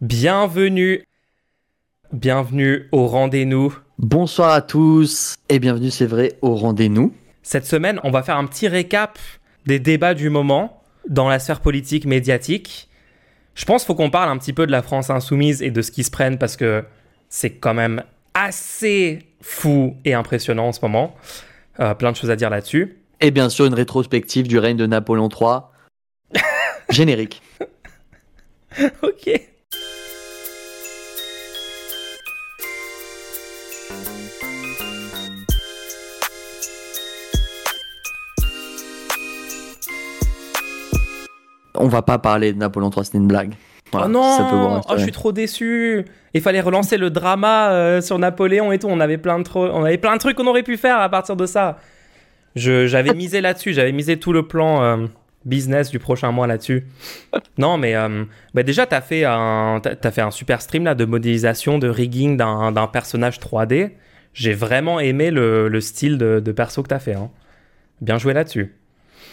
Bienvenue. Bienvenue au rendez-vous. Bonsoir à tous et bienvenue, c'est vrai, au rendez-vous. Cette semaine, on va faire un petit récap des débats du moment dans la sphère politique médiatique. Je pense qu'il faut qu'on parle un petit peu de la France insoumise et de ce qui se prennent parce que c'est quand même assez fou et impressionnant en ce moment. Euh, plein de choses à dire là-dessus. Et bien sûr, une rétrospective du règne de Napoléon III. Générique. ok. On va pas parler de Napoléon III, c'était une blague. oh non, oh, je suis trop déçu. Il fallait relancer le drama euh, sur Napoléon et tout. On avait plein de on avait plein de trucs qu'on aurait pu faire à partir de ça. j'avais misé là-dessus, j'avais misé tout le plan euh, business du prochain mois là-dessus. non, mais euh, bah déjà t'as fait un, as fait un super stream là de modélisation, de rigging d'un personnage 3D. J'ai vraiment aimé le, style de, perso que t'as fait. Hein. Bien joué là-dessus.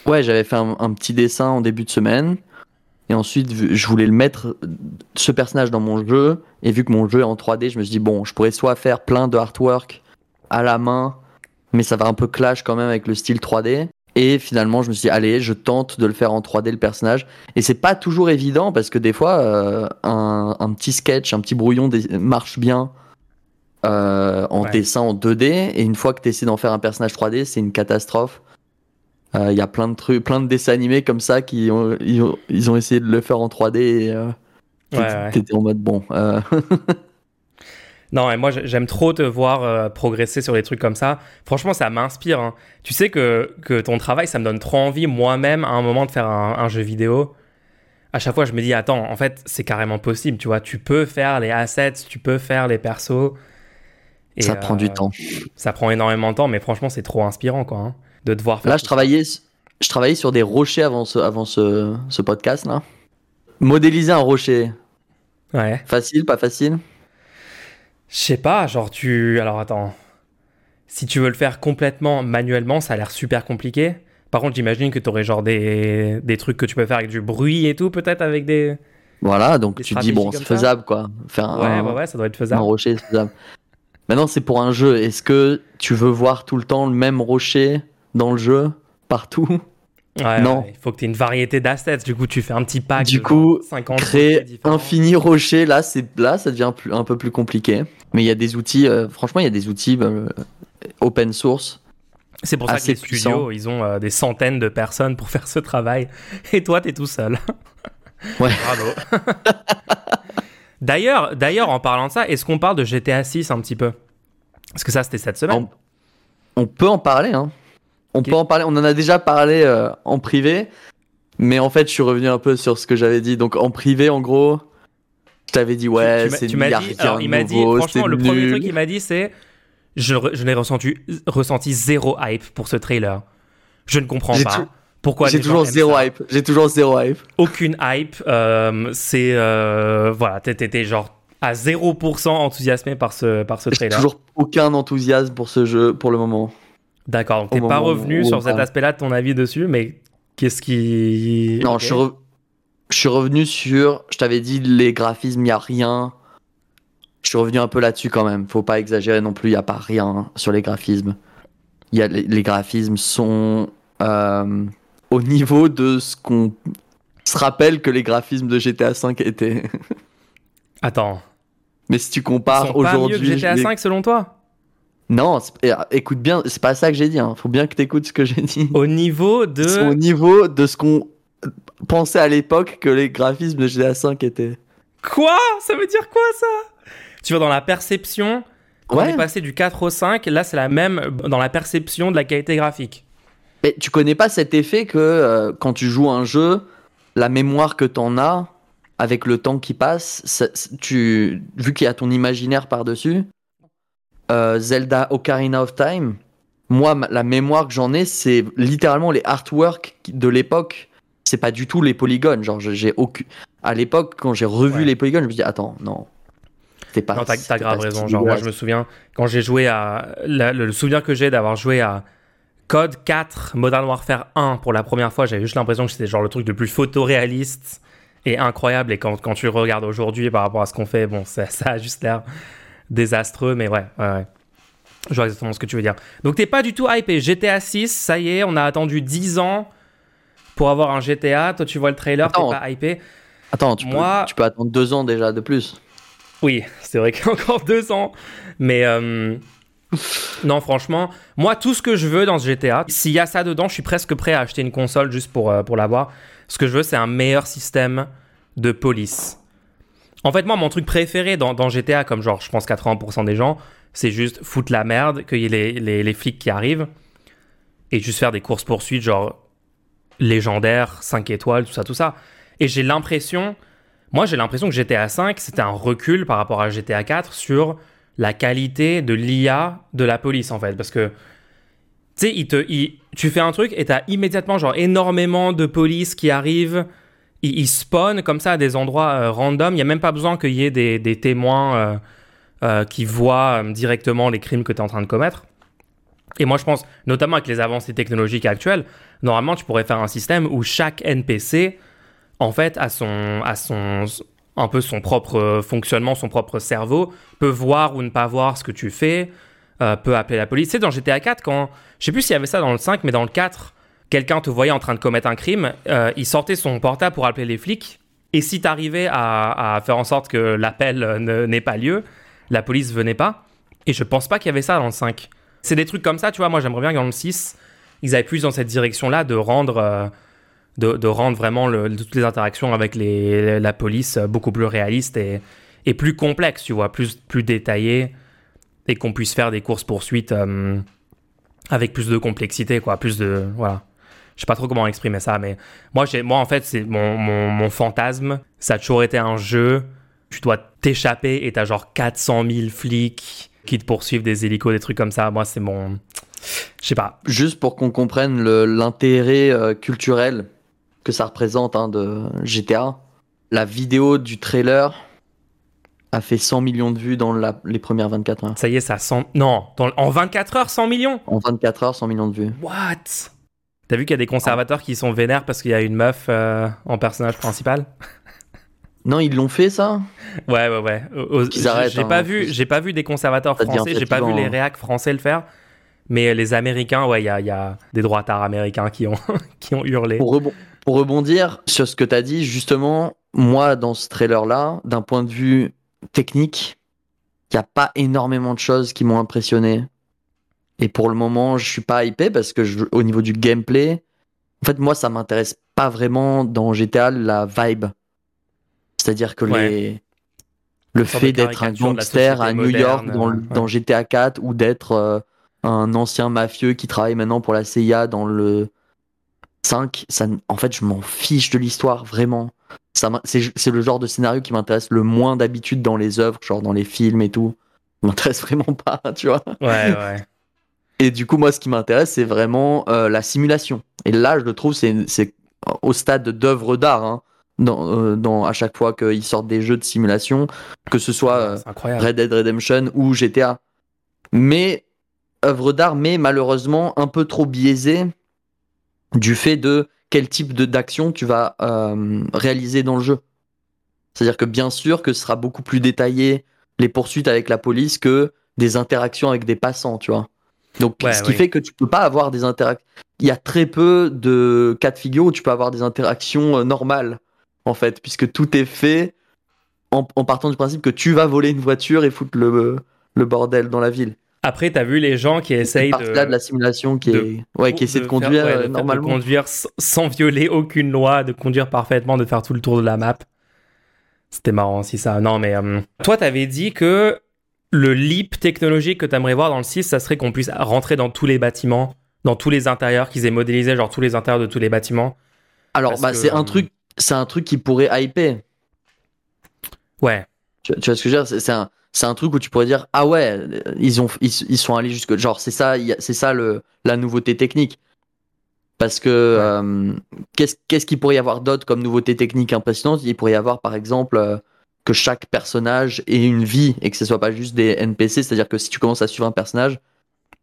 Ouais, j'avais fait un, petit dessin en début de semaine. Et ensuite, je voulais le mettre, ce personnage dans mon jeu. Et vu que mon jeu est en 3D, je me suis dit, bon, je pourrais soit faire plein de artwork à la main, mais ça va un peu clash quand même avec le style 3D. Et finalement, je me suis dit, allez, je tente de le faire en 3D le personnage. Et c'est pas toujours évident parce que des fois, euh, un, petit sketch, un petit brouillon marche bien euh, en dessin en 2D. Et une fois que tu essaies d'en faire un personnage 3D, c'est une catastrophe. Il euh, y a plein de trucs, plein de dessins animés comme ça qui ont, ils, ont, essayé de le faire en 3D et euh, t'étais en mode bon. Euh. non, et moi j'aime trop te voir progresser sur les trucs comme ça. Franchement, ça m'inspire. Hein. Tu sais que, que, ton travail, ça me donne trop envie moi-même à un moment de faire un, jeu vidéo. À chaque fois, je me dis, attends, en fait, c'est carrément possible. Tu vois, tu peux faire les assets, tu peux faire les persos. Et, ça prend du temps. Ça prend énormément de temps, mais franchement, c'est trop inspirant, quoi. Hein de devoir Là, je travaillais, je travaillais sur des rochers avant ce, avant ce, ce podcast là. Modéliser un rocher. Ouais. Facile, pas facile? Je sais pas, genre tu. Alors attends. Si tu veux le faire complètement manuellement, ça a l'air super compliqué. Par contre, j'imagine que tu aurais genre des, des trucs que tu peux faire avec du bruit et tout, peut-être avec des. Voilà, donc tu dis, bon, c'est faisable quoi. Faire ouais, ouais, ouais, ça doit être faisable. Un rocher, c'est faisable. Maintenant, c'est pour un jeu. Est-ce que tu veux voir tout le temps le même rocher dans le jeu, partout. non. il faut que tu aies une variété d'assets. Du coup, tu fais un petit pack. Du coup, 50 créer infini rocher, là, c'est là, ça devient un peu plus compliqué. Mais il y a des outils. Euh, franchement, il y a des outils euh, open source. C'est pour ça que les studios, ils ont euh, des centaines de personnes pour faire ce travail. Et toi, tu es tout seul. Ouais. Bravo. d'ailleurs, d'ailleurs, en parlant de ça, est-ce qu'on parle de GTA 6 un petit peu? Parce que ça, c'était cette semaine. On, on peut en parler, hein. On peut en parler, on en a déjà parlé euh, en privé, mais en fait, je suis revenu un peu sur ce que j'avais dit. Donc, en privé, en gros, je t'avais dit, ouais, c'est tu m'as dit, alors, il m'a dit, franchement, le premier truc qu'il m'a dit, c'est je, je n'ai ressenti, ressenti zéro hype pour ce trailer. Je ne comprends pas. Pourquoi J'ai toujours zéro hype. J'ai toujours zéro hype. Aucune hype. Euh, c'est euh, voilà, t'étais genre à 0% enthousiasmé par ce par ce trailer. Toujours aucun enthousiasme pour ce jeu pour le moment. D'accord, donc t'es pas revenu sur cet aspect-là de ton avis dessus, mais qu'est-ce qui... Non, je, suis revenu sur, je t'avais dit les graphismes, il n'y a rien. Je suis revenu un peu là-dessus quand même, faut pas exagérer non plus, il n'y a pas rien sur les graphismes. Y a, les, graphismes sont euh, au niveau de ce qu'on se rappelle que les graphismes de GTA V étaient. Attends. Mais si tu compares aujourd'hui... GTA V selon toi? Non, eh, écoute bien, c'est pas ça que j'ai dit. Hein. Faut bien que tu écoutes ce que j'ai dit. Au niveau de. Au niveau de ce qu'on pensait à l'époque que les graphismes de GTA V étaient. Quoi? Ça veut dire quoi ça? Tu vois, dans la perception, quand on est passé du 4 au 5, là c'est la même dans la perception de la qualité graphique. Mais tu connais pas cet effet que euh, quand tu joues un jeu, la mémoire que t'en as avec le temps qui passe, tu, vu qu'il y a ton imaginaire par-dessus, euh, Zelda Ocarina of Time, moi, la mémoire que j'en ai, c'est littéralement les artworks de l'époque. C'est pas du tout les polygones. Genre, j'ai aucun. À l'époque, quand j'ai revu les polygones, je me dis, attends, non. C'est pas. Non, t'as grave raison. Genre, moi, je me souviens, quand j'ai joué à. le, souvenir que j'ai d'avoir joué à Code 4 Modern Warfare 1 pour la première fois, j'avais juste l'impression que c'était genre le truc le plus photoréaliste est incroyable. Et quand, quand tu regardes aujourd'hui par rapport à ce qu'on fait, bon, ça, ça, a juste l'air désastreux, mais ouais, ouais, ouais. Je vois exactement ce que tu veux dire. Donc t'es pas du tout hypé. GTA 6, ça y est, on a attendu 10 ans pour avoir un GTA. Toi, tu vois le trailer, t'es pas hypé. Attends, tu, Moi... peux, tu peux attendre 2 ans déjà de plus. Oui, c'est vrai qu'il y a encore 2 ans. Mais euh, non, franchement, moi, tout ce que je veux dans ce GTA, s'il y a ça dedans, je suis presque prêt à acheter une console juste pour, euh, pour l'avoir. Ce que je veux, c'est un meilleur système de police. En fait, moi, mon truc préféré dans, GTA, comme genre, je pense 80% des gens, c'est juste foutre la merde, qu'il y ait les, les, flics qui arrivent, et juste faire des courses-poursuites, genre légendaires, 5 étoiles, tout ça, tout ça. Et j'ai l'impression, moi j'ai l'impression que GTA 5, c'était un recul par rapport à GTA 4 sur la qualité de l'IA de la police, en fait. Parce que, tu sais, tu fais un truc et t'as immédiatement, genre, énormément de police qui arrivent. Ils, ils spawnent comme ça à des endroits euh, random. Il n'y a même pas besoin qu'il y ait des, témoins euh, euh, qui voient directement les crimes que tu es en train de commettre. Et moi, je pense, notamment avec les avancées technologiques actuelles, normalement, tu pourrais faire un système où chaque NPC, en fait, a son, a son, un peu son propre fonctionnement, son propre cerveau, peut voir ou ne pas voir ce que tu fais, euh, peut appeler la police. Sais, dans GTA 4, quand. Je sais plus s'il y avait ça dans le 5, mais dans le 4, quelqu'un te voyait en train de commettre un crime, euh, il sortait son portable pour appeler les flics. Et si tu arrivais à, faire en sorte que l'appel n'ait pas lieu, la police venait pas. Et je pense pas qu'il y avait ça dans le 5. C'est des trucs comme ça, tu vois. Moi, j'aimerais bien que dans le 6, ils aient plus dans cette direction-là de rendre. Euh, de, rendre vraiment toutes les interactions avec la police beaucoup plus réalistes et, plus complexes, tu vois, plus, plus détaillées et qu'on puisse faire des courses-poursuites euh, avec plus de complexité, quoi, plus de... Voilà. Je sais pas trop comment exprimer ça, mais moi, moi en fait, c'est mon, mon, mon, fantasme, ça a toujours été un jeu, tu dois t'échapper et t'as genre 400 000 flics qui te poursuivent des hélicos, des trucs comme ça. Moi, c'est mon... Je sais pas. Juste pour qu'on comprenne l'intérêt euh, culturel que ça représente hein, de GTA. La vidéo du trailer a fait 100 millions de vues dans les premières 24 heures. Ça y est, ça 100... Non, en 24 heures, 100 millions? En 24 heures, 100 millions de vues. What? T'as vu qu'il y a des conservateurs qui sont vénères parce qu'il y a une meuf euh, en personnage principal? Non, ils l'ont fait ça? Ouais, ouais, ouais. J'ai hein, pas vu, j'ai pas vu des conservateurs français, j'ai pas vu les réacs français le faire. Mais les Américains, ouais, il y a, y a, des droitards américains qui ont, qui ont hurlé. Pour, pour rebondir sur ce que tu as dit, justement, moi, dans ce trailer-là, d'un point de vue technique, il n'y a pas énormément de choses qui m'ont impressionné. Et pour le moment, je suis pas hypé parce que je, au niveau du gameplay, en fait, moi, ça m'intéresse pas vraiment dans GTA la vibe. C'est-à-dire que les, le fait d'être un gangster à New York dans, dans, GTA 4 ou d'être euh, un ancien mafieux qui travaille maintenant pour la CIA dans le 5, ça, en fait, je m'en fiche de l'histoire, vraiment. C'est le genre de scénario qui m'intéresse le moins d'habitude dans les œuvres, genre dans les films et tout. M'intéresse vraiment pas, tu vois. Ouais, ouais. Et du coup, moi, ce qui m'intéresse, c'est vraiment euh, la simulation. Et là, je le trouve, c'est au stade d'œuvre d'art. Hein, dans, euh, dans, à chaque fois qu'ils sortent des jeux de simulation, que ce soit euh, Red Dead Redemption ou GTA. Mais œuvre d'art, mais malheureusement un peu trop biaisée du fait de quel type d'action tu vas réaliser dans le jeu. C'est-à-dire que bien sûr que ce sera beaucoup plus détaillé les poursuites avec la police que des interactions avec des passants, tu vois. Donc ce qui fait que tu peux pas avoir des interactions. Il y a très peu de cas de figure où tu peux avoir des interactions euh, normales en fait, puisque tout est fait en, partant du principe que tu vas voler une voiture et foutre le, le bordel dans la ville. Après, tu as vu les gens qui essayent de. là de la simulation qui, est... ouais, qui essaie de, conduire euh, normalement. De conduire sans violer aucune loi, de conduire parfaitement, de faire tout le tour de la map. C'était marrant aussi ça. Non, mais euh, toi, tu avais dit que le leap technologique que tu aimerais voir dans le 6, ça serait qu'on puisse rentrer dans tous les bâtiments, dans tous les intérieurs, qu'ils aient modélisé genre tous les intérieurs de tous les bâtiments. Alors, bah, c'est un euh, truc, c'est un truc qui pourrait hyper. Ouais. Tu, tu vois ce que je veux dire? C'est un c'est un truc où tu pourrais dire ah ouais ils ont ils, sont allés jusque genre c'est ça c'est ça le la nouveauté technique parce que euh, qu'est-ce qu'est-ce qu'il pourrait y avoir d'autre comme nouveauté technique impressionnante? Il pourrait y avoir par exemple euh, que chaque personnage ait une vie et que ce soit pas juste des NPC c'est-à-dire que si tu commences à suivre un personnage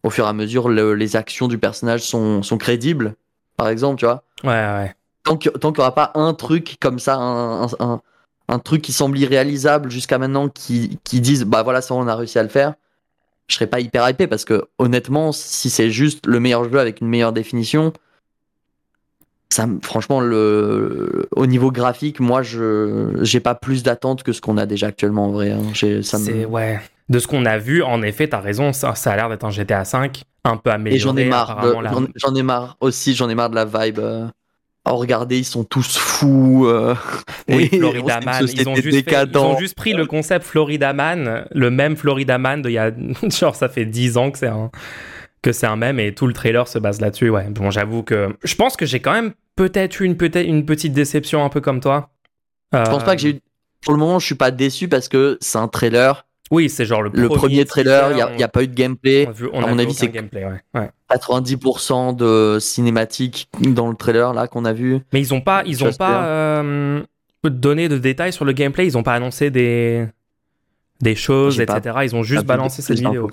au fur et à mesure les actions du personnage sont sont crédibles. Par exemple tu vois. Ouais ouais. Tant qu'il n'y aura pas un truc comme ça, un, un, un truc qui semble irréalisable jusqu'à maintenant, qui, qui disent bah voilà, ça on a réussi à le faire, je serais pas hyper hypé parce que honnêtement, si c'est juste le meilleur jeu avec une meilleure définition, ça, franchement, le, au niveau graphique, moi, je j'ai pas plus d'attente que ce qu'on a déjà actuellement en vrai. Hein. Ça me... ouais. De ce qu'on a vu, en effet, t'as raison, ça, ça a l'air d'être un GTA 5 un peu amélioré. Et j'en ai marre. J'en ai marre aussi, j'en ai marre de la vibe. Euh, oh, regardez, ils sont tous fous. Euh, oui, Florida Man. Ils ont, juste ils ont, juste pris le concept Florida Man, le même Florida Man de il y a. Genre, ça fait 10 ans que c'est un que c'est un même et tout le trailer se base là-dessus. Ouais, bon, j'avoue que je pense que j'ai quand même peut-être eu une, peut une petite déception un peu comme toi. Je pense pas que j'ai eu. Pour le moment, je suis pas déçu parce que c'est un trailer oui, c'est genre le, le premier, trailer, il n'y a, pas eu de gameplay. On a à mon avis, c'est gameplay, ouais. 90% de cinématiques dans le trailer là qu'on a vu. Mais ils n'ont pas, ils ont pas euh, donné de détails sur le gameplay. Ils n'ont pas annoncé des des choses, etc. ils ont juste balancé cette vidéo.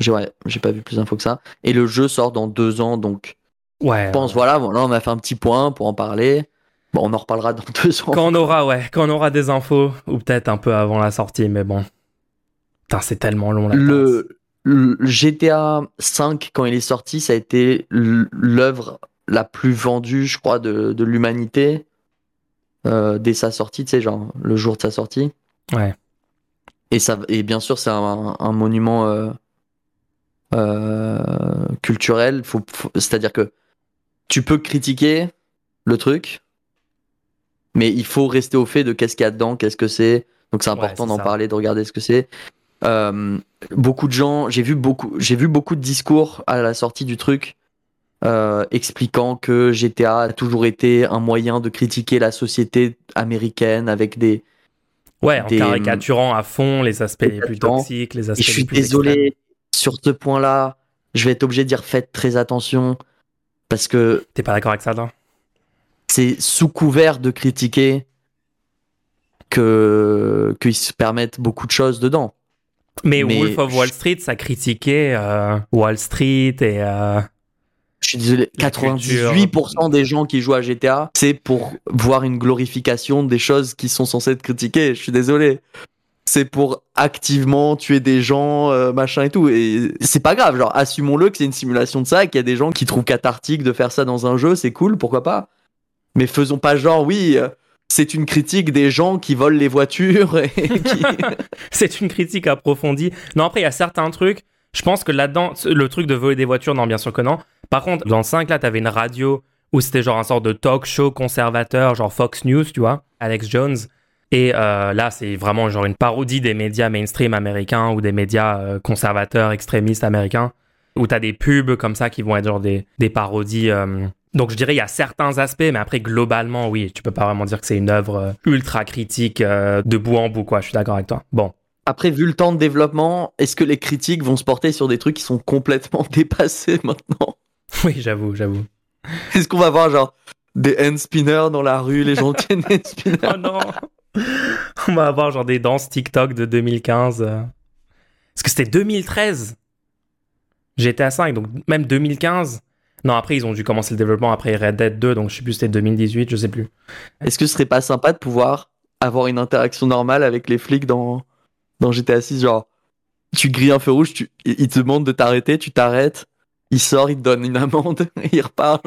J'ai ouais, j'ai pas vu plus d'infos que ça. Et le jeu sort dans deux ans, donc ouais, je pense voilà, voilà, on a fait un petit point pour en parler. Bon, on en reparlera dans deux ans. Quand on aura, ouais, quand on aura des infos, ou peut-être un peu avant la sortie, mais bon c'est tellement long là. Le, GTA 5, quand il est sorti, ça a été l'œuvre la plus vendue, je crois, de, l'humanité euh, dès sa sortie, tu sais, genre le jour de sa sortie. Ouais. Et, ça, et bien sûr, c'est un, monument euh, euh, culturel. C'est-à-dire que tu peux critiquer le truc, mais il faut rester au fait de qu'est-ce qu'il y a dedans, qu'est-ce que c'est. Donc c'est important d'en parler, de regarder ce que c'est. Euh, beaucoup de gens, j'ai vu beaucoup, j'ai vu beaucoup de discours à la sortie du truc euh, expliquant que GTA a toujours été un moyen de critiquer la société américaine avec des ouais, en caricaturant à fond les aspects les plus toxiques, les aspects. je suis désolé sur ce point-là, je vais être obligé de dire faites très attention parce que t'es pas d'accord avec ça, non C'est sous couvert de critiquer que qu'ils se permettent beaucoup de choses dedans. Mais, Wolf of Wall Street, ça critiquait euh, Wall Street et. Euh, je suis désolé, 98% des gens qui jouent à GTA, c'est pour voir une glorification des choses qui sont censées être critiquées. Je suis désolé. C'est pour activement tuer des gens, euh, machin et tout. Et c'est pas grave, genre, assumons-le que c'est une simulation de ça et qu'il y a des gens qui trouvent cathartique de faire ça dans un jeu, c'est cool, pourquoi pas. Mais faisons pas genre, oui, c'est une critique des gens qui volent les voitures. c'est une critique approfondie. Non, après, il y a certains trucs. Je pense que là-dedans, le truc de voler des voitures, non, bien sûr que non. Par contre, dans le 5, là, t'avais une radio où c'était genre un sort de talk show conservateur, genre Fox News, tu vois, Alex Jones. Et euh, là, c'est vraiment genre une parodie des médias mainstream américains ou des médias euh, conservateurs, extrémistes américains, où t'as des pubs comme ça qui vont être genre des, des parodies euh, donc je dirais il y a certains aspects, mais après globalement, oui, tu peux pas vraiment dire que c'est une œuvre ultra critique euh, de bout en bout, quoi. Je suis d'accord avec toi. Bon. Après, vu le temps de développement, est-ce que les critiques vont se porter sur des trucs qui sont complètement dépassés maintenant? Oui, j'avoue, j'avoue. Est-ce qu'on va voir genre des hand spinners dans la rue, les gens tiennent hand spinners? Oh non On va avoir genre des danses TikTok de 2015. Euh. Est-ce que c'était 2013 J'étais à 5, donc même 2015 non, après, ils ont dû commencer le développement après Red Dead 2, donc je sais plus, c'était 2018, je sais plus. Est-ce que ce serait pas sympa de pouvoir avoir une interaction normale avec les flics dans, dans GTA 6 Genre, tu grilles un feu rouge, tu, il te demande de t'arrêter, tu t'arrêtes, il sort, il te donne une amende, il repart.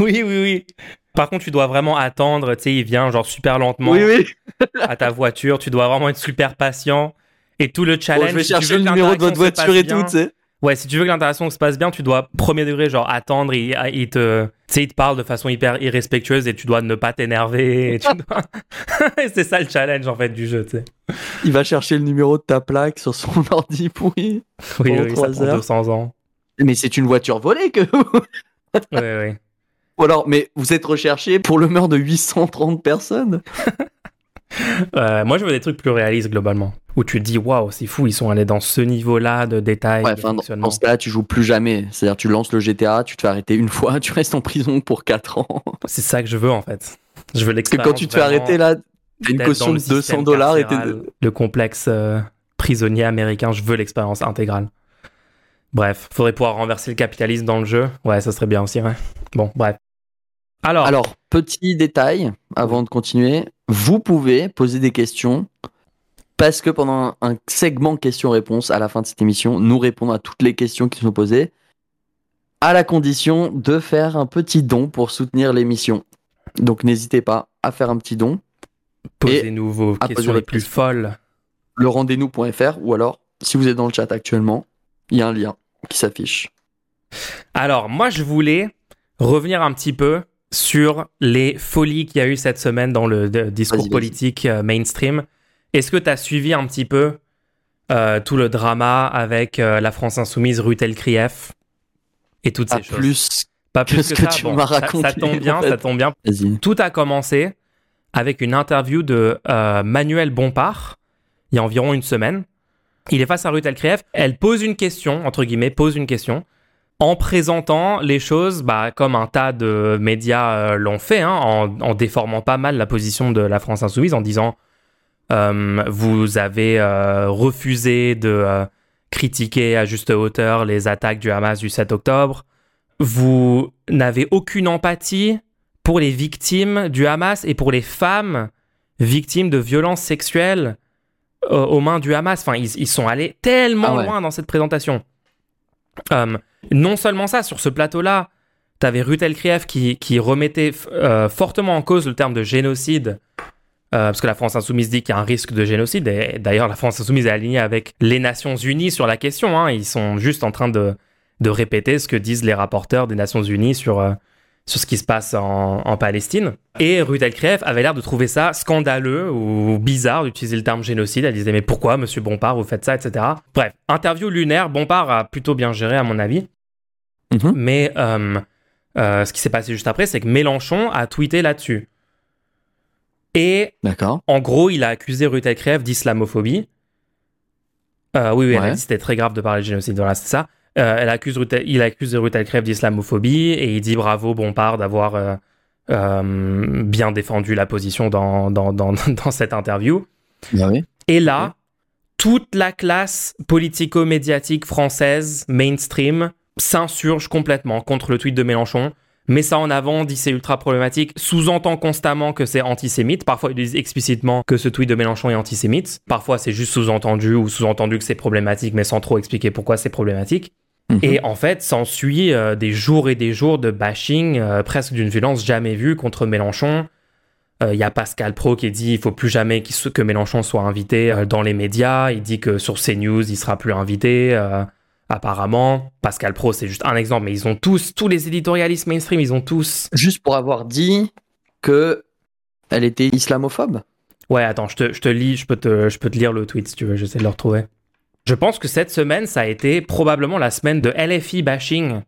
Oui, oui, oui. Par contre, tu dois vraiment attendre, tu sais, il vient genre super lentement à ta voiture, tu dois vraiment être super patient. Et tout le challenge. je vais chercher le numéro de votre voiture et tout, tu sais. Ouais, si tu veux que l'interaction se passe bien, tu dois premier degré genre attendre. Il, il te, tu sais, il te parle de façon hyper irrespectueuse et tu dois ne pas t'énerver. Dois... c'est ça le challenge en fait du jeu, tu sais. Il va chercher le numéro de ta plaque sur son ordi pourri. Oui, oui, ça prend 200 ans. Mais c'est une voiture volée que. oui, oui. Ou alors, mais vous êtes recherché pour le meurtre de 830 personnes euh, moi, je veux des trucs plus réalistes globalement. Où tu te dis, waouh, c'est fou, ils sont allés dans ce niveau-là de détails. Ouais, dans, ce cas-là, tu joues plus jamais. C'est-à-dire, tu lances le GTA, tu te fais arrêter une fois, tu restes en prison pour 4 ans. C'est ça que je veux en fait. Je veux l'expérience. Parce que quand tu te fais arrêter là, t'as une caution de 200 dollars et Le complexe euh, prisonnier américain, je veux l'expérience intégrale. Bref, faudrait pouvoir renverser le capitalisme dans le jeu. Ouais, ça serait bien aussi, ouais. Bon, bref. Alors, Alors, petit détail avant de continuer, vous pouvez poser des questions parce que pendant un segment questions-réponses à la fin de cette émission, nous répondons à toutes les questions qui sont posées, à la condition de faire un petit don pour soutenir l'émission. Donc n'hésitez pas à faire un petit don. Posez-nous vos questions les plus folles. Le rendez-nous.fr ou alors, si vous êtes dans le chat actuellement, il y a un lien qui s'affiche. Alors, moi, je voulais revenir un petit peu sur les folies qu'il y a eu cette semaine dans le discours politique euh, mainstream. Est-ce que tu as suivi un petit peu euh, tout le drama avec euh, la France Insoumise, Rutel Krief et toutes ces choses? plus Pas plus que, ce que, tu m'as raconté. Ça, tombe bien, ça tombe bien. Tout a commencé avec une interview de Manuel Bompard, il y a environ une semaine. Il est face à Rutel Krief. Elle pose une question, entre guillemets, pose une question en présentant les choses bah, comme un tas de médias l'ont fait, hein, en, déformant pas mal la position de la France insoumise, en disant euh, vous avez euh, refusé de euh, critiquer à juste hauteur les attaques du Hamas du 7 octobre. Vous n'avez aucune empathie pour les victimes du Hamas et pour les femmes victimes de violences sexuelles aux mains du Hamas. Enfin, ils, sont allés tellement ah loin dans cette présentation. non seulement ça, sur ce plateau-là, tu avais Ruth Krief qui, qui remettait fortement en cause le terme de génocide euh, parce que la France insoumise dit qu'il y a un risque de génocide. Et d'ailleurs, la France insoumise est alignée avec les Nations unies sur la question. Hein. Ils sont juste en train de, de répéter ce que disent les rapporteurs des Nations unies sur, euh, sur ce qui se passe en, en Palestine. Et Ruth Elkreef avait l'air de trouver ça scandaleux ou bizarre d'utiliser le terme génocide. Elle disait mais pourquoi, Monsieur Bompard, vous faites ça, etc. Bref, interview lunaire. Bompard a plutôt bien géré à mon avis. Mm-hmm. Mais euh, ce qui s'est passé juste après, c'est que Mélenchon a tweeté là-dessus. Et en gros, il a accusé Ruth Elkrev d'islamophobie. Euh, oui, oui, c'était très grave de parler de génocide. Voilà, c'est ça. Euh, elle accuse il accuse Ruth Elkrev d'islamophobie et il dit bravo Bompard d'avoir euh, bien défendu la position dans, dans, dans, dans cette interview. Ah oui. Et là, toute la classe politico-médiatique française, mainstream, s'insurge complètement contre le tweet de Mélenchon met ça en avant, dit c'est ultra problématique, sous-entend constamment que c'est antisémite. Parfois, ils disent explicitement que ce tweet de Mélenchon est antisémite. Parfois, c'est juste sous-entendu ou sous-entendu que c'est problématique, mais sans trop expliquer pourquoi c'est problématique. Mhm. Et en fait, s'ensuit euh, des jours et des jours de bashing, euh, presque d'une violence jamais vue contre Mélenchon. Il euh, y a Pascal Pro qui dit il faut plus jamais que Mélenchon soit invité dans les médias. Il dit que sur CNews, il sera plus invité apparemment. Pascal Pro, c'est juste un exemple, mais ils ont tous, tous les éditorialistes mainstream, ils ont tous. Juste pour avoir dit que elle était islamophobe? Ouais, attends, je te, je te lis, je peux te, je peux te lire le tweet si tu veux, j'essaie de le retrouver. Je pense que cette semaine, ça a été probablement la semaine de LFI bashing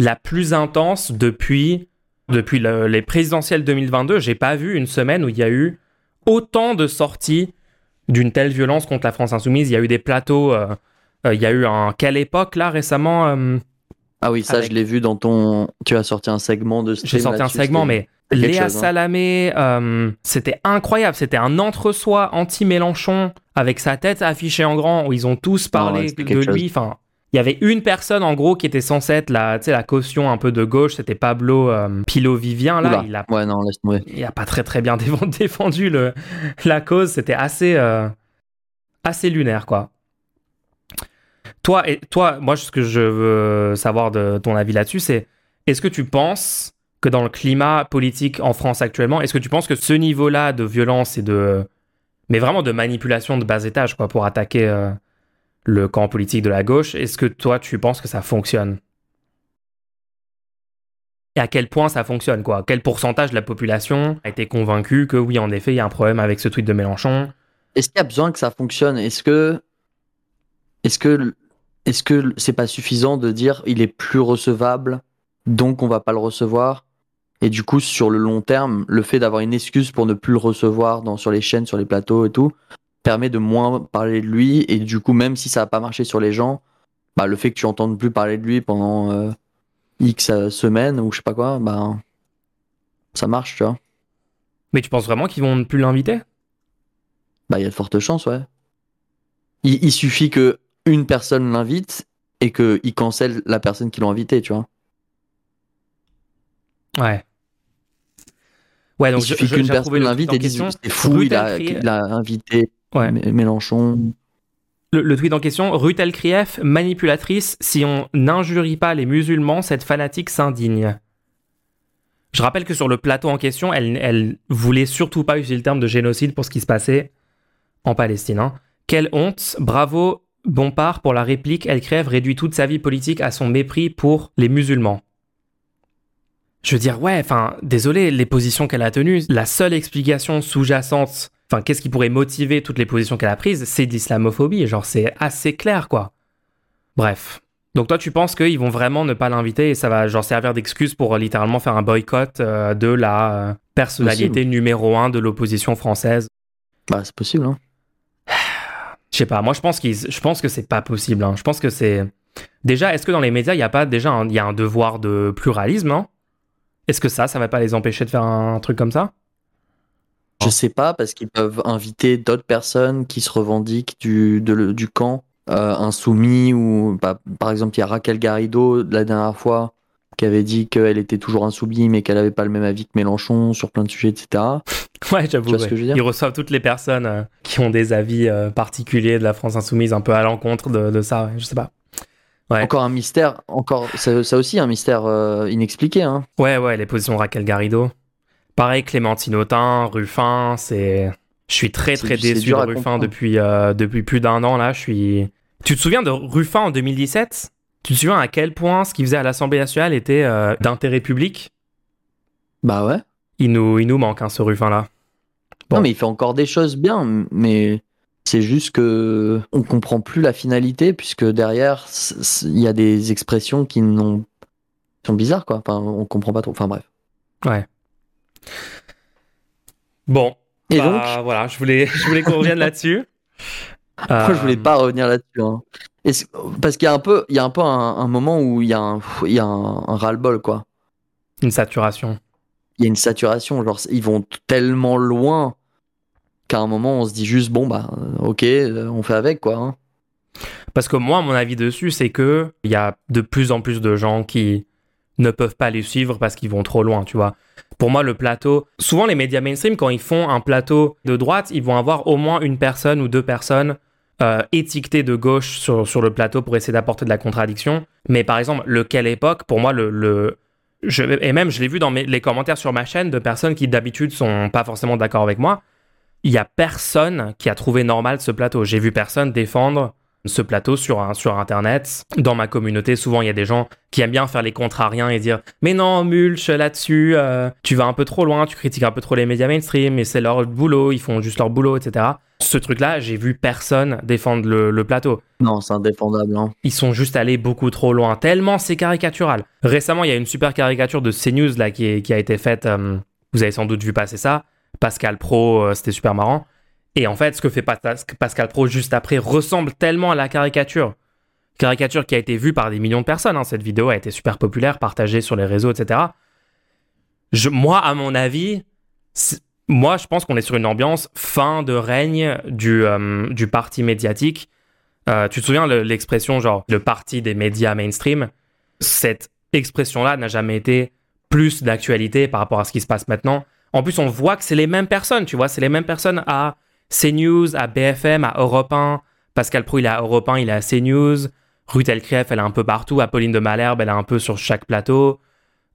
la plus intense depuis, depuis les présidentielles 2022. J'ai pas vu une semaine où il y a eu autant de sorties d'une telle violence contre la France insoumise. Il y a eu des plateaux. Euh, euh, il y a eu un quelle époque là récemment euh, Ah oui, ça je l'ai vu dans ton. Tu as sorti un segment de. J'ai sorti un segment, mais Léa hein. Salamé, euh, c'était incroyable. C'était un entre-soi anti-Mélenchon avec sa tête affichée en grand où ils ont tous parlé de lui. Enfin, il y avait une personne en gros qui était censée être la, la caution un peu de gauche, c'était Pablo Pilo Vivien. Là, il a, ouais, non, laisse il a pas très très bien défendu le, la cause. C'était assez, assez lunaire quoi. Toi, et, toi, moi, ce que je veux savoir de ton avis là-dessus, c'est est-ce que tu penses dans le climat politique en France actuellement, est-ce que tu penses que ce niveau-là de violence et de. Mais vraiment de manipulation de bas étage, quoi, pour attaquer euh, le camp politique de la gauche, est-ce que toi, tu penses que ça fonctionne? Et à quel point ça fonctionne, quoi? Quel pourcentage de la population a été convaincu que oui, en effet, il y a un problème avec ce tweet de Mélenchon? Est-ce qu'il y a besoin que ça fonctionne? Est-ce que, est-ce que est-ce que c'est pas suffisant de dire il est plus recevable, donc on va pas le recevoir? Et du coup, sur le long terme, le fait d'avoir une excuse pour ne plus le recevoir dans, sur les chaînes, sur les plateaux et tout, permet de moins parler de lui. Et du coup, même si ça n'a pas marché sur les gens, bah, le fait que tu entendes plus parler de lui pendant euh, X euh, semaines ou je sais pas quoi, bah, ça marche, tu vois. Mais tu penses vraiment qu'ils vont ne plus l'inviter? Bah, il y a de fortes chances, ouais. il suffit que une personne l'invite et qu'il cancelle la personne qui l'a invité, tu vois. Ouais. Ouais, donc il suffit qu'une personne l'invite et dise c'est fou, il a, il a, invité Mélenchon. Le, tweet en question, Ruth Krief, manipulatrice, si on n'injurie pas les musulmans, cette fanatique s'indigne. Je rappelle que sur le plateau en question, elle, elle voulait surtout pas utiliser le terme de génocide pour ce qui se passait en Palestine. Hein. Quelle honte, bravo Bompard pour la réplique, elle crève réduit toute sa vie politique à son mépris pour les musulmans. Je veux dire, ouais, enfin, désolé, les positions qu'elle a tenues, la seule explication sous-jacente, enfin, qu'est-ce qui pourrait motiver toutes les positions qu'elle a prises, c'est d'islamophobie. Genre, c'est assez clair, quoi. Bref. Donc toi, tu penses qu'ils vont vraiment ne pas l'inviter et ça va genre servir d'excuse pour euh, littéralement faire un boycott euh, de la euh, personnalité numéro un de l'opposition française? Bah, c'est possible, hein. Je sais pas. Moi, je pense qu'ils, je pense que c'est pas possible. Hein. Je pense que c'est déjà. Est-ce que dans les médias, il y a pas déjà, il y a un devoir de pluralisme hein? Est-ce que ça, ça va pas les empêcher de faire un truc comme ça? Je sais pas parce qu'ils peuvent inviter d'autres personnes qui se revendiquent du du camp euh, insoumis ou bah, par exemple il y a Raquel Garrido la dernière fois qui avait dit qu'elle était toujours insoumise mais qu'elle avait pas le même avis que Mélenchon sur plein de sujets, etc. Ouais, j'avoue. Ils reçoivent toutes les personnes euh, qui ont des avis euh, particuliers de la France insoumise, un peu à l'encontre de, ça. je sais pas. Ouais. Encore un mystère, encore ça, aussi un mystère euh, inexpliqué. Hein. Ouais, ouais, les positions Raquel Garrido. Pareil, Clémentine Autain, Ruffin, c'est. Je suis très très déçu de Ruffin depuis, depuis plus d'un an là. Je suis. Tu te souviens de Ruffin en 2017 tu te souviens à quel point ce qu'il faisait à l'Assemblée nationale était euh, d'intérêt public? Bah ouais. Il nous, il nous manque hein, ce Ruffin-là. Non, mais il fait encore des choses bien, mais c'est juste que on comprend plus la finalité, puisque derrière, il y a des expressions qui n'ont sont bizarres, quoi. Enfin, on comprend pas trop. Enfin, bref. Ouais. Bon. Et bah, donc Voilà, je voulais, je voulais qu'on revienne là-dessus. Après, je voulais euh, pas revenir là-dessus. Hein parce qu'il y a un peu, il y a un peu un, moment où il y a un, il y a un, ras-le-bol, quoi. Une saturation. Il y a une saturation, genre ils vont tellement loin qu'à un moment on se dit juste bon bah ok, on fait avec quoi. Hein. Parce que moi, mon avis dessus, c'est que il y a de plus en plus de gens qui ne peuvent pas les suivre parce qu'ils vont trop loin, tu vois. Pour moi, le plateau, souvent les médias mainstream, quand ils font un plateau de droite, ils vont avoir au moins une personne ou deux personnes euh, étiqueté de gauche sur, le plateau pour essayer d'apporter de la contradiction. Mais par exemple, le quelle époque, pour moi, le, et même je l'ai vu dans les commentaires sur ma chaîne de personnes qui d'habitude sont pas forcément d'accord avec moi. Il y a personne qui a trouvé normal ce plateau. J'ai vu personne défendre ce plateau sur, sur Internet. Dans ma communauté, souvent, il y a des gens qui aiment bien faire les contrariens et dire Mais non, Mulch, là-dessus, euh, tu vas un peu trop loin, tu critiques un peu trop les médias mainstream, mais c'est leur boulot, ils font juste leur boulot, etc. Ce truc-là, j'ai vu personne défendre le, plateau. Non, c'est indéfendable. Hein. Ils sont juste allés beaucoup trop loin, tellement c'est caricatural. Récemment, il y a une super caricature de CNews là, qui, qui a été faite. Euh, vous avez sans doute vu passer ça. Pascal Pro, euh, c'était super marrant. Et en fait, ce que fait Pascal Pro juste après ressemble tellement à la caricature. Caricature qui a été vue par des millions de personnes. Hein. Cette vidéo a été super populaire, partagée sur les réseaux, etc. Je, moi, à mon avis, moi, je pense qu'on est sur une ambiance fin de règne du, euh, du parti médiatique. Euh, tu te souviens l'expression genre le parti des médias mainstream? Cette expression-là n'a jamais été plus d'actualité par rapport à ce qui se passe maintenant. En plus, on voit que c'est les mêmes personnes, tu vois, c'est les mêmes personnes à CNews, à BFM, à Europe 1. Pascal Prou, il est à Europe 1, il est à CNews. Ruth Elkrief, elle est un peu partout. Apolline de Malherbe, elle est un peu sur chaque plateau.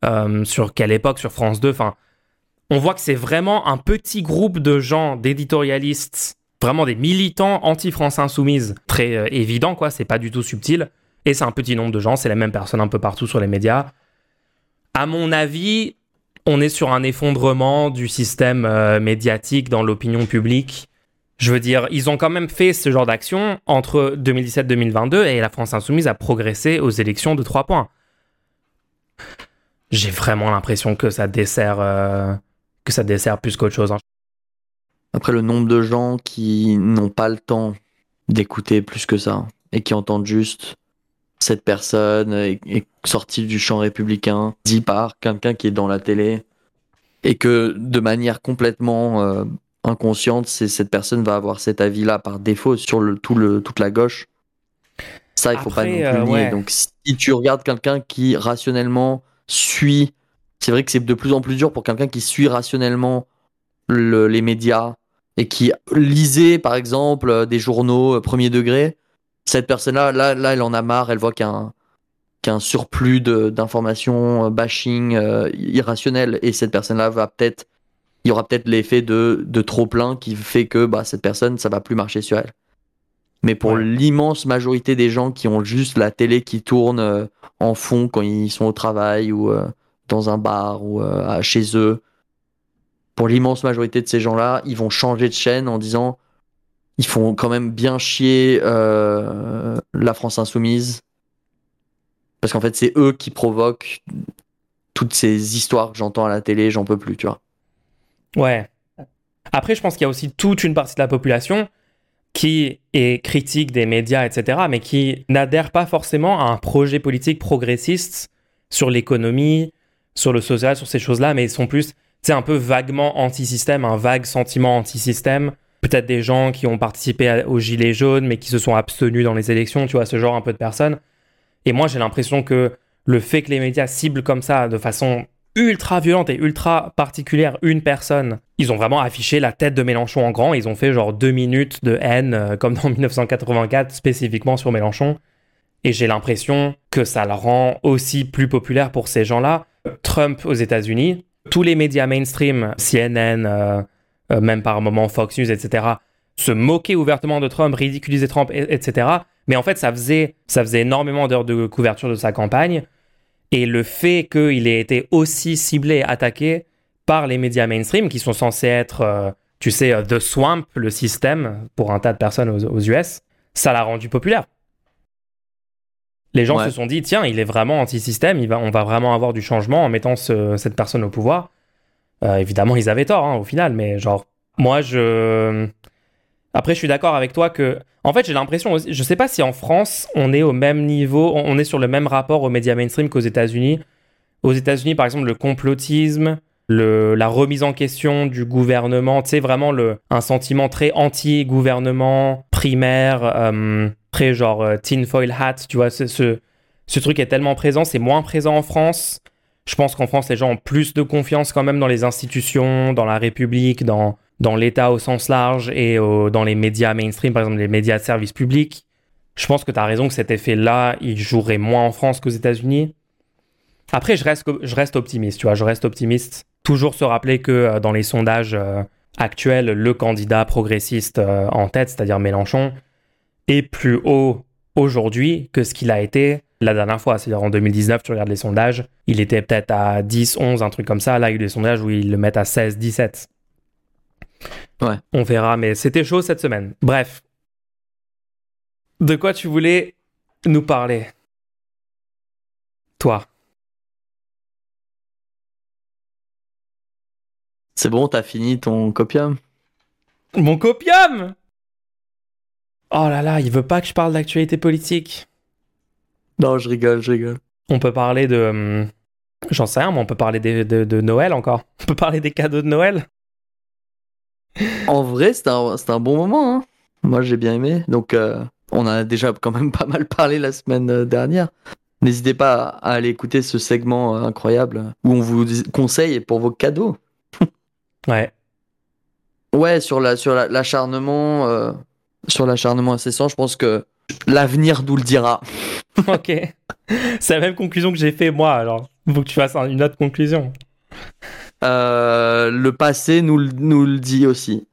Euh, sur quelle époque? Sur France 2. Enfin, on voit que c'est vraiment un petit groupe de gens, d'éditorialistes, vraiment des militants anti-France Insoumise. Très euh, évident, quoi. C'est pas du tout subtil. Et c'est un petit nombre de gens, c'est les mêmes personnes un peu partout sur les médias. À mon avis, on est sur un effondrement du système euh, médiatique dans l'opinion publique je veux dire, ils ont quand même fait ce genre d'action entre 2017-2022 et la France Insoumise a progressé aux élections de 3 points. J'ai vraiment l'impression que ça dessert, euh, que ça dessert plus qu'autre chose. Hein. Après, le nombre de gens qui n'ont pas le temps d'écouter plus que ça et qui entendent juste cette personne est, sortie du champ républicain, dit par quelqu'un qui est dans la télé et que de manière complètement euh, inconsciente, c'est cette personne va avoir cet avis-là par défaut sur le, tout le, toute la gauche. Ça, il faut pas non plus euh, nier. Donc, si tu regardes quelqu'un qui rationnellement suit c'est vrai que c'est de plus en plus dur pour quelqu'un qui suit rationnellement les médias et qui lisait par exemple des journaux euh, premier degré. Cette personne-là, là, là, elle en a marre, elle voit qu'il y a un, qu'un surplus d'informations euh, bashing euh, irrationnel. Et cette personne-là va peut-être il y aura peut-être l'effet de, de trop plein qui fait que bah, cette personne ça va plus marcher sur elle. Mais pour l'immense majorité des gens qui ont juste la télé qui tourne euh, en fond quand ils sont au travail ou dans un bar ou chez eux pour l'immense majorité de ces gens-là ils vont changer de chaîne en disant ils font quand même bien chier la France insoumise parce qu'en fait, c'est eux qui provoquent toutes ces histoires que j'entends à la télé, j'en peux plus, tu vois. Ouais. Après, je pense qu'il y a aussi toute une partie de la population qui est critique des médias, etc., mais qui n'adhère pas forcément à un projet politique progressiste sur l'économie, sur le social, sur ces choses-là, mais ils sont plus, c'est un peu vaguement anti-système, un vague sentiment anti-système. Peut-être des gens qui ont participé aux Gilets jaunes, mais qui se sont abstenus dans les élections, tu vois, ce genre un peu de personnes. Et moi, j'ai l'impression que le fait que les médias ciblent comme ça, de façon ultra violente et ultra particulière, une personne, ils ont vraiment affiché la tête de Mélenchon en grand. Ils ont fait genre deux minutes de haine, euh, comme dans 1984, spécifiquement sur Mélenchon. Et j'ai l'impression que ça le rend aussi plus populaire pour ces gens-là. Trump aux États-Unis, tous les médias mainstream, CNN, euh, même par moments Fox News, etc., se moquaient ouvertement de Trump, ridiculisaient Trump, etc. Mais en fait, ça faisait, ça faisait énormément d'heures de couverture de sa campagne. Et le fait qu'il ait été aussi ciblé, attaqué par les médias mainstream, qui sont censés être, euh, tu sais, euh, The Swamp, le système, pour un tas de personnes aux, US, ça l'a rendu populaire. Les gens se sont dit, tiens, il est vraiment anti-système, on va vraiment avoir du changement en mettant cette personne au pouvoir. Euh, évidemment, ils avaient tort, hein, au final, mais genre, moi, je après, je suis d'accord avec toi que, en fait, j'ai l'impression, je sais pas si en France, on est au même niveau, on est sur le même rapport aux médias mainstream qu'aux États-Unis. Aux États-Unis, par exemple, le complotisme, le, la remise en question du gouvernement, tu sais, vraiment le, un sentiment très anti-gouvernement, primaire, euh, très genre euh, tinfoil hat, tu vois, ce, ce truc est tellement présent, c'est moins présent en France. Je pense qu'en France, les gens ont plus de confiance quand même dans les institutions, dans la République, dans, dans l'État au sens large et dans les médias mainstream, par exemple les médias de service public. Je pense que tu as raison que cet effet-là, il jouerait moins en France qu'aux États-Unis. Après, je reste, je reste optimiste, tu vois, je reste optimiste. Toujours se rappeler que euh, dans les sondages euh, actuels, le candidat progressiste euh, en tête, c'est-à-dire Mélenchon, est plus haut aujourd'hui que ce qu'il a été la dernière fois. C'est-à-dire en 2019, tu regardes les sondages, il était peut-être à 10, 11, un truc comme ça. Là, il y a eu des sondages où ils le mettent à 16, 17. Ouais. On verra, mais c'était chaud cette semaine. Bref. De quoi tu voulais nous parler? Toi. C'est bon, t'as fini ton copium? Mon copium? Oh là là, il veut pas que je parle d'actualité politique. Non, je rigole, je rigole. On peut parler de... Hum, j'en sais rien, mais on peut parler de, de Noël encore. On peut parler des cadeaux de Noël en vrai, c'était un, un, bon moment. Hein. Moi, j'ai bien aimé. Donc, euh, on a déjà quand même pas mal parlé la semaine euh, dernière. N'hésitez pas à aller écouter ce segment euh, incroyable où on vous conseille pour vos cadeaux. ouais. Ouais, sur la sur l'acharnement sur l'acharnement incessant, je pense que l'avenir nous le dira. ok. C'est la même conclusion que j'ai fait moi, alors il faut que tu fasses une autre conclusion. Euh, le passé nous, nous le dit aussi.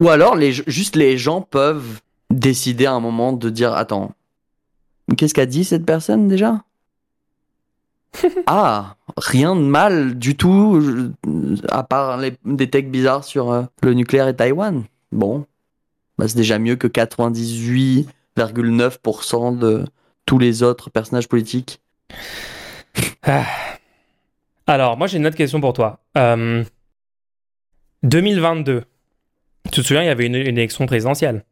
Ou alors, les, juste les gens peuvent décider à un moment de dire Attends, qu'est-ce qu'a dit cette personne déjà? Ah, rien de mal du tout, à part des techs bizarres sur euh, le nucléaire et Taïwan. Bon, bah, c'est déjà mieux que 98,9% de tous les autres personnages politiques. Ah. Alors, moi, j'ai une autre question pour toi. 2022. Euh, tu te souviens, il y avait une, élection présidentielle.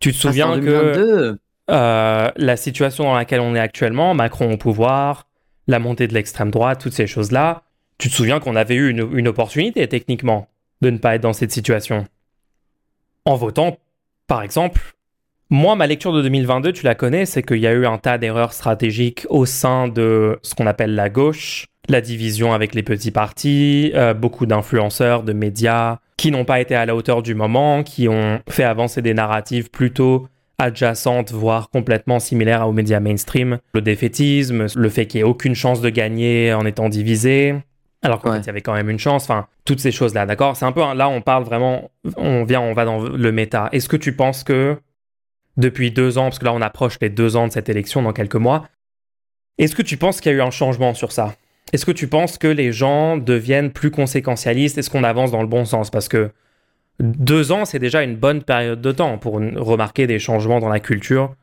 Tu te ah, souviens que euh, la situation dans laquelle on est actuellement, Macron au pouvoir, la montée de l'extrême droite, toutes ces choses-là, tu te souviens qu'on avait eu une, une, opportunité techniquement de ne pas être dans cette situation? En votant, par exemple, Moi, ma lecture de 2022, tu la connais, c'est qu'il y a eu un tas d'erreurs stratégiques au sein de ce qu'on appelle la gauche, la division avec les petits partis, euh, beaucoup d'influenceurs, de médias qui n'ont pas été à la hauteur du moment, qui ont fait avancer des narratives plutôt adjacentes, voire complètement similaires aux médias mainstream. Le défaitisme, le fait qu'il n'y ait aucune chance de gagner en étant divisé, alors qu'en fait, il y avait quand même une chance. Enfin, toutes ces choses-là, d'accord C'est un peu, là, on parle vraiment, on vient, on va dans le méta. Est-ce que tu penses que depuis deux ans, parce que là, on approche les deux ans de cette élection dans quelques mois, est-ce que tu penses qu'il y a eu un changement sur ça? Est-ce que tu penses que les gens deviennent plus conséquentialistes? Est-ce qu'on avance dans le bon sens? Parce que deux ans, c'est déjà une bonne période de temps pour remarquer des changements dans la culture.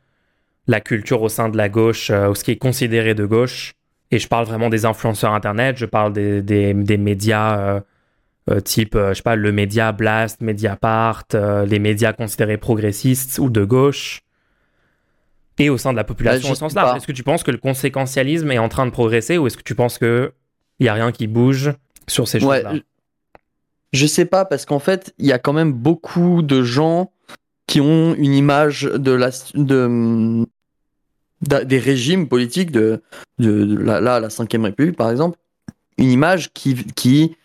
La culture au sein de la gauche, euh, ou ce qui est considéré de gauche. Et je parle vraiment des influenceurs Internet, je parle des, des, médias euh, euh, type, je sais pas, le média Blast, Mediapart, les médias considérés progressistes ou de gauche. Et au sein de la population bah, au sens large. Est-ce que tu penses que le conséquentialisme est en train de progresser ou est-ce que tu penses qu'il n'y a rien qui bouge sur ces choses-là? Je sais pas parce qu'en fait, il y a quand même beaucoup de gens qui ont une image de la de, des régimes politiques de, de, la, là, la 5 République par exemple, une image qui, qui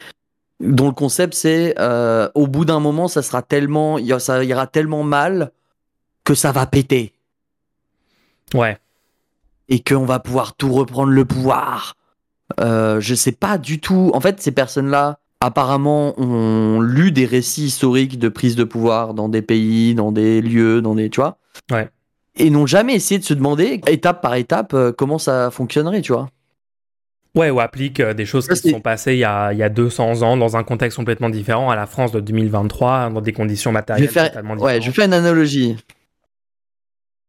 dont le concept c'est euh, au bout d'un moment ça sera tellement ça ira tellement mal que ça va péter. Ouais. Et qu'on va pouvoir tout reprendre le pouvoir. Euh, je sais pas du tout. En fait, ces personnes-là, apparemment, ont lu des récits historiques de prise de pouvoir dans des pays, dans des lieux, dans des. Tu vois Ouais. Et n'ont jamais essayé de se demander, étape par étape, euh, comment ça fonctionnerait, tu vois. Ouais, ou applique euh, des choses qui se sont passées il y, a, il y, a, 200 ans dans un contexte complètement différent à la France de 2023, dans des conditions matérielles totalement différentes. Ouais, je fais une analogie.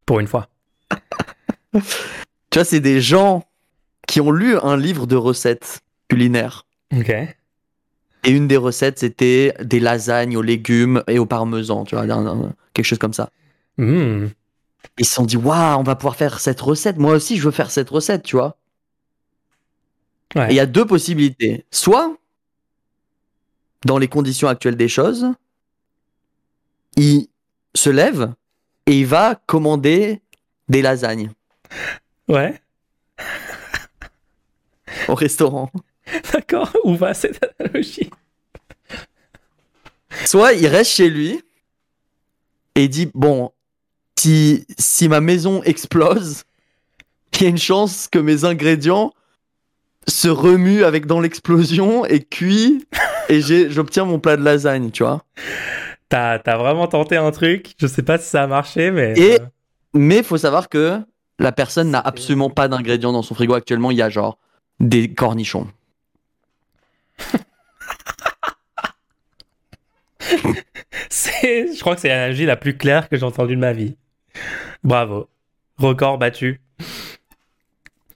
Pour une fois tu vois, c'est des gens qui ont lu un livre de recettes culinaires. Ok. Et une des recettes, c'était des lasagnes aux légumes et au parmesan, tu vois, quelque chose comme ça. Hmm. Ils se sont dit, waouh, on va pouvoir faire cette recette. Moi aussi, je veux faire cette recette, tu vois. Il y a deux possibilités. Soit, dans les conditions actuelles des choses, il se lève et il va commander des lasagnes. Ouais. Au restaurant. D'accord, où va cette analogie? Soit il reste chez lui et dit bon, si, si ma maison explose, il y a une chance que mes ingrédients se remuent avec dans l'explosion et cuit et j'obtiens mon plat de lasagne, tu vois. T'as as vraiment tenté un truc, je sais pas si ça a marché, mais. Et, euh. mais faut savoir que la personne n'a absolument pas d'ingrédients dans son frigo actuellement. Il y a genre des cornichons. je crois que c'est l'analogie la plus claire que j'ai entendue de ma vie. Bravo. Record battu.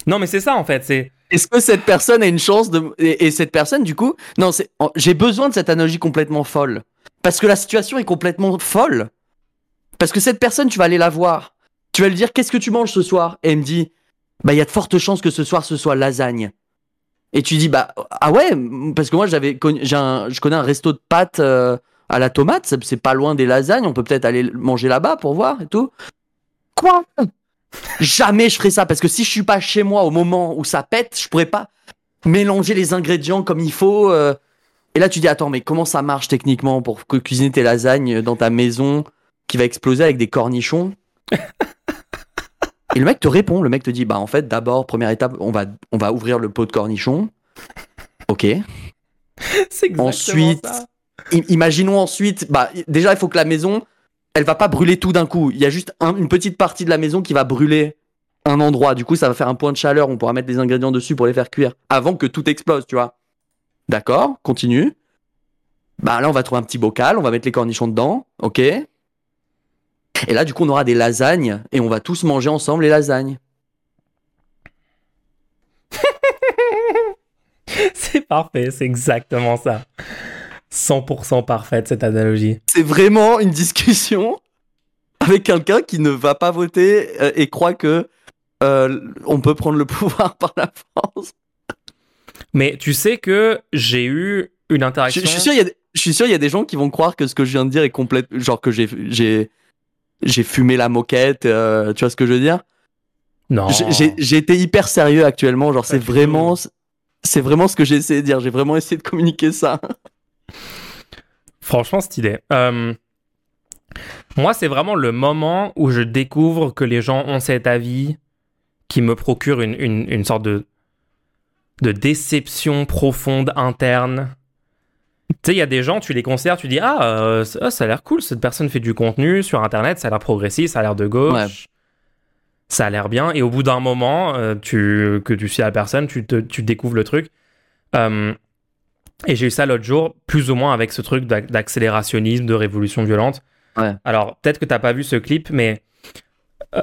Non, mais c'est ça en fait. C'est. Est-ce que cette personne a une chance de et, cette personne du coup non c'est j'ai besoin de cette analogie complètement folle parce que la situation est complètement folle parce que cette personne tu vas aller la voir tu vas lui dire qu'est-ce que tu manges ce soir? Et elle me dit bah il y a de fortes chances que ce soir ce soit lasagne. Et tu dis bah ah ouais parce que moi j'avais je connais un resto de pâtes euh, à la tomate, c'est pas loin des lasagnes, on peut peut-être aller manger là-bas pour voir et tout. Quoi? Jamais je ferai ça parce que si je suis pas chez moi au moment où ça pète, je pourrais pas mélanger les ingrédients comme il faut. Euh. Et là tu dis attends mais comment ça marche techniquement pour cuisiner tes lasagnes dans ta maison qui va exploser avec des cornichons? Et le mec te répond, le mec te dit bah en fait d'abord première étape on va on va ouvrir le pot de cornichons. Ok. C'est exactement ensuite, ça. Imaginons ensuite bah déjà il faut que la maison elle va pas brûler tout d'un coup. Il y a juste une petite partie de la maison qui va brûler un endroit. Du coup ça va faire un point de chaleur. On pourra mettre des ingrédients dessus pour les faire cuire avant que tout explose, tu vois. D'accord, continue. Bah là on va trouver un petit bocal, on va mettre les cornichons dedans. Ok. Et là, du coup, on aura des lasagnes et on va tous manger ensemble les lasagnes. c'est parfait, c'est exactement ça. 100% parfaite cette analogie. C'est vraiment une discussion avec quelqu'un qui ne va pas voter euh, et croit que euh, on peut prendre le pouvoir par la France. Mais tu sais que j'ai eu une interaction. Je, suis sûr, il y a, je suis sûr, il y a des gens qui vont croire que ce que je viens de dire est complète, genre que j'ai j'ai fumé la moquette, euh, tu vois ce que je veux dire? Non. J'ai été hyper sérieux actuellement, genre c'est vraiment, c'est vraiment ce que j'ai essayé de dire. J'ai vraiment essayé de communiquer ça. Franchement, cette idée. Euh, moi, c'est vraiment le moment où je découvre que les gens ont cet avis qui me procure une, une, une sorte de, de déception profonde interne. Tu sais, il y a des gens, tu les considères, tu dis Ah, euh, ça, a l'air cool, cette personne fait du contenu sur Internet, ça a l'air progressif, ça a l'air de gauche, ça a l'air bien. Et au bout d'un moment, euh, tu, que tu suis la personne, tu, te, tu découvres le truc. Euh, et j'ai eu ça l'autre jour, plus ou moins avec ce truc d'accélérationnisme, de révolution violente. Alors, peut-être que tu n'as pas vu ce clip, mais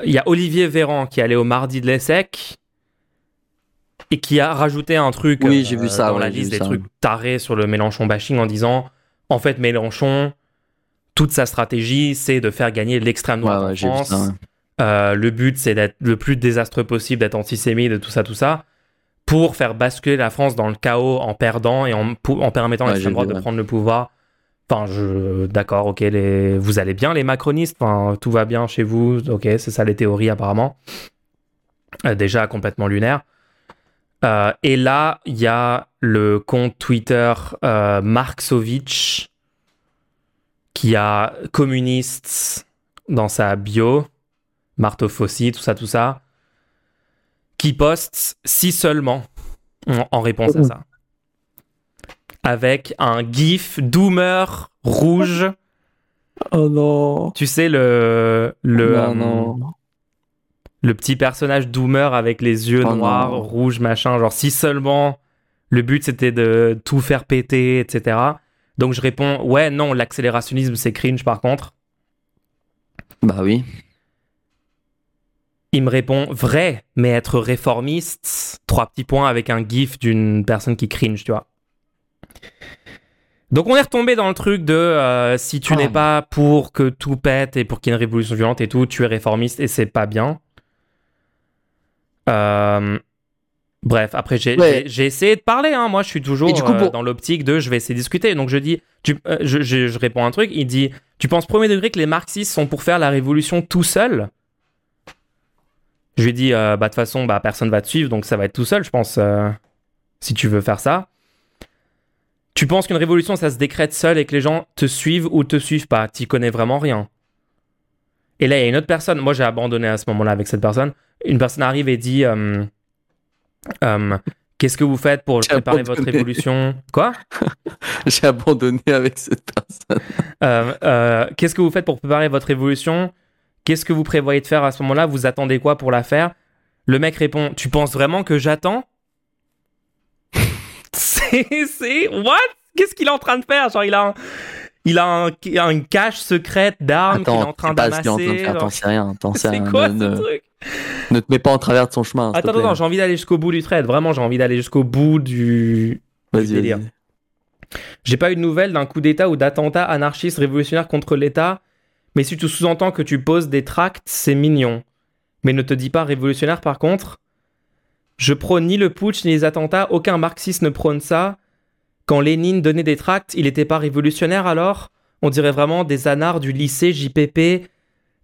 il y a Olivier Véran qui allait au mardi de l'ESSEC et qui a rajouté un truc oui, j'ai vu ça, dans la liste des trucs tarés sur le Mélenchon bashing en disant en fait Mélenchon toute sa stratégie c'est de faire gagner l'extrême droite en France. euh, le but c'est d'être le plus désastreux possible d'être antisémite de tout ça tout ça pour faire basculer la France dans le chaos en perdant et en, en permettant à l'extrême droite de prendre le pouvoir Enfin, je, d'accord, ok, les, vous allez bien, les macronistes, enfin, tout va bien chez vous, ok, c'est ça les théories apparemment. Euh, déjà complètement lunaire. Euh, et là, il y a le compte Twitter euh, Marksovitch qui a communiste dans sa bio, martophosie, tout ça, tout ça, qui poste si seulement en, réponse à ça. Avec un gif doomer rouge. Oh non. Tu sais, le. le non, non le petit personnage Doomer avec les yeux oh noirs, rouges, machin. Genre, si seulement le but c'était de tout faire péter, etc. Donc je réponds, ouais, non, l'accélérationnisme c'est cringe par contre. Bah oui. Il me répond, vrai, mais être réformiste, trois petits points avec un gif d'une personne qui cringe, tu vois. Donc on est retombé dans le truc de euh, si tu n'es oh. pas pour que tout pète et pour qu'il y ait une révolution violente et tout, tu es réformiste et c'est pas bien. Euh, bref, après, j'ai essayé de parler. Hein. Moi, je suis toujours euh, dans l'optique de je vais essayer de discuter. Donc, je dis, tu, je, je, réponds un truc. Il dit Tu penses premier degré que les marxistes sont pour faire la révolution tout seul Je lui dis Bah, de toute façon, bah, personne va te suivre. Donc, ça va être tout seul, je pense, si tu veux faire ça. Tu penses qu'une révolution, ça se décrète seul et que les gens te suivent ou te suivent pas? T'y connais vraiment rien. Et là, il y a une autre personne. Moi, j'ai abandonné à ce moment-là avec cette personne. Une personne arrive et dit euh, euh, Qu'est-ce que vous faites pour préparer votre évolution Quoi? J'ai abandonné avec cette personne. Euh, qu'est-ce que vous faites pour préparer votre évolution Qu'est-ce que vous prévoyez de faire à ce moment-là? Vous attendez quoi pour la faire? Le mec répond Tu penses vraiment que j'attends? C'est. What? Qu'est-ce qu'il est en train de faire? Genre, il a un il a un, une cache secrète d'armes qu'il est en train d'amasser. T'en sais rien, rien. C'est quoi ce truc? Ne te mets pas en travers de son chemin. Attends, attends, j'ai envie d'aller jusqu'au bout du trade. Vraiment, j'ai envie d'aller jusqu'au bout du, délire. J'ai pas eu de nouvelles d'un coup d'État ou d'attentat anarchiste révolutionnaire contre l'État, mais si tu sous-entends que tu poses des tracts, c'est mignon. Mais ne te dis pas révolutionnaire par contre. Je prône ni le putsch ni les attentats, aucun marxiste ne prône ça. Quand Lénine donnait des tracts, il n'était pas révolutionnaire alors? On dirait vraiment des anards du lycée JPP.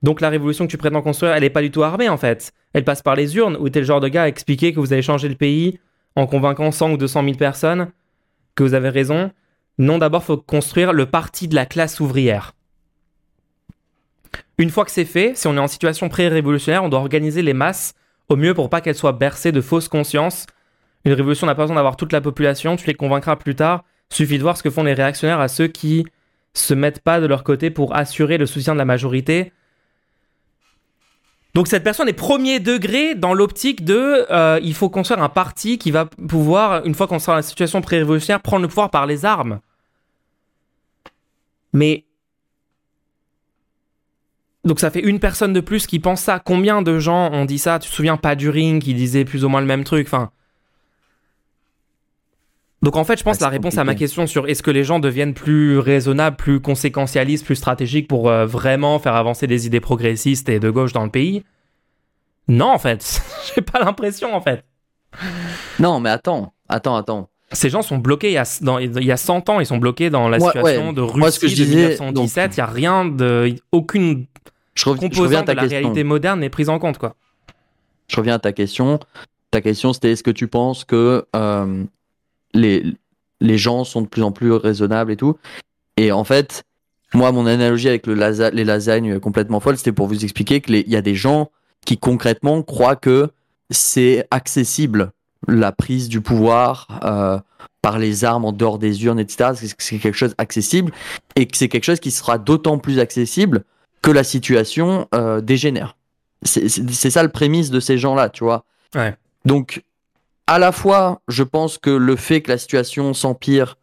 Donc la révolution que tu prétends construire, elle n'est pas du tout armée en fait. Elle passe par les urnes, où es le genre de gars à expliquer que vous avez changé le pays en convainquant 100 ou 200 000 personnes, que vous avez raison? Non, d'abord, faut construire le parti de la classe ouvrière. Une fois que c'est fait, si on est en situation pré-révolutionnaire, on doit organiser les masses au mieux pour pas qu'elles soient bercées de fausses consciences une révolution n'a pas besoin d'avoir toute la population, tu les convaincras plus tard. Suffit de voir ce que font les réactionnaires à ceux qui se mettent pas de leur côté pour assurer le soutien de la majorité. Donc cette personne est premier degré dans l'optique de euh, il faut construire un parti qui va pouvoir, une fois qu'on sera dans la situation pré-révolutionnaire, prendre le pouvoir par les armes. Mais donc ça fait une personne de plus qui pense ça. Combien de gens ont dit ça? Tu te souviens pas du ring qui disait plus ou moins le même truc? Enfin, donc en fait, je pense que la réponse à ma question sur est-ce que les gens deviennent plus raisonnables, plus conséquentialistes, plus stratégiques pour euh, vraiment faire avancer des idées progressistes et de gauche dans le pays? Non, en fait. J'ai pas l'impression, en fait. Non, mais attends, attends, attends. Ces gens sont bloqués il y a, dans, il y a 100 ans, ils sont bloqués dans la situation de Russie de 1917. Il n'y a rien de. Aucune composante de la réalité moderne est prise en compte, quoi. Je reviens à ta question. Ta question, c'était est-ce que tu penses que euh, les, les gens sont de plus en plus raisonnables et tout? Et en fait, moi, mon analogie avec le les lasagnes complètement folles, c'était pour vous expliquer qu'il y a des gens qui concrètement croient que c'est accessible la prise du pouvoir euh, par les armes en dehors des urnes, etc. C'est quelque chose accessible et que c'est quelque chose qui sera d'autant plus accessible que la situation euh, dégénère. C'est ça le prémisse de ces gens-là, tu vois. Ouais. Donc, à la fois, je pense que le fait que la situation s'empire,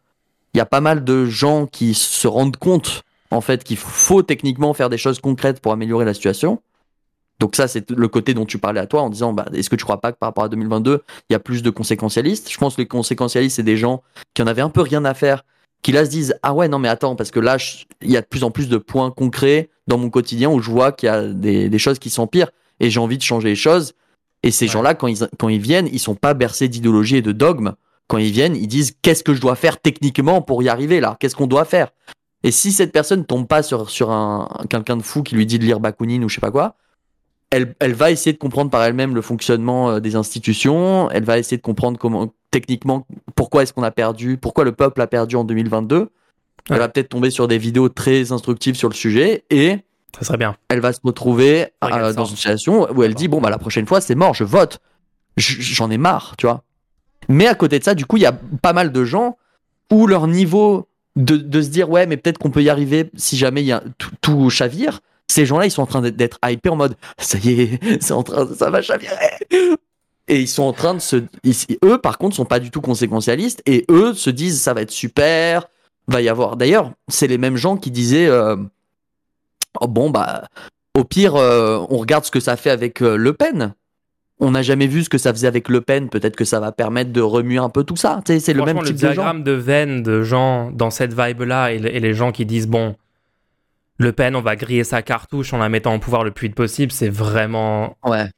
il y a pas mal de gens qui se rendent compte, en fait, qu'il faut techniquement faire des choses concrètes pour améliorer la situation. Donc ça, c'est le côté dont tu parlais à toi en disant, bah, est-ce que tu crois pas que par rapport à 2022, il y a plus de conséquentialistes? Je pense que les conséquentialistes, c'est des gens qui en avaient un peu rien à faire, qui là se disent, ah ouais, non mais attends, parce que là, il y a de plus en plus de points concrets dans mon quotidien où je vois qu'il y a des, choses qui s'empirent et j'ai envie de changer les choses. Et ces gens-là, quand ils, quand ils viennent, ils sont pas bercés d'idéologie et de dogmes. Quand ils viennent, ils disent, qu'est-ce que je dois faire techniquement pour y arriver là? Qu'est-ce qu'on doit faire? Et si cette personne tombe pas sur, sur un, quelqu'un de fou qui lui dit de lire Bakounine ou je sais pas quoi, elle, elle, va essayer de comprendre par elle-même le fonctionnement euh, des institutions, elle va essayer de comprendre comment, techniquement, pourquoi est-ce qu'on a perdu, pourquoi le peuple a perdu en 2022. Elle va peut-être tomber sur des vidéos très instructives sur le sujet et ça serait bien. Elle va se retrouver euh, dans une situation où elle dit bon bah la prochaine fois c'est mort, je vote. J'en ai marre, tu vois. Mais à côté de ça, du coup, il y a pas mal de gens où leur niveau de, de se dire ouais mais peut-être qu'on peut y arriver si jamais il y a tout, tout chavire ces gens-là, ils sont en train d'être hypés en mode ça y est, c'est en train, ça va chavirer. Et ils sont en train de se, eux par contre sont pas du tout conséquentialistes et eux se disent ça va être super, va y avoir. D'ailleurs, c'est les mêmes gens qui disaient euh, oh, bon bah au pire euh, on regarde ce que ça fait avec euh, Le Pen. On n'a jamais vu ce que ça faisait avec Le Pen. Peut-être que ça va permettre de remuer un peu tout ça. c'est le même type le diagramme de, veine de gens dans cette vibe là et les gens qui disent bon le Pen, on va griller sa cartouche en la mettant en pouvoir le plus vite possible, c'est vraiment ouais.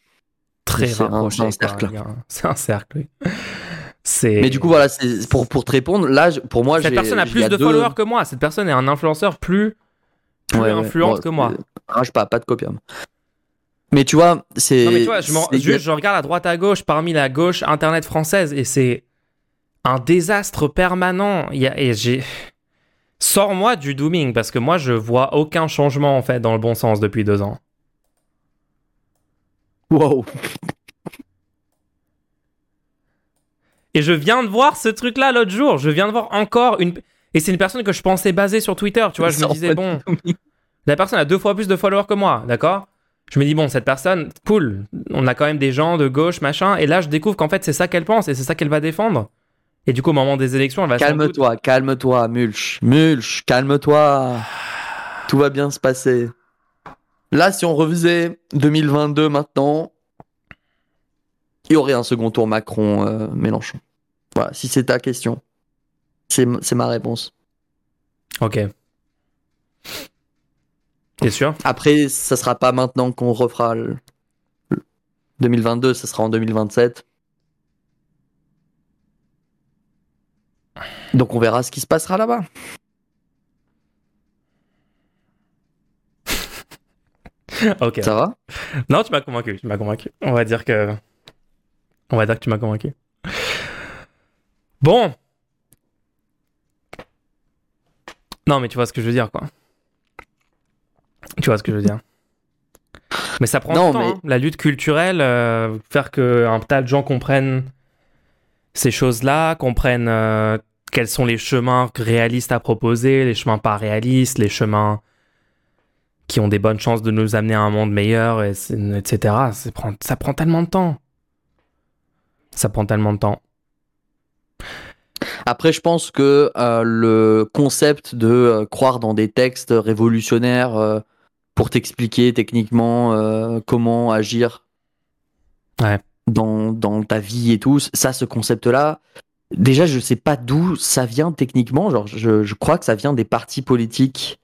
très rapproché. C'est un cercle. C'est un cercle, Mais du coup, voilà, pour, pour te répondre, là, pour moi, Cette personne a plus de followers que moi. Cette personne est un influenceur plus, plus influente que moi. Rage pas, pas de copium. Mais tu vois, c'est. Non, mais tu vois, je, je, regarde à droite à gauche, parmi la gauche internet française, et c'est un désastre permanent. Il y a, et j'ai. Sors-moi du dooming, parce que moi, je vois aucun changement, en fait, dans le bon sens depuis deux ans. Wow. Et je viens de voir ce truc-là l'autre jour. Je viens de voir encore une. Et c'est une personne que je pensais basée sur Twitter. Tu vois, je me disais, bon. La personne a deux fois plus de followers que moi, d'accord? Je me dis, bon, cette personne, cool. On a quand même des gens de gauche, machin. Et là, je découvre qu'en fait, c'est ça qu'elle pense et c'est ça qu'elle va défendre. Et du coup, au moment des élections, elle va Calme-toi, calme-toi, Mulch. Mulch, calme-toi. Tout va bien se passer. Là, si on refaisait 2022 maintenant, il y aurait un second tour Macron-Mélenchon. voilà, si c'est ta question. C'est ma réponse. Ok. T'es sûr? Après, ça sera pas maintenant qu'on refera le 2022, ça sera en 2027. Donc on verra ce qui se passera là-bas. ok. Ça va? Non, tu m'as convaincu, tu m'as convaincu. On va dire que... On va dire que tu m'as convaincu. Bon. Non, mais tu vois ce que je veux dire, quoi. Tu vois ce que je veux dire. Mais ça prend du temps, hein. la lutte culturelle, euh, faire que un tas de gens comprennent ces choses-là, comprennent euh, quels sont les chemins réalistes à proposer, les chemins pas réalistes, les chemins qui ont des bonnes chances de nous amener à un monde meilleur, et etc. Ça prend, ça prend tellement de temps. Ça prend tellement de temps. Après, je pense que euh, le concept de euh, croire dans des textes révolutionnaires euh, pour t'expliquer techniquement comment agir dans, dans, ta vie et tout, ça, ce concept-là, Déjà, je sais pas d'où ça vient techniquement. Genre, je, je, crois que ça vient des partis politiques.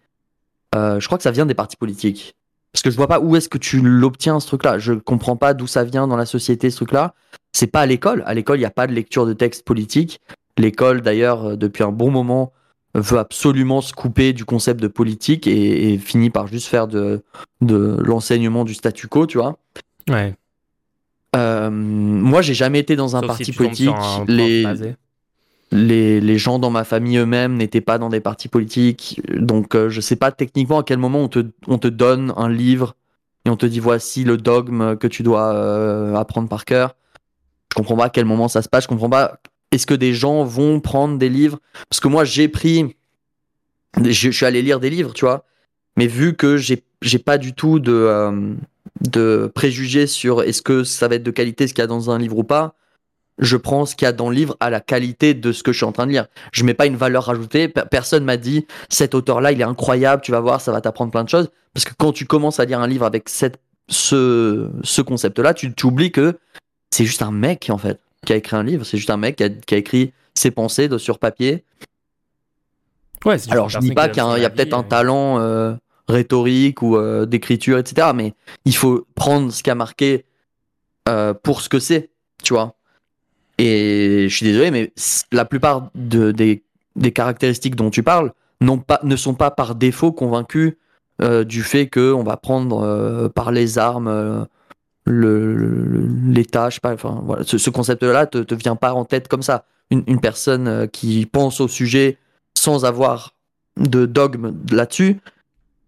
Euh, je crois que ça vient des partis politiques. Parce que je vois pas où est-ce que tu l'obtiens ce truc-là. Je comprends pas d'où ça vient dans la société ce truc-là. C'est pas à l'école. À l'école, il n'y a pas de lecture de texte politique. L'école, d'ailleurs, euh, depuis un bon moment, veut absolument se couper du concept de politique et, finit par juste faire de, de l'enseignement du statu quo, tu vois. Ouais. Euh, moi, j'ai jamais été dans un parti politique. les, les, les, gens dans ma famille eux-mêmes n'étaient pas dans des partis politiques. Donc, euh, je sais pas techniquement à quel moment on te, on te donne un livre et on te dit voici le dogme que tu dois euh, apprendre par cœur. Je comprends pas à quel moment ça se passe. Je comprends pas. Est-ce que des gens vont prendre des livres? Parce que moi, j'ai pris. Je, je, suis allé lire des livres, tu vois. Mais vu que j'ai, j'ai pas du tout de, euh, de préjugés sur est-ce que ça va être de qualité ce qu'il y a dans un livre ou pas, je prends ce qu'il y a dans le livre à la qualité de ce que je suis en train de lire. Je mets pas une valeur ajoutée. Personne m'a dit cet auteur-là, il est incroyable, tu vas voir, ça va t'apprendre plein de choses. Parce que quand tu commences à lire un livre avec cette, ce, ce concept-là, tu, tu oublies que c'est juste un mec en fait qui a écrit un livre. C'est juste un mec qui a, qui a écrit ses pensées de, sur papier. Ouais, Alors je dis pas qu'il y a, peut-être un talent euh, rhétorique ou euh, d'écriture, etc. Mais il faut prendre ce qui a marqué euh, pour ce que c'est, tu vois. Et je suis désolé, mais la plupart de, des, des, caractéristiques dont tu parles ne sont pas par défaut convaincus euh, du fait qu'on va prendre par les armes euh, le, l'État, je sais pas, enfin, voilà, ce, concept-là te, te vient pas en tête comme ça. Une, une personne qui pense au sujet sans avoir de dogme là-dessus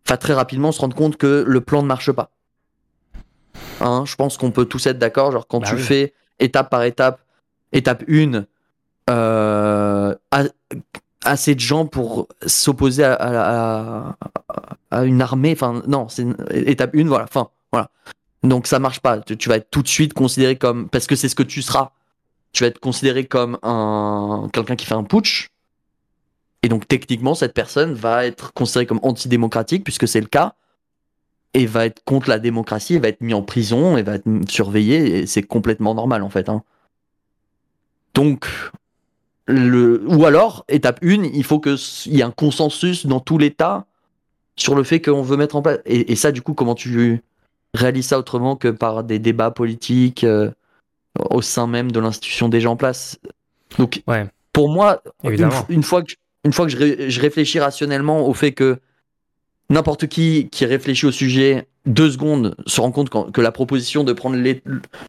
va très rapidement se rendre compte que le plan ne marche pas. Hein, je pense qu'on peut tous être d'accord, genre quand bah tu fais étape par étape étape 1, euh, assez de gens pour s'opposer à, à, une armée. Enfin, non, c'est étape 1, voilà. Enfin, voilà. Donc ça marche pas. Tu, vas être tout de suite considéré comme. Parce que c'est ce que tu seras. Tu vas être considéré comme un quelqu'un qui fait un putsch. Et donc techniquement, cette personne va être considérée comme antidémocratique, puisque c'est le cas, et va être contre la démocratie, et va être mis en prison, et va être surveillé, et c'est complètement normal en fait. Hein. Donc, le, ou alors, étape 1, il faut qu'il y ait un consensus dans tout l'État sur le fait qu'on veut mettre en place. Et, ça, du coup, comment tu réalises ça autrement que par des débats politiques euh, au sein même de l'institution déjà en place? Donc, pour moi, une, fois que, une fois que je, je réfléchis rationnellement au fait que n'importe qui qui réfléchit au sujet deux secondes se rend compte que la proposition de prendre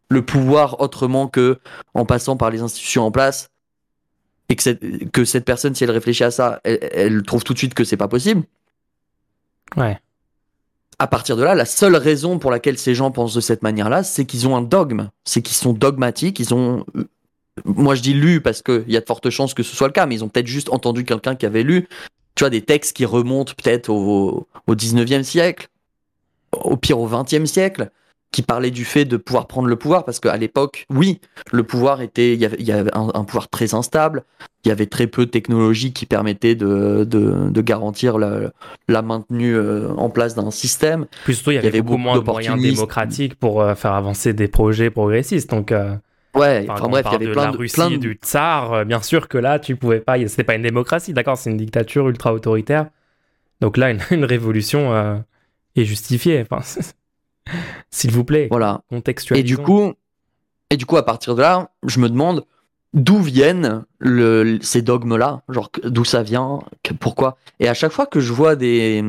le pouvoir autrement que en passant par les institutions en place et que cette, que cette personne si elle réfléchit à ça elle, trouve tout de suite que c'est pas possible. Ouais. À partir de là la seule raison pour laquelle ces gens pensent de cette manière là c'est qu'ils ont un dogme. C'est qu'ils sont dogmatiques ils ont moi je dis lu parce qu'il y a de fortes chances que ce soit le cas mais ils ont peut-être juste entendu quelqu'un qui avait lu tu vois, des textes qui remontent peut-être au, au 19e siècle, au pire au 20e siècle, qui parlaient du fait de pouvoir prendre le pouvoir, parce qu'à l'époque, oui, le pouvoir était, il y avait, y avait un, pouvoir très instable, il y avait très peu de technologies qui permettaient de, de, de garantir la, la maintenue euh, en place d'un système. Plus surtout, il y avait, beaucoup, moins de moyens démocratiques pour euh, faire avancer des projets progressistes, donc... Euh, Ouais, enfin, bref, il y avait de plein la de, Russie, du tsar, euh, bien sûr que là, tu pouvais pas. C'était pas une démocratie, d'accord, c'est une dictature ultra autoritaire. Donc là, une, révolution euh, est justifiée. Enfin, s'il vous plaît. Voilà. Contextualisons. Et du coup, et du coup, à partir de là, je me demande d'où viennent le, ces dogmes-là, genre d'où ça vient, pourquoi. Et à chaque fois que je vois des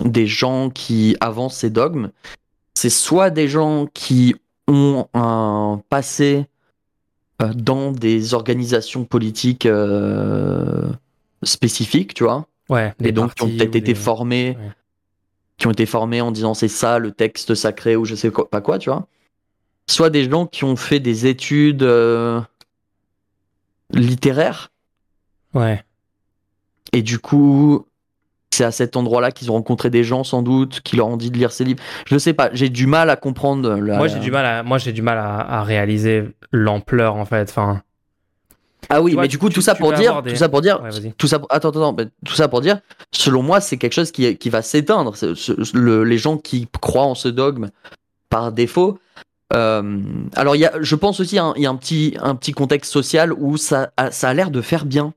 des gens qui avancent ces dogmes, c'est soit des gens qui ont un passé euh, dans des organisations politiques euh, spécifiques, tu vois. Ouais. Et donc qui ont peut-être été formés, qui ont été formés en disant c'est ça le texte sacré ou je sais pas quoi, tu vois. Soit des gens qui ont fait des études euh, littéraires. Ouais. Et du coup, c'est à cet endroit-là qu'ils ont rencontré des gens sans doute qui leur ont dit de lire ces livres. Je ne sais pas, j'ai du mal à comprendre. Moi j'ai du mal à, moi j'ai du mal à, réaliser l'ampleur en fait. Enfin. Ah oui, mais du coup tout ça pour dire, tout ça pour dire, tout ça, attends, attends, tout ça pour dire, selon moi c'est quelque chose qui, qui va s'éteindre. les gens qui croient en ce dogme par défaut. Euh, alors y a, je pense aussi hein, il y a un petit, un petit contexte social où ça, ça a l'air de faire bien.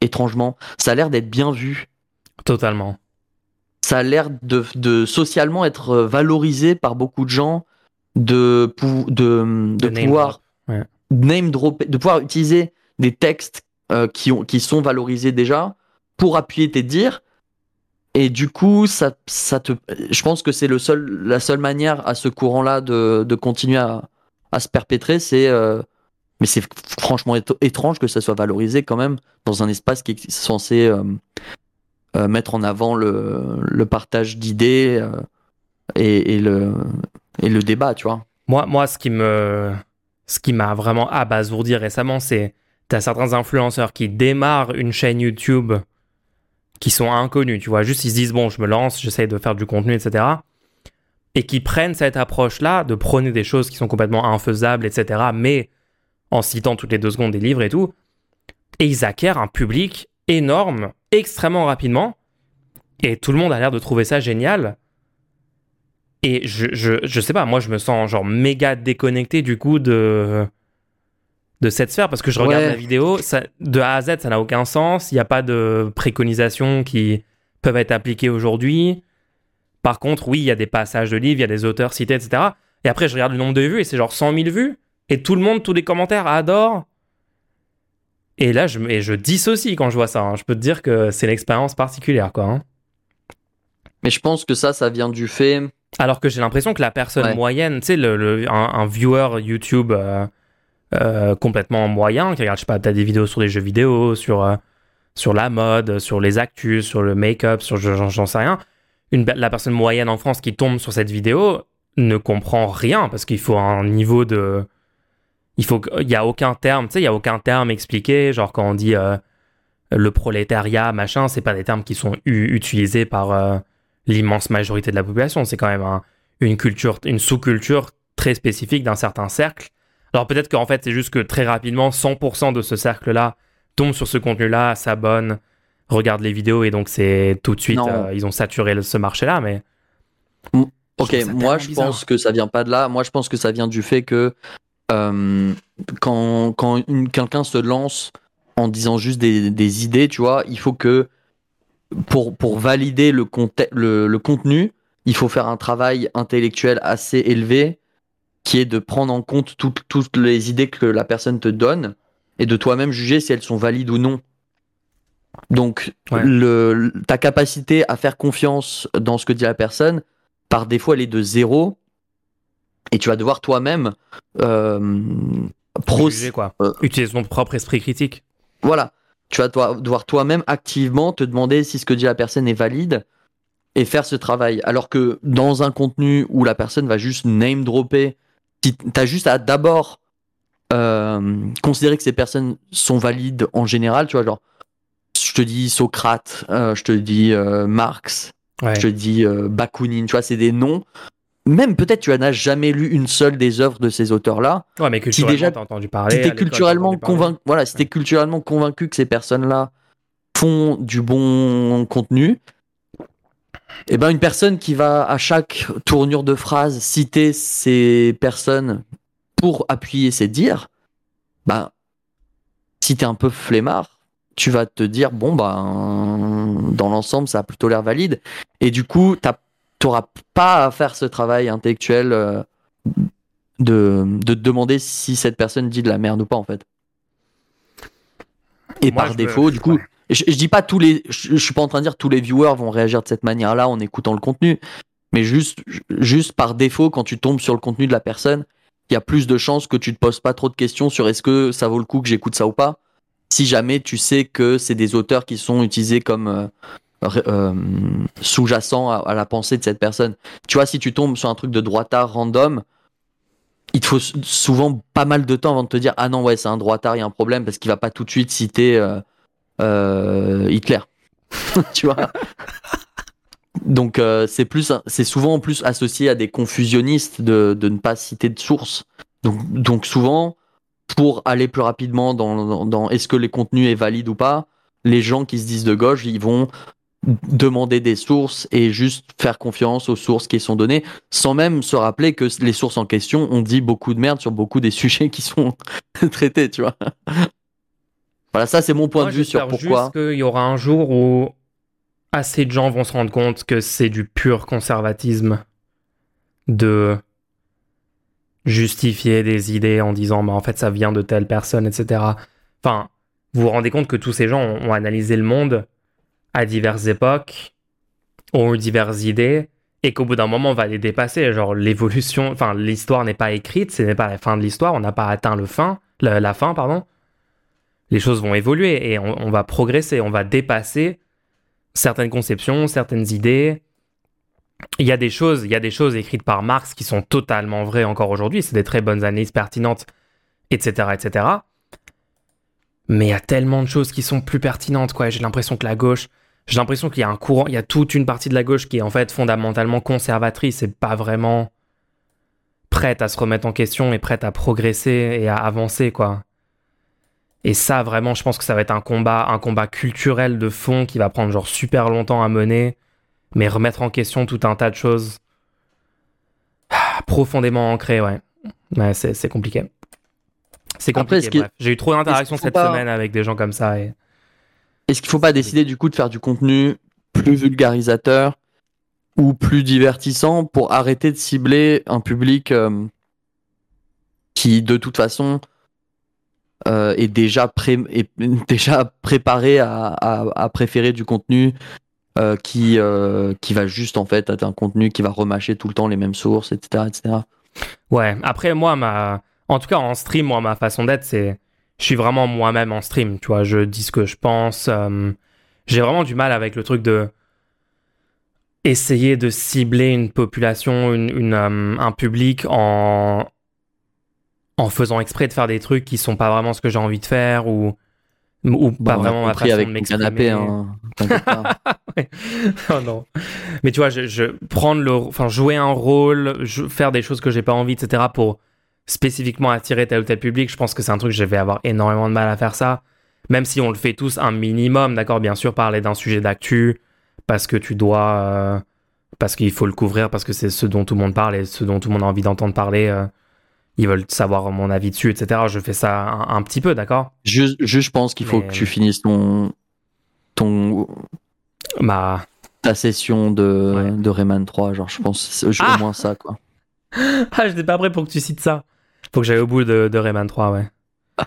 Étrangement, ça a l'air d'être bien vu. Totalement. Ça a l'air de, de, socialement être valorisé par beaucoup de gens, de, de, de, pouvoir name dropper, de pouvoir utiliser des textes euh, qui, ont, qui sont valorisés déjà pour appuyer tes dires. Et du coup, ça, ça te, je pense que c'est le seul, la seule manière à ce courant-là de, de continuer à, à se perpétrer, c'est, euh, mais c'est franchement étrange que ça soit valorisé quand même dans un espace qui est censé euh, euh, mettre en avant le, partage d'idées et, et, le, débat, tu vois. Moi, moi, ce qui me, ce qui m'a vraiment abasourdi récemment, c'est t'as certains influenceurs qui démarrent une chaîne YouTube qui sont inconnus, tu vois, juste ils se disent bon, je me lance, j'essaie de faire du contenu, etc. Et qui prennent cette approche-là de prôner des choses qui sont complètement infaisables, etc. Mais en citant toutes les deux secondes des livres et tout, et ils acquièrent un public énorme, extrêmement rapidement, et tout le monde a l'air de trouver ça génial. Et je, je, je sais pas, moi je me sens genre méga déconnecté du coup de de cette sphère parce que je regarde la vidéo, ça, de A à Z, ça n'a aucun sens. Il n'y a pas de préconisations qui peuvent être appliquées aujourd'hui. Par contre, oui, il y a des passages de livres, il y a des auteurs cités, etc. Et après, je regarde le nombre de vues et c'est genre 100 000 vues. Et tout le monde, tous les commentaires adorent. Et là, je, et je dissocie quand je vois ça. Hein. Je peux te dire que c'est l'expérience particulière, quoi. Hein. Mais je pense que ça, ça vient du fait. Alors que j'ai l'impression que la personne moyenne, tu sais, le, un, viewer YouTube. Euh, euh, complètement moyen, qui regarde, je sais pas, t'as des vidéos sur les jeux vidéo, sur, euh, sur la mode, sur les actus, sur le make-up, sur j'en sais rien. Une, la personne moyenne en France qui tombe sur cette vidéo ne comprend rien parce qu'il faut un niveau de. Il faut il y a aucun terme, tu sais, il y a aucun terme expliqué. Genre quand on dit euh, le prolétariat, machin, c'est pas des termes qui sont utilisés par l'immense majorité de la population. C'est quand même une culture, une sous-culture très spécifique d'un certain cercle alors peut-être qu'en fait, c'est juste que très rapidement, 100% de ce cercle-là tombe sur ce contenu-là, s'abonne, regarde les vidéos et donc c'est tout de suite, euh, ils ont saturé ce marché-là. Mais ok, moi je pense que ça vient pas de là. Moi je pense que ça vient du fait que euh, quand, quand quelqu'un se lance en disant juste des, idées, tu vois, il faut que pour, pour valider le, le, le contenu, il faut faire un travail intellectuel assez élevé qui est de prendre en compte toutes les idées que la personne te donne et de toi-même juger si elles sont valides ou non. Donc, le, ta capacité à faire confiance dans ce que dit la personne, par défaut, elle est de zéro. Et tu vas devoir toi-même euh, quoi? Euh, Utiliser ton propre esprit critique. Voilà. Tu vas devoir toi-même activement te demander si ce que dit la personne est valide et faire ce travail. Alors que dans un contenu où la personne va juste name dropper tu as juste à d'abord euh, considérer que ces personnes sont valides en général, tu vois, genre, je te dis Socrate, euh, je te dis euh, Marx, je te dis Bakounine, tu vois, c'est des noms. Même peut-être tu n'as jamais lu une seule des œuvres de ces auteurs-là. Ouais, mais culturellement, si déjà, as entendu parler. Si t'es culturellement convaincu, voilà, si es culturellement convaincu que ces personnes-là font du bon contenu, eh ben, une personne qui va à chaque tournure de phrase citer ces personnes pour appuyer ses dires, ben, si t'es un peu flemmard, tu vas te dire, bon, ben, dans l'ensemble, ça a plutôt l'air valide. Et du coup, t'auras pas à faire ce travail intellectuel euh, de, de te demander si cette personne dit de la merde ou pas, en fait. Et par défaut, du coup, je, dis pas tous les, je, suis pas en train de dire tous les viewers vont réagir de cette manière-là en écoutant le contenu, mais juste, juste par défaut, quand tu tombes sur le contenu de la personne, il y a plus de chances que tu te poses pas trop de questions sur est-ce que ça vaut le coup que j'écoute ça ou pas. Si jamais tu sais que c'est des auteurs qui sont utilisés comme euh, euh, sous-jacents à, la pensée de cette personne. Tu vois, si tu tombes sur un truc de droitard random, il te faut souvent pas mal de temps avant de te dire ah non ouais c'est un droitard, il y a un problème parce qu'il va pas tout de suite citer euh, euh, Hitler. tu vois? Donc c'est plus, c'est souvent plus associé à des confusionnistes de, de ne pas citer de source. Donc, donc souvent, pour aller plus rapidement dans, dans, est-ce que les contenus est valide ou pas, les gens qui se disent de gauche, ils vont demander des sources et juste faire confiance aux sources qui sont données, sans même se rappeler que les sources en question ont dit beaucoup de merde sur beaucoup des sujets qui sont traités, tu vois. Voilà, ça c'est mon point de vue sur pourquoi. Juste qu'il y aura un jour où assez de gens vont se rendre compte que c'est du pur conservatisme de justifier des idées en disant bah en fait ça vient de telle personne, etc. Enfin, vous vous rendez compte que tous ces gens ont, analysé le monde à diverses époques, ont eu diverses idées, et qu'au bout d'un moment, on va les dépasser. Genre, l'évolution, enfin, l'histoire n'est pas écrite, ce n'est pas la fin de l'histoire, on n'a pas atteint le fin, la, fin, pardon. Les choses vont évoluer et on, va progresser, on va dépasser certaines conceptions, certaines idées. Il y a des choses, il y a des choses écrites par Marx qui sont totalement vraies encore aujourd'hui. C'est des très bonnes analyses pertinentes, etc., etc. Mais il y a tellement de choses qui sont plus pertinentes, quoi. J'ai l'impression que la gauche, j'ai l'impression qu'il y a un courant, il y a toute une partie de la gauche qui est en fait fondamentalement conservatrice et pas vraiment prête à se remettre en question et prête à progresser et à avancer, quoi. Et ça, vraiment, je pense que ça va être un combat, un combat culturel de fond qui va prendre genre super longtemps à mener, mais remettre en question tout un tas de choses profondément ancrées, ouais. Ouais, c'est compliqué. C'est compliqué. J'ai eu trop d'interactions cette semaine avec des gens comme ça et. Est-ce qu'il faut pas décider du coup de faire du contenu plus vulgarisateur ou plus divertissant pour arrêter de cibler un public euh, qui de toute façon euh, est, déjà préparé à, préférer du contenu euh, qui, qui va juste en fait être un contenu qui va remâcher tout le temps les mêmes sources, etc. etc. Ouais, après moi, ma... en tout cas en stream, moi, ma façon d'être, c'est je suis vraiment moi-même en stream, tu vois, je dis ce que je pense. Euh, j'ai vraiment du mal avec le truc de essayer de cibler une population, une, euh, un public en en faisant exprès de faire des trucs qui sont pas vraiment ce que j'ai envie de faire ou ou pas vraiment ma façon avec de m'exprimer. Hein, oh non. Mais tu vois, je, je prendre le, enfin jouer un rôle, faire des choses que j'ai pas envie, etc. pour spécifiquement attirer tel ou tel public, je pense que c'est un truc que je vais avoir énormément de mal à faire ça. Même si on le fait tous un minimum, d'accord, bien sûr, parler d'un sujet d'actu, parce que tu dois. Euh, parce qu'il faut le couvrir, parce que c'est ce dont tout le monde parle et ce dont tout le monde a envie d'entendre parler. Euh, ils veulent savoir mon avis dessus, etc. Je fais ça un, petit peu, d'accord? Juste, je pense qu'il faut que tu finisses ton. ton. Ma. Ta session de, de Rayman 3, genre, je pense, au ah moins ça, quoi. ah, j'étais pas prêt pour que tu cites ça. Faut que j'aille au bout de, de Rayman 3, ouais.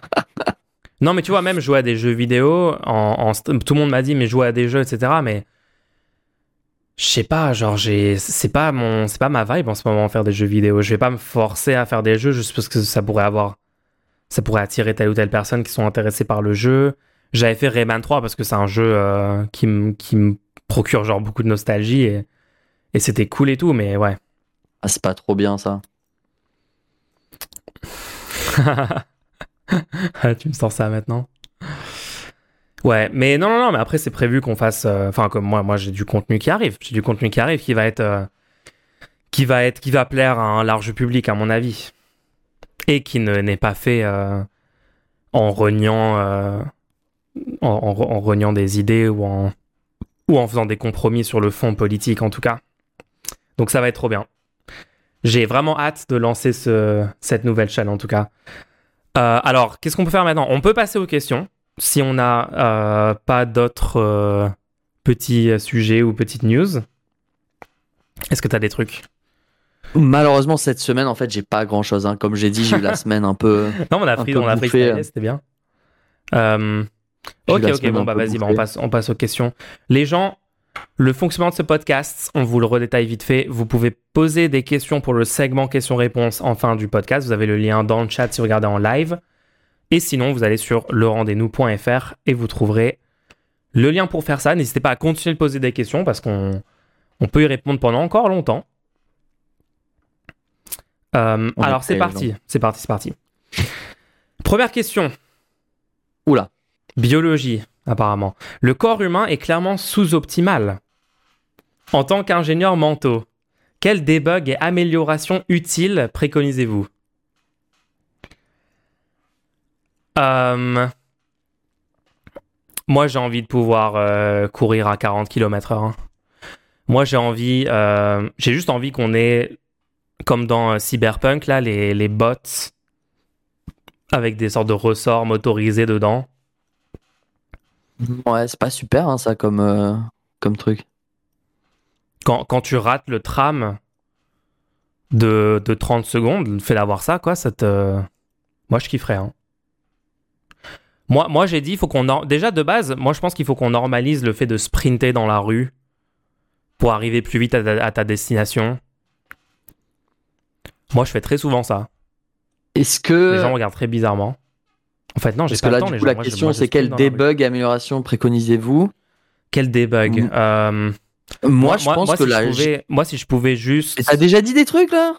non, mais tu vois, même jouer à des jeux vidéo, en, tout le monde m'a dit, mais jouer à des jeux, etc. Mais je sais pas, genre, j'ai, c'est pas mon, c'est pas ma vibe en ce moment faire des jeux vidéo. Je vais pas me forcer à faire des jeux juste parce que ça pourrait avoir, ça pourrait attirer telle ou telle personne qui sont intéressées par le jeu. J'avais fait Rayman 3 parce que c'est un jeu euh, qui me, qui procure genre beaucoup de nostalgie et, et c'était cool et tout, mais ouais. Ah, c'est pas trop bien ça. Tu me sors ça maintenant Ouais, mais non, non, non, mais après, c'est prévu qu'on fasse. Euh, enfin, comme moi, moi, j'ai du contenu qui arrive. J'ai du contenu qui arrive qui va être. Euh, qui va être. qui va plaire à un large public, à mon avis. Et qui n'est pas fait euh, en reniant. En, en, reniant des idées ou en. ou en faisant des compromis sur le fond politique, en tout cas. Donc, ça va être trop bien. J'ai vraiment hâte de lancer ce, cette nouvelle chaîne, en tout cas. Euh, alors, qu'est-ce qu'on peut faire maintenant? On peut passer aux questions. Si on n'a euh, pas d'autres euh, petits sujets ou petites news. Est-ce que tu as des trucs? Malheureusement, cette semaine, en fait, j'ai pas grand chose. Hein. Comme j'ai dit, j'ai eu la semaine un peu. non, on a pris, on a pris c'était bien. ok, ok, bon, bah vas-y, bah, on, passe, on passe aux questions. Les gens, le fonctionnement de ce podcast, on vous le redétaille vite fait. Vous pouvez poser des questions pour le segment questions-réponses en fin du podcast. Vous avez le lien dans le chat si vous regardez en live. Et sinon, vous allez sur lerendez-nous.fr et vous trouverez le lien pour faire ça. N'hésitez pas à continuer de poser des questions parce qu'on peut y répondre pendant encore longtemps. Euh, alors, c'est parti. C'est parti, c'est parti. Première question. Oula. Biologie apparemment. Le corps humain est clairement sous-optimal. En tant qu'ingénieur mentaux, quel debug et amélioration utile préconisez-vous? Euh, Moi, j'ai envie de pouvoir euh, courir à 40 km/h. Moi, j'ai envie, euh, j'ai juste envie qu'on ait, comme dans Cyberpunk, là, les, les bots avec des sortes de ressorts motorisés dedans Ouais, c'est pas super hein, ça comme, euh, comme truc. Quand, quand, tu rates le tram de, de 30 secondes, le fait d'avoir ça, quoi, ça te... Moi, je kifferais. Hein. Moi, moi j'ai dit, faut qu'on. Déjà, de base, moi, je pense qu'il faut qu'on normalise le fait de sprinter dans la rue pour arriver plus vite à ta, destination. Moi, je fais très souvent ça. Est-ce que. Les gens regardent très bizarrement. En fait, non, j'ai pas que le temps. Du coup, la question, c'est quel debug amélioration préconisez-vous Quel debug euh, Moi, je pense que si moi, si je pouvais juste. T'as déjà dit des trucs là?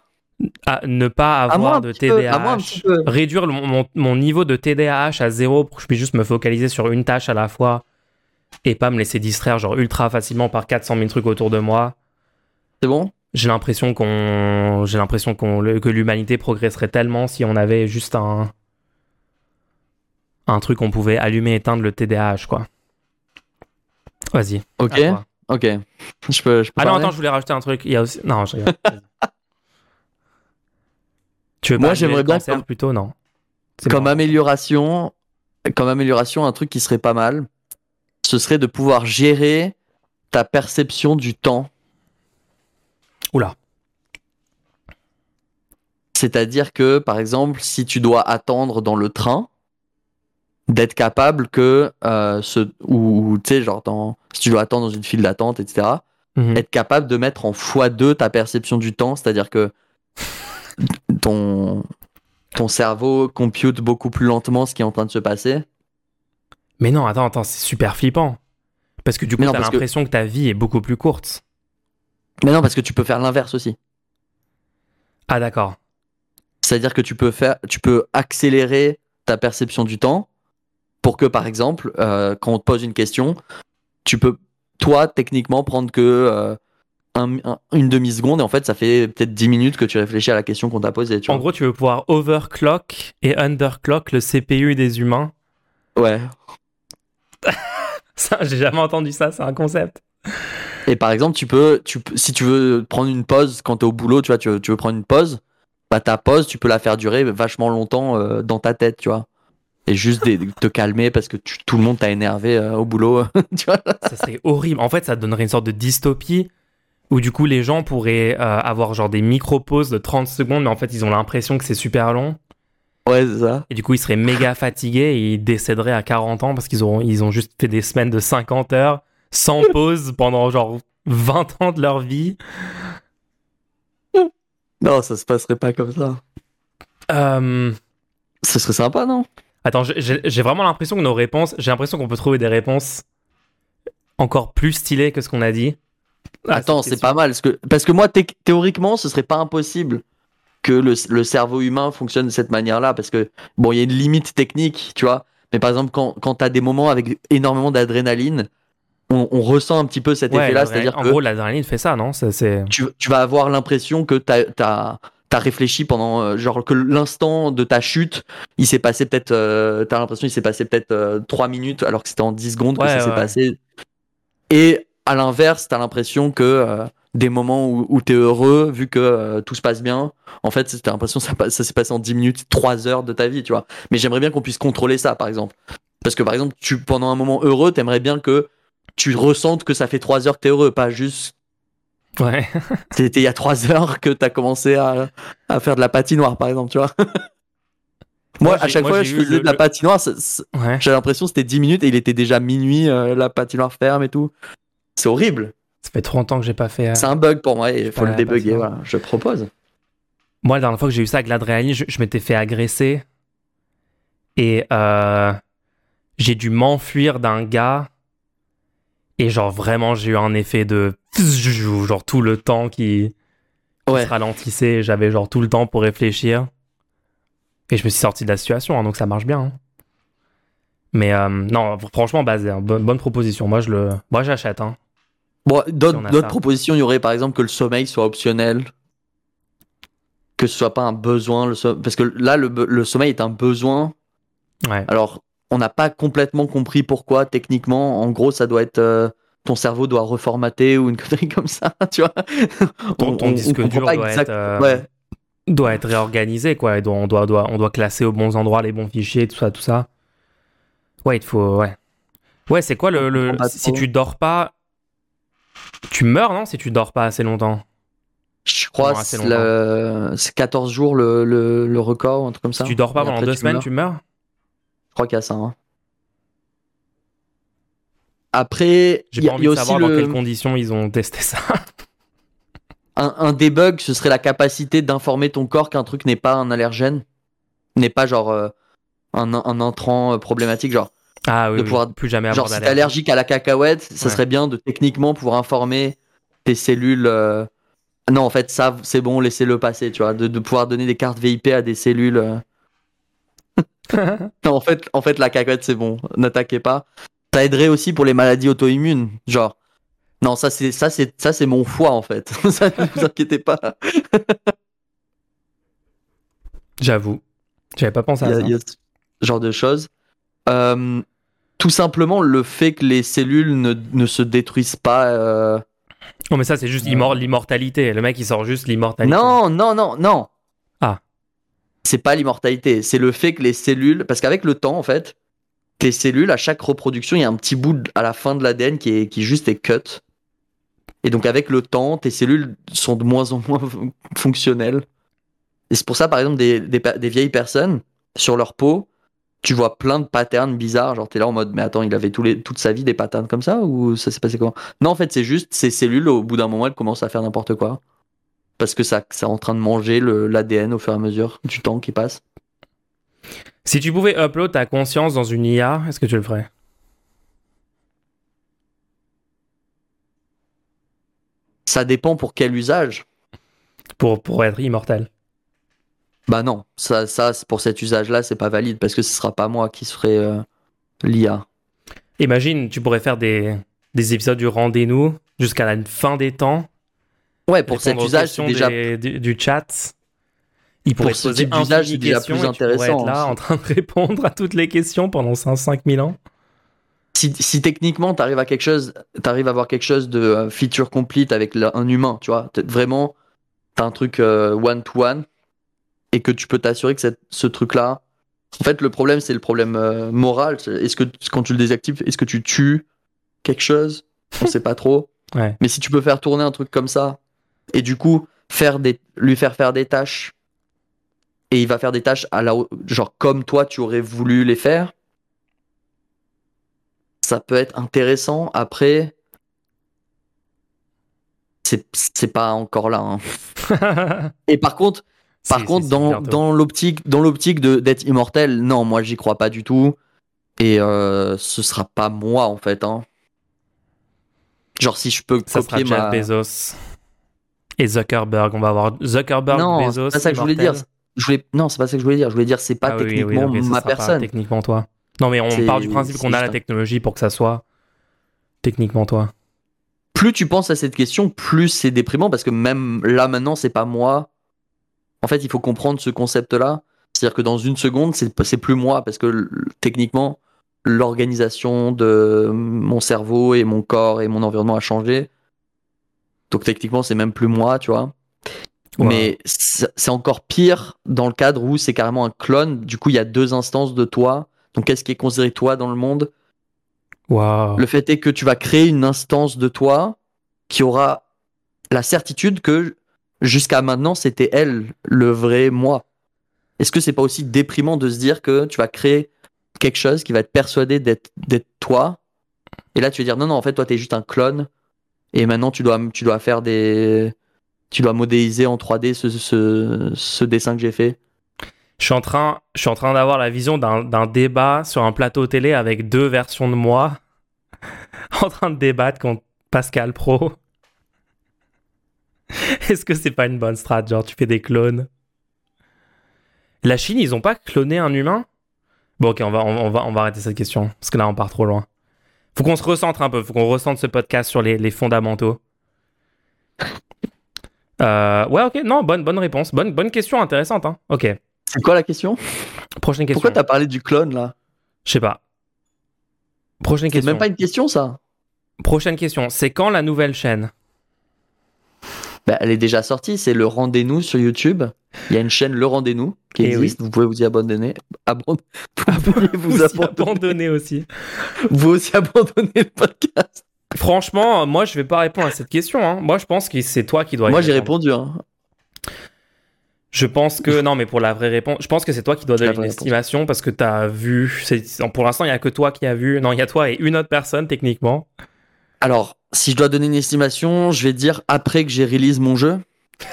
à ne pas avoir de TDAH, réduire mon, niveau de TDAH à zéro pour que je puisse juste me focaliser sur une tâche à la fois et pas me laisser distraire genre ultra facilement par 400 000 trucs autour de moi. C'est bon? J'ai l'impression qu'on, j'ai l'impression qu'on, que l'humanité progresserait tellement si on avait juste un un truc qu'on pouvait allumer éteindre le TDAH quoi. Vas-y. Ok. Ok. Je peux. Je peux ah non attends je voulais rajouter un truc. Il y a aussi non je tu veux Moi j'aimerais bien faire plutôt non? Comme amélioration, comme amélioration un truc qui serait pas mal, ce serait de pouvoir gérer ta perception du temps. Oula. C'est-à-dire que, par exemple, si tu dois attendre dans le train, d'être capable que euh, ce ou tu sais genre si tu dois attendre dans une file d'attente etc mhm. être capable de mettre en x2 ta perception du temps c'est à dire que ton ton cerveau compute beaucoup plus lentement ce qui est en train de se passer. Mais non attends attends c'est super flippant. Parce que du coup t'as l'impression que... ta vie est beaucoup plus courte. Mais non parce que tu peux faire l'inverse aussi. Ah d'accord. C'est à dire que tu peux faire tu peux accélérer ta perception du temps pour que, par exemple, euh, quand on te pose une question, tu peux, toi, techniquement, prendre que euh, une demi-seconde et en fait, ça fait peut-être 10 minutes que tu réfléchis à la question qu'on t'a posée. en gros, tu veux pouvoir overclock et underclock le CPU des humains. Ouais. ça, j'ai jamais entendu ça, c'est un concept. Et par exemple, tu peux, tu, si tu veux prendre une pause quand tu es au boulot, tu vois, tu veux, tu veux prendre une pause, bah ta pause, tu peux la faire durer vachement longtemps euh, dans ta tête, tu vois et juste de te calmer parce que tout le monde t'a énervé euh, au boulot. tu vois? Ça serait horrible. En fait, ça donnerait une sorte de dystopie où du coup les gens pourraient euh, avoir genre des micro-pauses de 30 secondes, mais en fait ils ont l'impression que c'est super long. Ouais, c'est ça. Et du coup ils seraient méga fatigués et ils décéderaient à 40 ans parce qu'ils ont, ils ont juste fait des semaines de 50 heures sans pause pendant genre 20 ans de leur vie. Non, ça se passerait pas comme ça. Euh... Ce serait sympa, non? Attends, j'ai vraiment l'impression que nos réponses, j'ai l'impression qu'on peut trouver des réponses encore plus stylées que ce qu'on a dit. Attends, c'est pas mal. Parce que, parce que moi, théoriquement, ce serait pas impossible que le, le cerveau humain fonctionne de cette manière-là. Parce que, bon, il y a une limite technique, tu vois. Mais par exemple, quand, quand tu as des moments avec énormément d'adrénaline, on, on, ressent un petit peu cet effet-là. C'est-à-dire En gros, l'adrénaline fait ça, non? Tu, tu, vas avoir l'impression que tu as, t'as réfléchi pendant euh, genre que l'instant de ta chute, il s'est passé peut-être, euh, t'as l'impression il s'est passé peut-être euh, 3 minutes alors que c'était en 10 secondes que ça s'est passé. Et à l'inverse, t'as l'impression que euh, des moments où, où t'es heureux, vu que tout se passe bien, en fait, t'as l'impression que ça, ça s'est passé en 10 minutes, 3 heures de ta vie, tu vois. Mais j'aimerais bien qu'on puisse contrôler ça, par exemple. Parce que par exemple, tu pendant un moment heureux, t'aimerais bien que tu ressentes que ça fait 3 heures que t'es heureux, pas juste Ouais. C'était il y a trois heures que tu as commencé à, à, faire de la patinoire, par exemple, tu vois. moi, à chaque fois que je faisais de la patinoire, j'ai l'impression que c'était 10 minutes et il était déjà minuit, euh, la patinoire ferme et tout. C'est horrible. Ça fait trop longtemps que j'ai pas fait. Euh, C'est un bug pour moi et il faut le débugger. Voilà, je propose. Moi, la dernière fois que j'ai eu ça avec l'adrénaline, je, m'étais fait agresser et euh, j'ai dû m'enfuir d'un gars et genre vraiment, j'ai eu un effet de genre tout le temps qui, se ralentissait. J'avais genre tout le temps pour réfléchir. Et je me suis sorti de la situation, hein, donc ça marche bien. Hein. Mais euh, non, franchement, basé, hein, bonne, proposition. Moi, je le, moi, j'achète. Hein. Bon, d'autres propositions, il y aurait par exemple que le sommeil soit optionnel, que ce soit pas un besoin, le parce que là, le, le, sommeil est un besoin. Ouais. Alors, on n'a pas complètement compris pourquoi techniquement. En gros, ça doit être euh, ton cerveau doit reformater ou une connerie comme ça, tu vois. Ton, disque dur doit, être, euh, doit être réorganisé, quoi. Et on doit, doit, on doit classer aux bons endroits les bons fichiers, tout ça, tout ça. Ouais, il faut, ouais. Ouais, c'est quoi le, si tu dors pas, tu meurs, non Si tu dors pas assez longtemps? Je crois que c'est 14 jours le, le, record, un truc comme ça. Si tu dors pas pendant deux semaines, tu meurs? Crois qu'il y a ça. Hein. Après, J'ai pas envie de savoir dans le- quelles conditions ils ont testé ça. un, un debug, ce serait la capacité d'informer ton corps qu'un truc n'est pas un allergène, n'est pas genre euh, un, un entrant euh, problématique. Genre, Ah oui, De oui, pouvoir- plus jamais genre avoir si t'es d'allergie. allergique à la cacahuète, ça Ouais. serait bien de techniquement pouvoir informer tes cellules. euh, Non, en fait, ça, c'est bon, laissez-le passer, tu vois, de, de pouvoir donner des cartes VIP à des cellules. Euh. Non, en fait, en fait, la cacahuète, c'est bon, n'attaquez pas. Ça aiderait aussi pour les maladies auto-immunes, genre. Non, ça c'est ça c'est ça c'est mon foie en fait. ça ne vous inquiétez pas. J'avoue. J'avais pas pensé à ça. il y a ce genre de choses. Euh, tout simplement le fait que les cellules ne, ne se détruisent pas. euh, Non, mais ça, c'est juste immor- l'immortalité. Le mec, il sort juste l'immortalité. Non, non, non, non. C'est pas l'immortalité, c'est le fait que les cellules, parce qu'avec le temps en fait, tes cellules à chaque reproduction, il y a un petit bout à la fin de l'ADN qui juste est cut. Et donc avec le temps, tes cellules sont de moins en moins fonctionnelles. Et c'est pour ça, par exemple, des, vieilles personnes, sur leur peau, tu vois plein de patterns bizarres. Genre, t'es là en mode, mais attends, il avait toute sa vie des patterns comme ça ou ça s'est passé comment? Non, en fait, c'est juste ces cellules, au bout d'un moment, elles commencent à faire n'importe quoi. Parce que ça, c'est en train de manger l'ADN au fur et à mesure du temps qui passe. Si tu pouvais upload ta conscience dans une IA, est-ce que tu le ferais? Ça dépend pour quel usage. pour, pour être immortel Bah non, ça, ça pour cet usage-là, c'est pas valide parce que ce sera pas moi qui ferai euh, l'IA. Imagine, tu pourrais faire des, des épisodes du rendez-nous jusqu'à la fin des temps. Ouais, pour cet usage, c'est déjà. des- du, du chat. Il pourrait Pour ce type d'usage, c'est déjà plus intéressant, être là en train de répondre à toutes les questions pendant 5000 ans. Si, si techniquement t'arrives à quelque chose, t'arrives à avoir quelque chose de euh, feature complete avec la- un humain, tu vois, vraiment, t'as un truc one to one et que tu peux t'assurer que cette- ce truc-là. En fait, le problème, c'est le problème euh, moral. Est-ce que quand tu le désactives, est-ce que tu tues quelque chose? On sait pas trop. Ouais. Mais si tu peux faire tourner un truc comme ça et du coup faire des, lui faire faire des tâches et il va faire des tâches à la, genre comme toi tu aurais voulu les faire, ça peut être intéressant. Après, c'est pas encore là. hein. Et par contre, par contre, dans, l'optique, dans l'optique de d'être immortel, non, moi j'y crois pas du tout. Et euh, ce sera pas moi en fait. Hein. Genre si je peux Ça sera copier Jeff ma. Bezos et Zuckerberg. On va avoir Zuckerberg, Non, Bezos. c'est pas ça que je voulais dire. Je voulais... Non, c'est pas ça que je voulais dire. Je voulais dire c'est pas Ah oui, oui, techniquement ma personne. techniquement toi. Non, mais on part du principe qu'on a la technologie pour que ça soit techniquement toi. Plus tu penses à cette question, plus c'est déprimant parce que même là maintenant, c'est pas moi. En fait, il faut comprendre ce concept-là. C'est-à-dire que dans une seconde, c'est plus moi parce que techniquement, l'organisation de mon cerveau et mon corps et mon environnement a changé. Donc techniquement, c'est même plus moi, tu vois. Ouais. Mais c'est encore pire dans le cadre où c'est carrément un clone. Du coup, il y a deux instances de toi. Donc, qu'est-ce qui est considéré toi dans le monde? Waouh. Le fait est que tu vas créer une instance de toi qui aura la certitude que jusqu'à maintenant, c'était elle, le vrai moi. Est-ce que c'est pas aussi déprimant de se dire que tu vas créer quelque chose qui va être persuadé d'être d'être toi? Et là tu vas dire non non en fait toi t'es juste un clone et maintenant tu dois tu dois faire des tu dois modéliser en 3D ce, ce, dessin que j'ai fait. Je suis en train, je suis en train d'avoir la vision d'un débat sur un plateau télé avec deux versions de moi en train de débattre contre Pascal Pro. Est-ce que c'est pas une bonne strat? Genre, tu fais des clones. La Chine, ils ont pas cloné un humain? Bon, ok, on va, on va, on va arrêter cette question parce que là, on part trop loin. Faut qu'on se recentre un peu, faut qu'on recentre ce podcast sur les, les fondamentaux. Euh, ouais, ok, non, bonne, bonne réponse. Bonne, bonne question intéressante. Hein. Ok, C'est quoi la question? Prochaine question. Pourquoi t'as parlé du clone là? Je sais pas. Prochaine C'est question. même pas une question ça. Prochaine question. C'est quand la nouvelle chaîne? Bah, elle est déjà sortie, c'est le rendez-nous sur YouTube. Il y a une chaîne Le Rendez-nous qui Eh existe. Vous pouvez vous y abandonner. Abon- Vous pouvez vous, Vous abandonner. abandonner aussi. Vous aussi abandonner le podcast. Franchement, moi, je vais pas répondre à cette question. hein. Moi, je pense que c'est toi qui dois. y Moi j'ai répondu. Hein. Je pense que non, mais pour la vraie réponse, je pense que c'est toi qui dois donner une estimation parce que tu as vu. Pour l'instant, il n'y a que toi qui as vu. Non, il y a toi et une autre personne techniquement. Alors, si je dois donner une estimation, je vais dire après que j'ai release mon jeu.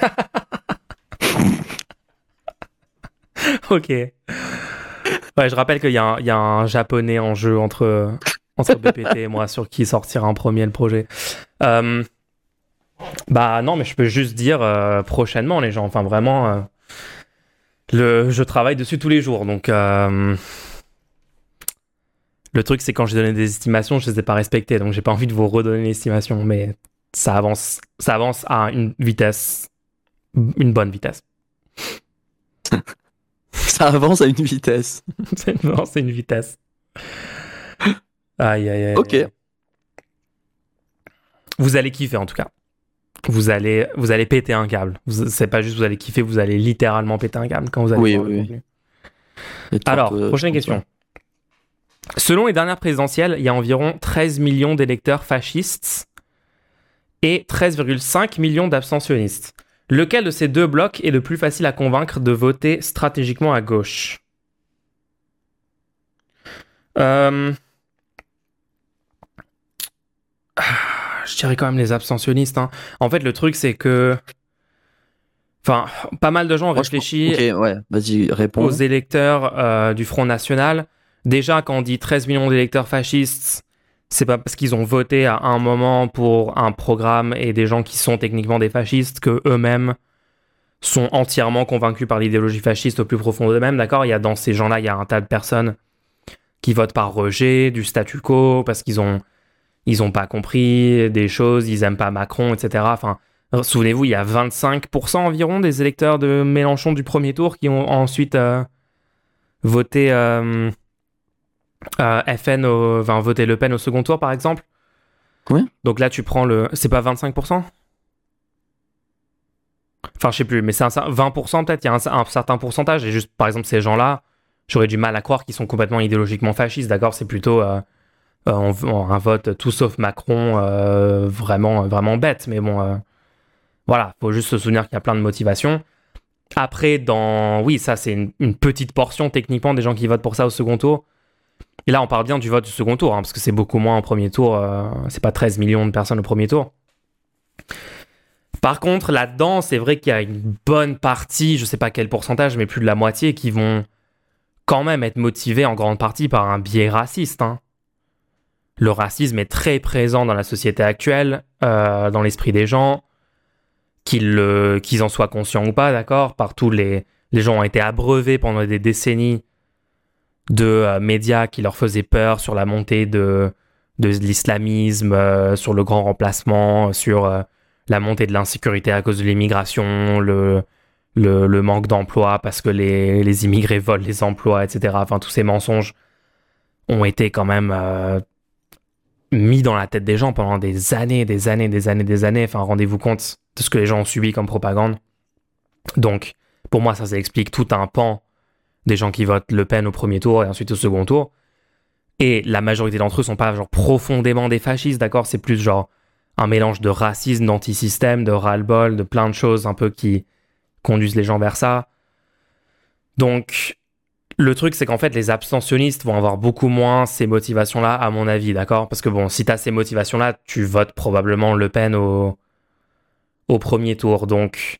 ok. Ouais, je rappelle qu'il y, a un japonais en jeu entre, entre BPT et moi sur qui sortira en premier le projet. Euh, bah non, mais je peux juste dire euh, prochainement, les gens. Enfin, vraiment, euh, le, je travaille dessus tous les jours. Donc, le truc, c'est quand j'ai donné des estimations, je les ai pas respectées. Donc, j'ai pas envie de vous redonner l'estimation. Mais ça avance, ça avance à une vitesse, une bonne vitesse. ça avance à une vitesse. c'est une vitesse. Aïe, aïe, aïe. Ok. Vous allez kiffer en tout cas. Vous allez, vous allez péter un câble. C'est pas juste vous allez kiffer, vous allez littéralement péter un câble quand vous allez. Oui, oui. Alors, euh, prochaine question. Selon les dernières présidentielles, il y a environ 13 millions d'électeurs fascistes et 13,5 millions d'abstentionnistes. Lequel de ces deux blocs est le plus facile à convaincre de voter stratégiquement à gauche? Euh... Je dirais quand même les abstentionnistes. Hein. En fait, le truc, c'est que. Enfin, pas mal de gens ont réfléchi ouais. aux électeurs euh, du Front National. Déjà, quand on dit 13 millions d'électeurs fascistes, c'est pas parce qu'ils ont voté à un moment pour un programme et des gens qui sont techniquement des fascistes que eux-mêmes sont entièrement convaincus par l'idéologie fasciste au plus profond d'eux-mêmes, d'accord? Il y a dans ces gens-là, il y a un tas de personnes qui votent par rejet du statu quo parce qu'ils ont ils ont pas compris des choses, ils aiment pas Macron, etc. Enfin, souvenez-vous, il y a 25% environ des électeurs de Mélenchon du premier tour qui ont ensuite euh, voté euh, euh, FN, au, enfin voté Le Pen au second tour, par exemple. Oui. Donc là, tu prends le, c'est pas 25% Enfin, je sais plus, mais c'est un 20% peut-être. Il y a un, un, certain pourcentage. Et juste, par exemple, ces gens-là, j'aurais du mal à croire qu'ils sont complètement idéologiquement fascistes. D'accord, c'est plutôt euh, un vote tout sauf Macron euh, vraiment, vraiment bête. Mais bon, euh, voilà, faut juste se souvenir qu'il y a plein de motivations. Après, dans. Oui, ça, c'est une, petite portion techniquement des gens qui votent pour ça au second tour. Et là, on parle bien du vote du second tour, hein, parce que c'est beaucoup moins en premier tour. c'est pas 13 millions de personnes au premier tour. Par contre, là-dedans, c'est vrai qu'il y a une bonne partie, je sais pas quel pourcentage, mais plus de la moitié, qui vont quand même être motivés en grande partie par un biais raciste. Hein le racisme est très présent dans la société actuelle, euh, dans l'esprit des gens, qu'ils en soient conscients ou pas, d'accord Partout, les, les gens ont été abreuvés pendant des décennies de euh, médias qui leur faisaient peur sur la montée de, de l'islamisme, euh, sur le grand remplacement, sur la montée de l'insécurité à cause de l'immigration, le, le, manque d'emploi parce que les, les, immigrés volent les emplois, etc. Enfin, tous ces mensonges ont été quand même mis dans la tête des gens pendant des années, des années, des années, des années. Enfin, rendez-vous compte de ce que les gens ont subi comme propagande. Donc, pour moi, ça, ça explique tout un pan des gens qui votent Le Pen au premier tour et ensuite au second tour. Et la majorité d'entre eux sont pas genre profondément des fascistes, d'accord? C'est plus genre un mélange de racisme, d'antisystème, de ras-le-bol, de plein de choses un peu qui conduisent les gens vers ça. Donc, le truc, c'est qu'en fait, les abstentionnistes vont avoir beaucoup moins ces motivations-là, à mon avis, d'accord? Parce que bon, si tu as ces motivations-là, tu votes probablement Le Pen au, au premier tour. Donc,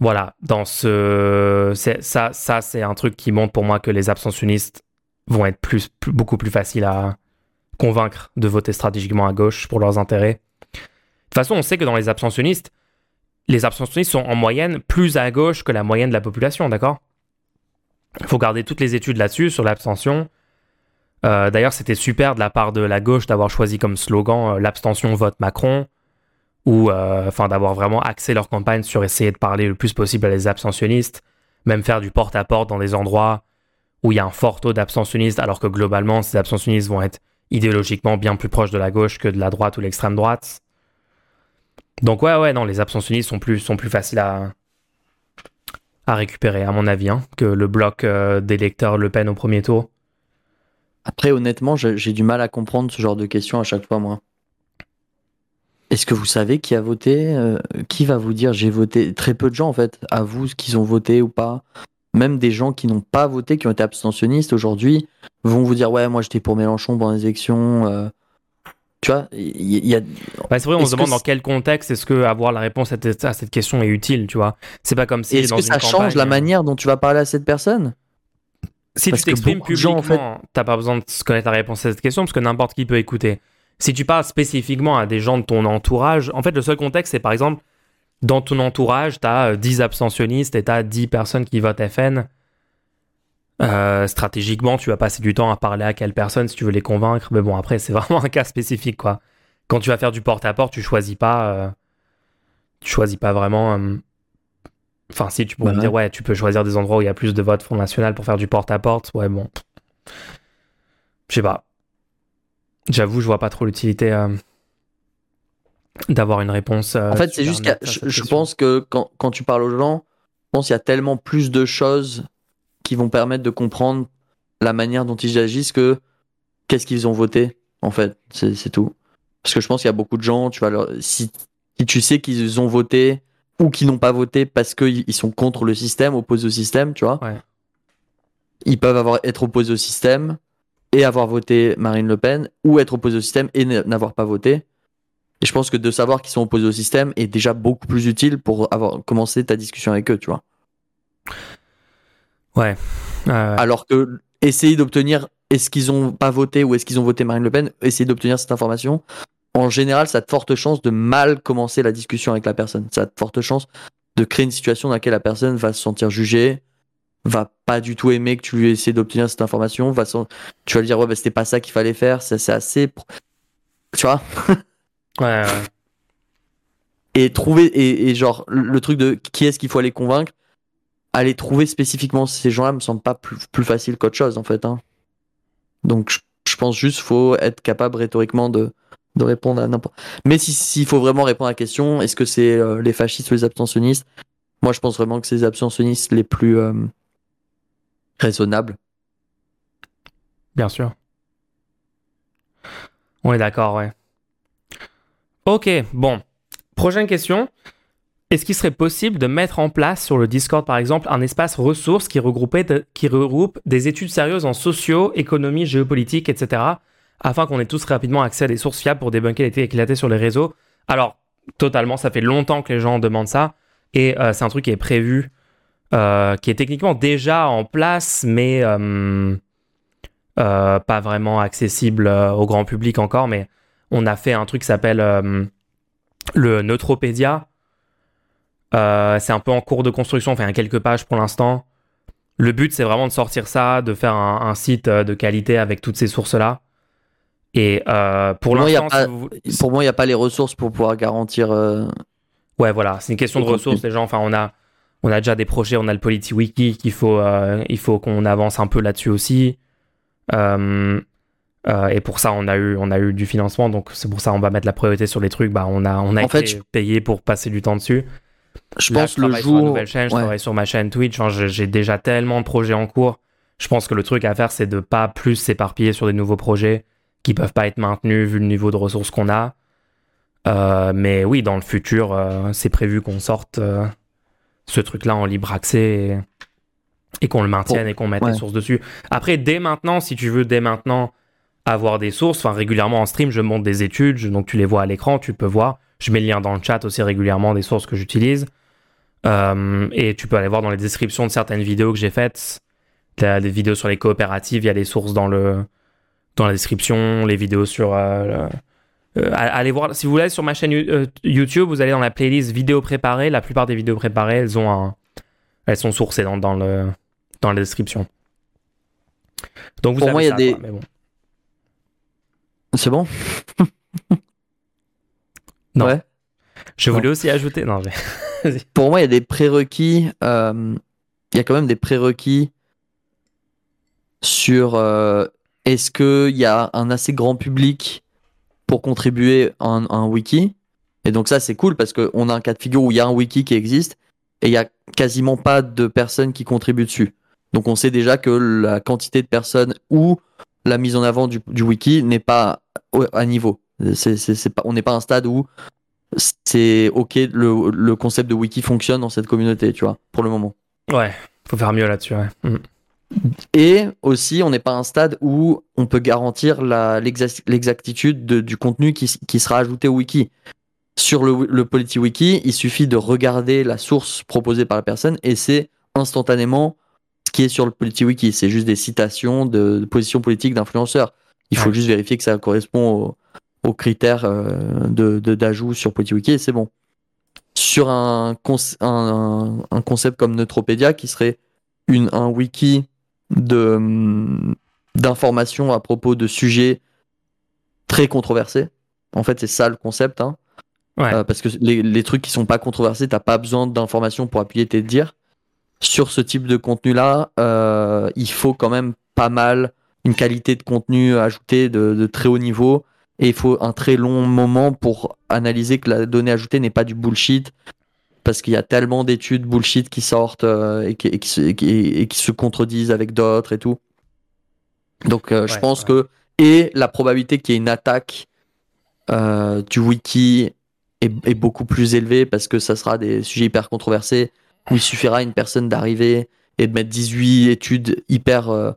voilà, dans ce. Ça, ça c'est un truc qui montre pour moi que les abstentionnistes vont être plus, beaucoup plus faciles à convaincre de voter stratégiquement à gauche pour leurs intérêts. De toute façon, on sait que dans les abstentionnistes, les abstentionnistes sont en moyenne plus à gauche que la moyenne de la population, d'accord? Il faut garder toutes les études là-dessus, sur l'abstention. Euh, d'ailleurs, c'était super de la part de la gauche d'avoir choisi comme slogan euh, l'abstention vote Macron, ou euh, enfin d'avoir vraiment axé leur campagne sur essayer de parler le plus possible à les abstentionnistes, même faire du porte-à-porte dans des endroits où il y a un fort taux d'abstentionnistes, alors que globalement, ces abstentionnistes vont être idéologiquement bien plus proches de la gauche que de la droite ou l'extrême droite. Donc ouais, ouais, non, les abstentionnistes sont plus, plus faciles à, à récupérer, à mon avis, hein, que le bloc euh, d'électeurs Le Pen au premier tour. Après, honnêtement, j'ai du mal à comprendre ce genre de questions à chaque fois, moi. Est-ce que vous savez qui a voté euh, Qui va vous dire j'ai voté Très peu de gens en fait avouent qu'ils ont voté ou pas. Même des gens qui n'ont pas voté, qui ont été abstentionnistes aujourd'hui, vont vous dire ouais moi j'étais pour Mélenchon pendant les élections. Euh. tu vois, il y, a. c'est vrai, on se demande dans quel contexte est-ce que avoir la réponse à cette question est utile, tu vois. C'est pas comme si. Est-ce que ça change la manière dont tu vas parler à cette personne? Si tu t'exprimes publiquement, tu t'as pas besoin de connaître la réponse à cette question parce que n'importe qui peut écouter. Si tu parles spécifiquement à des gens de ton entourage, en fait, le seul contexte, c'est par exemple, dans ton entourage, tu as 10 abstentionnistes et tu as 10 personnes qui votent FN. Euh, stratégiquement, tu vas passer du temps à parler à quelle personne si tu veux les convaincre. Mais bon, après, c'est vraiment un cas spécifique, quoi. Quand tu vas faire du porte-à-porte, tu choisis pas. Euh, tu choisis pas vraiment. Euh, Enfin, si tu pourrais me dire, ouais, tu peux choisir des endroits où il y a plus de votes Front National pour faire du porte-à-porte. Ouais, bon. Je sais pas. J'avoue, je vois pas trop l'utilité euh, d'avoir une réponse. Euh, en fait, c'est juste que je, pense que quand, quand, tu parles aux gens, je pense qu'il y a tellement plus de choses qui vont permettre de comprendre la manière dont ils agissent que qu'est-ce qu'ils ont voté, en fait. C'est tout. Parce que je pense qu'il y a beaucoup de gens, tu vois, si, si tu sais qu'ils ont voté ou qui n'ont pas voté parce qu'ils sont contre le système, opposés au système, tu vois. Ils peuvent avoir, être opposés au système et avoir voté Marine Le Pen, ou être opposés au système et n'avoir pas voté. Et je pense que de savoir qu'ils sont opposés au système est déjà beaucoup plus utile pour avoir commencé ta discussion avec eux, tu vois. Ouais. Alors que essayer d'obtenir est-ce qu'ils ont pas voté ou est-ce qu'ils ont voté Marine Le Pen, essayer d'obtenir cette information, en général, ça a de fortes chances de mal commencer la discussion avec la personne. Ça a de fortes chances de créer une situation dans laquelle la personne va se sentir jugée, va pas du tout aimer que tu lui essayé d'obtenir cette information, va tu vas lui dire ouais bah, c'était pas ça qu'il fallait faire, c'est assez, tu vois? ouais, Et trouver et, genre le truc de qui est-ce qu'il faut aller convaincre, aller trouver spécifiquement ces gens-là me semble pas plus, plus facile qu'autre chose en fait. Hein. Donc je, je pense juste faut être capable rhétoriquement de de répondre à n'importe. Mais s'il faut vraiment répondre à la question, est-ce que c'est euh, les fascistes ou les abstentionnistes? Moi, je pense vraiment que c'est les abstentionnistes les plus euh, raisonnables. Bien sûr. On est d'accord, ouais. Ok, bon. Prochaine question. Est-ce qu'il serait possible de mettre en place sur le Discord, par exemple, un espace ressources qui, qui regroupe des études sérieuses en socio, économie, géopolitique, etc., afin qu'on ait tous rapidement accès à des sources fiables pour débunker les éclatés sur les réseaux? Alors, totalement, ça fait longtemps que les gens demandent ça, et euh, c'est un truc qui est prévu, euh, qui est techniquement déjà en place, mais euh, pas vraiment accessible au grand public encore, mais on a fait un truc qui s'appelle le Neutropédia. c'est un peu en cours de construction, enfin, il y a quelques pages pour l'instant. Le but, c'est vraiment de sortir ça, de faire un site de qualité avec toutes ces sources-là. Et euh, pour, l'instant, pour moi, il n'y a pas les ressources pour pouvoir garantir. Euh, ouais, voilà, c'est une question de ressources. Les gens, enfin, on a, on a déjà des projets, on a le PolityWiki qu'il faut, euh, il faut qu'on avance un peu là-dessus aussi. et pour ça, on a eu, on a eu du financement, donc c'est pour ça on va mettre la priorité sur les trucs. Bah, on a, on a été payé pour passer du temps dessus. Je pense je le jour. Sur une nouvelle chaîne, je travaille sur ma chaîne Twitch. J'ai déjà tellement de projets en cours. Je pense que le truc à faire, c'est de pas plus s'éparpiller sur des nouveaux projets qui peuvent pas être maintenus vu le niveau de ressources qu'on a. Euh, mais oui, dans le futur, euh, c'est prévu qu'on sorte euh, ce truc-là en libre accès et, qu'on le maintienne et qu'on mette les sources dessus. Après, dès maintenant, si tu veux, dès maintenant, avoir des sources, enfin régulièrement en stream, je monte des études, donc tu les vois à l'écran, tu peux voir. Je mets le lien dans le chat aussi régulièrement des sources que j'utilise. et tu peux aller voir dans les descriptions de certaines vidéos que j'ai faites. des vidéos sur les coopératives, il y a les sources dans le, dans la description, les vidéos sur. Euh, euh, allez voir, si vous voulez, sur ma chaîne euh, YouTube, vous allez dans la playlist vidéos préparées. La plupart des vidéos préparées, elles ont un, elles sont sourcées dans, dans, le, dans la description. Donc vous Pour moi, il y a des. C'est bon? Non. Ouais. Je voulais aussi ajouter. Non, Pour moi, il y a des prérequis. Il y a quand même des prérequis sur est-ce qu'il y a un assez grand public pour contribuer à un, wiki Et donc ça, c'est cool parce qu'on a un cas de figure où il y a un wiki qui existe et il y a quasiment pas de personnes qui contribuent dessus. Donc on sait déjà que la quantité de personnes ou la mise en avant du, wiki n'est pas à niveau. Pas, on n'est pas à un stade où c'est ok, le, le, concept de wiki fonctionne dans cette communauté, tu vois, pour le moment. Ouais, faut faire mieux là-dessus. Mm. Et aussi, on n'est pas à un stade où on peut garantir l'exactitude du contenu qui, qui, sera ajouté au wiki. Sur le, le PolityWiki, il suffit de regarder la source proposée par la personne et c'est instantanément ce qui est sur le PolityWiki. C'est juste des citations de, positions politiques d'influenceurs. Il faut juste vérifier que ça correspond aux, critères euh, de d'ajout sur PolityWiki et c'est bon. Sur un, un, un, concept comme Neutropédia qui serait une, un wiki de d'informations à propos de sujets très controversés. En fait, c'est ça le concept. Hein. Euh, parce que les, les, trucs qui sont pas controversés, t'as pas besoin d'informations pour appuyer tes dires. Sur ce type de contenu-là, euh, il faut quand même pas mal une qualité de contenu ajoutée de, de, très haut niveau et il faut un très long moment pour analyser que la donnée ajoutée n'est pas du bullshit parce qu'il y a tellement d'études bullshit qui sortent euh, et, qui, et, qui, se contredisent avec d'autres et tout. Donc euh, je pense que et la probabilité qu'il y ait une attaque euh, du wiki est, beaucoup plus élevée parce que ça sera des sujets hyper controversés où il suffira à une personne d'arriver et de mettre 18 études hyper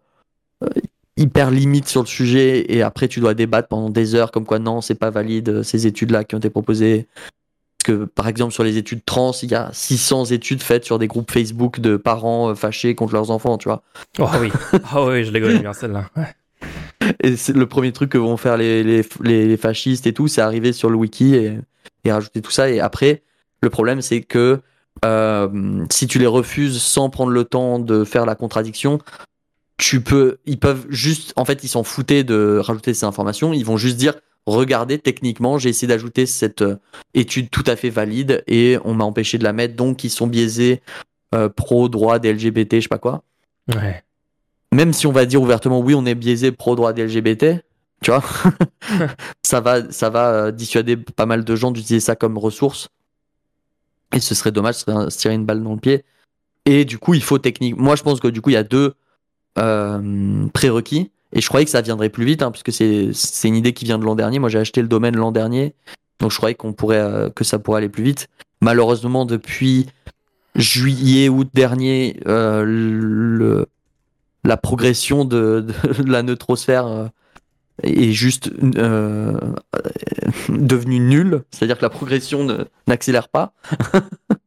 hyper limite sur le sujet et après tu dois débattre pendant des heures comme quoi non c'est pas valide ces études là qui ont été proposées que par exemple sur les études trans, il y a 600 études faites sur des groupes Facebook de parents euh, fâchés contre leurs enfants, tu vois. Oh oui, oh oui, je l'ai connais bien celle-là. Et c'est le premier truc que vont faire les, les, les fascistes et tout, c'est arriver sur le wiki et, et, rajouter tout ça. Et après, le problème c'est que euh, si tu les refuses sans prendre le temps de faire la contradiction, tu peux, ils peuvent juste, en fait, ils s'en foutaient de rajouter ces informations. Ils vont juste dire regardez techniquement, j'ai essayé d'ajouter cette euh, étude tout à fait valide et on m'a empêché de la mettre, donc ils sont biaisés euh, pro droit des LGBT, je sais pas quoi. Ouais. Même si on va dire ouvertement oui, on est biaisé pro droit des LGBT, tu vois, ça va, ça va euh, dissuader pas mal de gens d'utiliser ça comme ressource. Et ce serait dommage, ce serait se tirer une balle dans le pied. Et du coup, il faut technique. Moi, je pense que du coup, il y a deux prérequis. Et je croyais que ça viendrait plus vite, hein, puisque c'est une idée qui vient de l'an dernier. Moi, j'ai acheté le domaine l'an dernier, donc je croyais qu'on pourrait euh, que ça pourrait aller plus vite. Malheureusement, depuis juillet août dernier, euh, le, la progression de, de, la neutrosphère euh, est juste euh, devenue nulle. C'est-à-dire que la progression n'accélère pas.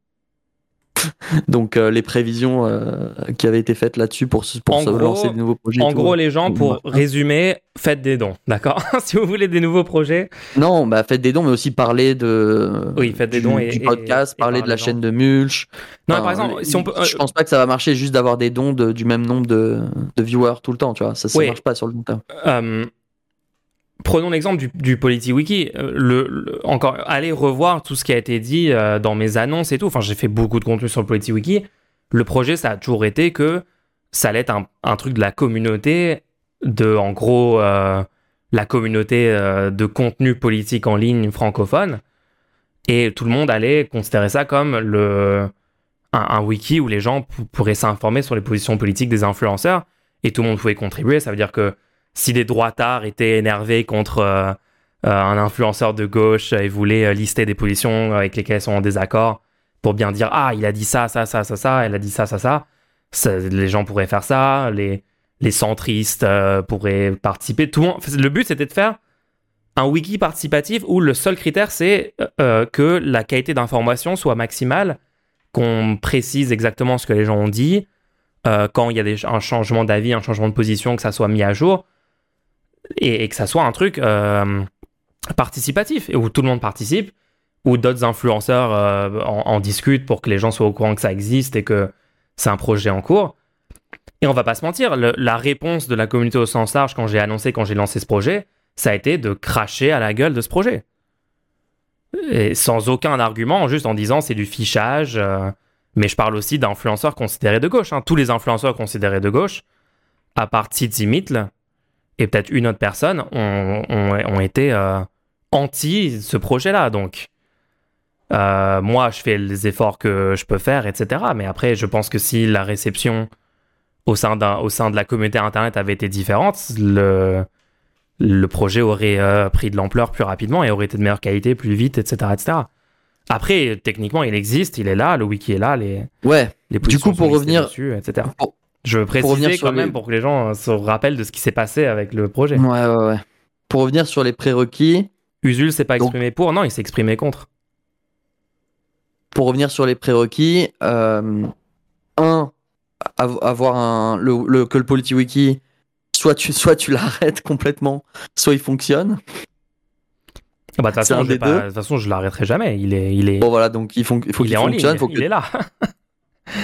Donc euh, les prévisions euh, qui avaient été faites là-dessus pour, pour se lancer de nouveaux projets. En gros, les gens, pour résumer, faites des dons, d'accord Si vous voulez des nouveaux projets. Non, bah faites des dons, mais aussi parler de. Oui, faites des dons et, du podcast, parler de la chaîne de Mulch. Non, par exemple, si on peut. Je pense pas que ça va marcher juste d'avoir des dons du même nombre de, de, viewers tout le temps, tu vois. Ça, ne marche pas sur le long terme. Euh, prenons l'exemple du, du PolityWiki. Euh, le, encore, allez revoir tout ce qui a été dit euh, dans mes annonces et tout. Enfin, j'ai fait beaucoup de contenu sur le PolityWiki. Le projet, ça a toujours été que ça allait être un, truc de la communauté, de, en gros, euh, la communauté de contenu politique en ligne francophone. Et tout le monde allait considérer ça comme le, un, wiki où les gens pourraient s'informer sur les positions politiques des influenceurs. Et tout le monde pouvait contribuer. Ça veut dire que si des droitards étaient énervés contre euh, euh, un influenceur de gauche et voulaient euh, lister des positions avec lesquelles ils sont en désaccord pour bien dire ah il a dit ça ça ça ça ça elle a dit ça ça ça, les gens pourraient faire ça les les centristes pourraient participer. Tout le, monde, le but c'était de faire un wiki participatif où le seul critère c'est que la qualité d'information soit maximale qu'on précise exactement ce que les gens ont dit quand il y a un changement d'avis un changement de position que ça soit mis à jour et, que ça soit un truc euh, participatif où tout le monde participe, où d'autres influenceurs euh, en, discutent pour que les gens soient au courant que ça existe et que c'est un projet en cours. Et on va pas se mentir, la réponse de la communauté au sens large quand j'ai annoncé, quand j'ai lancé ce projet, ça a été de cracher à la gueule de ce projet. Et sans aucun argument, juste en disant c'est du fichage. Euh, mais je parle aussi d'influenceurs considérés de gauche. Hein. Tous les influenceurs considérés de gauche, à part Tsitsimitl, et peut-être une autre personne ont, été euh, anti ce projet-là. Donc, euh, moi, je fais les efforts que je peux faire, etc. Mais après, je pense que si la réception au sein, au sein de la communauté Internet avait été différente, le, le projet aurait euh, pris de l'ampleur plus rapidement et aurait été de meilleure qualité plus vite, etc., etc. Après, techniquement, il existe, il est là, le wiki est là, les, Ouais. les Du coup, pour revenir- dessus, etc. Pour- Je veux préciser quand même les- pour que les gens euh, se rappellent de ce qui s'est passé avec le projet. Ouais, ouais, ouais. Pour revenir sur les prérequis, Usul s'est pas Donc- exprimé pour, non, il s'est exprimé contre. pour revenir sur les prérequis, euh, un, av- avoir un, le, le- que le PolitiWiki, soit tu, soit tu l'arrêtes complètement, soit il fonctionne. Ah Bah, de toute façon, façon, je l'arrêterai jamais. Il est, il est, Bon voilà, donc il, fon- il faut il en fonctionne, ligne. faut il que- est là.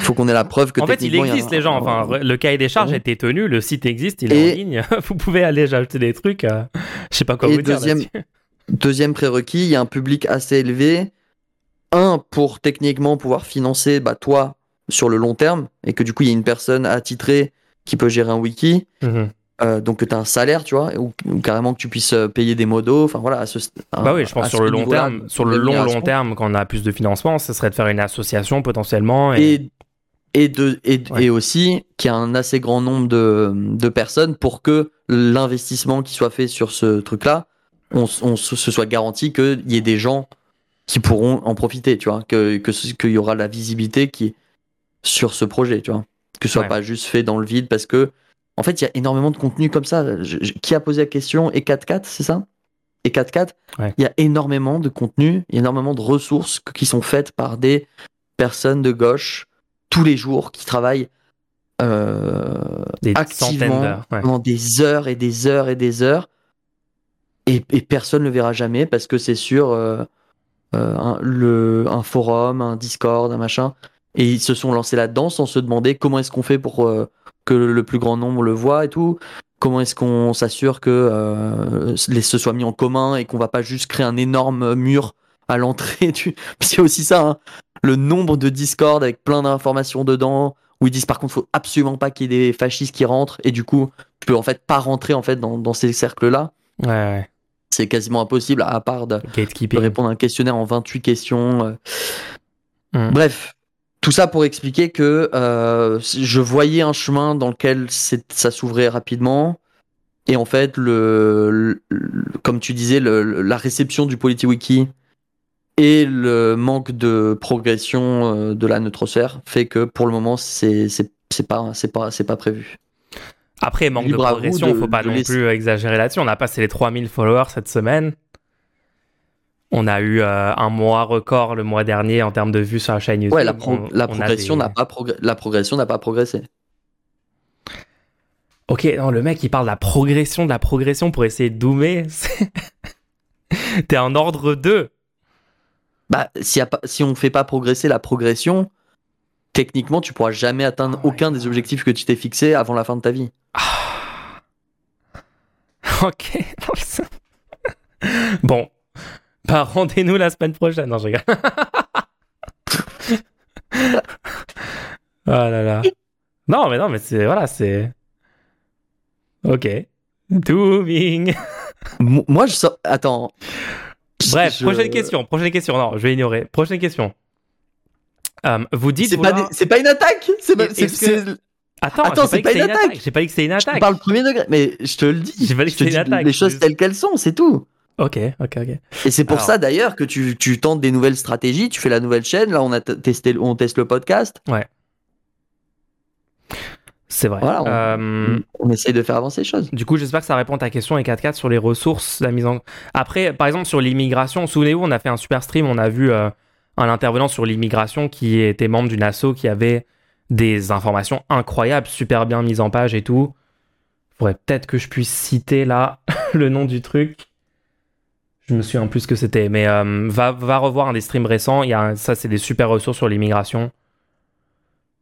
Faut qu'on ait la preuve que en fait, il a existe les gens. Enfin, le cahier des charges a été tenu, le site existe, il est Et- en ligne. Vous pouvez aller ajouter des trucs. euh, Je sais pas quoi Et vous dire. deuxième- là-dessus. Deuxième prérequis, il y a un public assez élevé. Un, pour techniquement pouvoir financer bah, toi sur le long terme, et que du coup, il y a une personne attitrée qui peut gérer un wiki. Mhm. euh, donc que tu as un salaire, tu vois, ou, ou carrément que tu puisses euh, payer des modos. Enfin voilà, à ce, Bah oui, je pense sur le long terme, sur le long long terme, quand on a plus de financement, ce serait de faire une association potentiellement. Et... Et, et, de, et, Ouais. et aussi qu'il y a un assez grand nombre de, de personnes pour que l'investissement qui soit fait sur ce truc-là, on, se soit garanti qu'il y ait des gens qui pourront en profiter, tu vois, que que qu'il y aura la visibilité qui sur ce projet, tu vois, que ce soit Ouais. pas juste fait dans le vide parce que en fait il y a énormément de contenu comme ça. Je- je- qui a posé la question Et 4 c'est ça? Et 4 Ouais. il y a énormément de contenu, il y a énormément de ressources qui sont faites par des personnes de gauche tous les jours qui travaillent euh, Des activement ouais. pendant des heures et des heures et des heures. Et, et personne ne le verra jamais parce que c'est sur euh, euh, un, le, un forum, un Discord, un machin. Et ils se sont lancés là-dedans sans se demander comment est-ce qu'on fait pour euh, que le plus grand nombre le voit et tout. Comment est-ce qu'on s'assure que les se soit mis en commun et qu'on va pas juste créer un énorme mur à l'entrée du c'est aussi ça hein, le nombre de Discord avec plein d'informations dedans où ils disent par contre faut absolument pas qu'il y ait des fascistes qui rentrent et du coup tu peux en fait pas rentrer en fait dans, dans ces cercles là Ouais, ouais. c'est quasiment impossible à part de, répondre à un questionnaire en 28 questions euh. Mm. bref tout ça pour expliquer que euh, je voyais un chemin dans lequel ça s'ouvrait rapidement et en fait le, comme tu disais le- la réception du PolitiWiki et le manque de progression euh, de la neutrosphère fait que pour le moment c'est c'est pas c'est pas c'est pas prévu Après, manque Libre de progression, de- faut pas non plus exagérer là-dessus. On a passé les 3000 followers cette semaine. On a eu euh, un mois record le mois dernier en termes de vues sur la chaîne YouTube. ouais la, pro- On- la on a progression des- n'a pas progr- la progression n'a pas progressé Ok, non, le mec il parle de la progression, de la progression pour essayer de doomer. T'es en ordre 2. Bah, a pas, si on ne fait pas progresser la progression, techniquement, tu pourras jamais atteindre Oh aucun des objectifs que tu t'es fixé avant la fin de ta vie. Ok. bon. Bah, rendez-nous la semaine prochaine. Non, je rigole. oh là là. Non, mais non, mais c'est. Voilà, c'est. Ok. Dooming. Mo- Moi, je sors. Attends. Bref, Je- prochaine question. Prochaine question. Non, je vais ignorer. Prochaine question. Euh, vous dites. C'est pas, c'est une attaque. C'est pas, Est-ce c'est- que- c'est- Attends, Attends, c'est pas une attaque. J'ai pas dit que c'était une je attaque. parle premier degré. Mais je te le dis. J'ai pas dit Je que une attaque, les choses telles qu'elles sont, c'est tout. Ok, ok, ok. Et c'est pour Alors- ça d'ailleurs que tu, tu tentes des nouvelles stratégies. Tu fais la nouvelle chaîne. Là, on a testé, on teste le podcast. C'est vrai. Voilà, on- Euh, On essaye de faire avancer les choses. Du coup, j'espère que ça répond à ta question et 4 4 sur les ressources, la mise en. Après, par exemple, sur l'immigration, souvenez-vous, on a fait un super stream, on a vu euh, un intervenant sur l'immigration qui était membre d'une asso qui avait des informations incroyables, super bien mises en page et tout. Faudrait peut-être que je puisse citer là le nom du truc. Je me souviens plus ce que c'était, mais euh, va, va revoir un des streams récents. Il y a ça, c'est des super ressources sur l'immigration.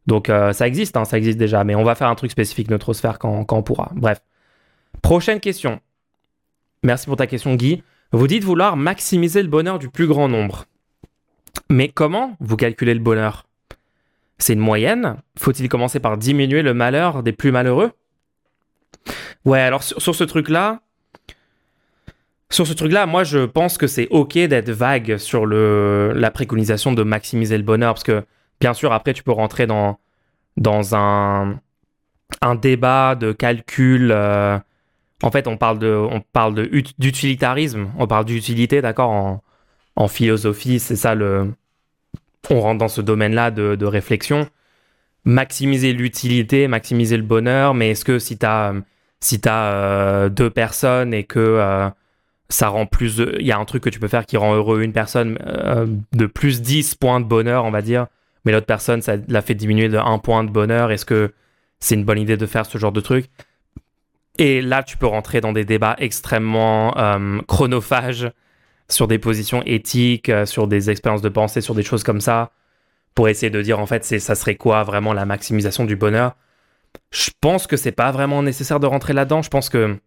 Donc euh, ça existe, hein, ça existe déjà, mais on va faire un truc spécifique Neutrosphère quand, quand on pourra. Bref. Prochaine question. Merci pour ta question, Guy. Vous dites vouloir maximiser le bonheur du plus grand nombre. Mais comment vous calculez le bonheur? C'est une moyenne Faut-il commencer par diminuer le malheur des plus malheureux? Ouais, alors sur, ce truc-là, sur ce truc-là, moi je pense que c'est ok d'être vague sur le, la préconisation de maximiser le bonheur, parce que bien sûr après tu peux rentrer dans, un, un débat de calcul. euh, En fait, on parle de, on d'utilitarisme, on parle d'utilité, d'accord en, en philosophie, c'est ça le. On rentre dans ce domaine-là de, de réflexion. Maximiser l'utilité, maximiser le bonheur, mais est-ce que si tu as, si euh, deux personnes et que euh, ça rend plus. Il y a un truc que tu peux faire qui rend heureux une personne de plus 10 points de bonheur, on va dire, mais l'autre personne, ça l'a fait diminuer de 1 point de bonheur. Est-ce que c'est une bonne idée de faire ce genre de truc? Et là, tu peux rentrer dans des débats extrêmement chronophages sur des positions éthiques, euh, sur des expériences de pensée, sur des choses comme ça, pour essayer de dire en fait ça serait quoi vraiment la maximisation du bonheur? Je pense que c'est pas vraiment nécessaire de rentrer là-dedans. Je pense que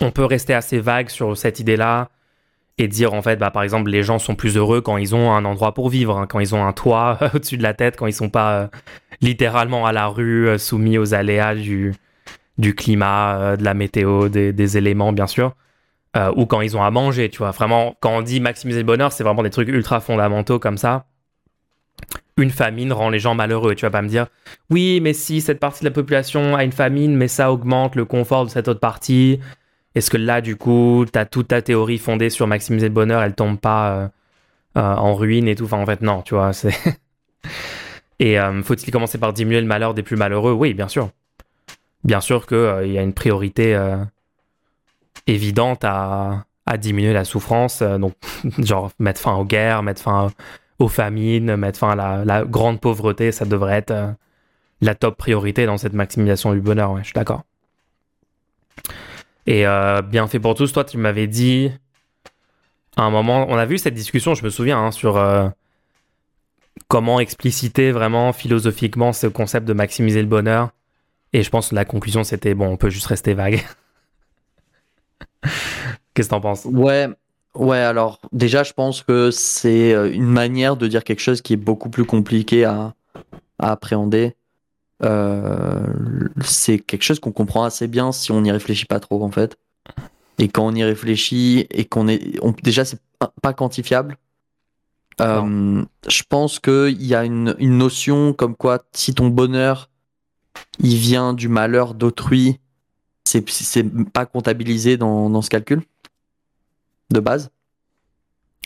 on peut rester assez vague sur cette idée-là et dire en fait bah par exemple les gens sont plus heureux quand ils ont un endroit pour vivre, hein, quand ils ont un toit au-dessus de la tête, quand ils sont pas euh, littéralement à la rue euh, soumis aux aléas du du climat, de la météo, des éléments bien sûr. Euh, ou quand ils ont à manger, tu vois. Vraiment, quand on dit maximiser le bonheur, c'est vraiment des trucs ultra fondamentaux comme ça. Une famine rend les gens malheureux. Tu vas pas me dire, oui, mais si cette partie de la population a une famine, mais ça augmente le confort de cette autre partie. Est-ce que là, du coup, tu as toute ta théorie fondée sur maximiser le bonheur, elle tombe pas euh, euh, en ruine et tout? En fait, non, tu vois. Et faut-il commencer par diminuer le malheur des plus malheureux? Oui, bien sûr. Bien sûr qu'il y a une priorité évidente à, diminuer la souffrance. Euh, donc, genre, mettre fin aux guerres, mettre fin aux famines, mettre fin à la, grande pauvreté, ça devrait être euh, la top priorité dans cette maximisation du bonheur. Je suis d'accord. Et euh, bien fait pour tous, toi, tu m'avais dit à un moment, on a vu cette discussion, je me souviens, hein, sur comment expliciter vraiment philosophiquement ce concept de maximiser le bonheur. Et je pense que la conclusion, c'était bon, on peut juste rester vague. Qu'est-ce que t'en penses? Ouais, ouais. Alors déjà, je pense que c'est euh, une manière de dire quelque chose qui est beaucoup plus compliqué à, appréhender. Euh, c'est quelque chose qu'on comprend assez bien si on n'y réfléchit pas trop en fait. Et quand on y réfléchit et qu'on est, déjà c'est pas quantifiable. Euh, je pense qu'il y a une, une, notion comme quoi si ton bonheur il vient du malheur d'autrui c'est pas comptabilisé dans, dans, ce calcul de base.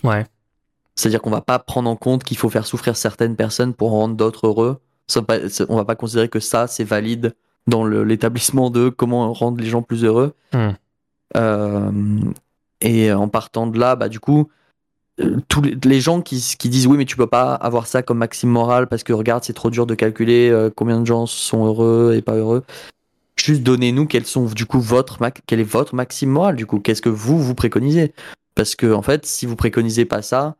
Ouais. C'est-à-dire qu'on va pas prendre en compte qu'il faut faire souffrir certaines personnes pour rendre d'autres heureux. On va pas considérer que ça, c'est valide dans l'établissement de comment rendre les gens plus heureux. Hmm. Euh, et en partant de là, bah, du coup, euh, tous les, gens qui, qui, disent oui, mais tu peux pas avoir ça comme maxime moral parce que regarde, c'est trop dur de calculer euh, combien de gens sont heureux et pas heureux. Juste donnez-nous quels sont du coup votre quel est votre maxime moral du coup qu'est-ce que vous vous préconisez? Parce que en fait si vous préconisez pas ça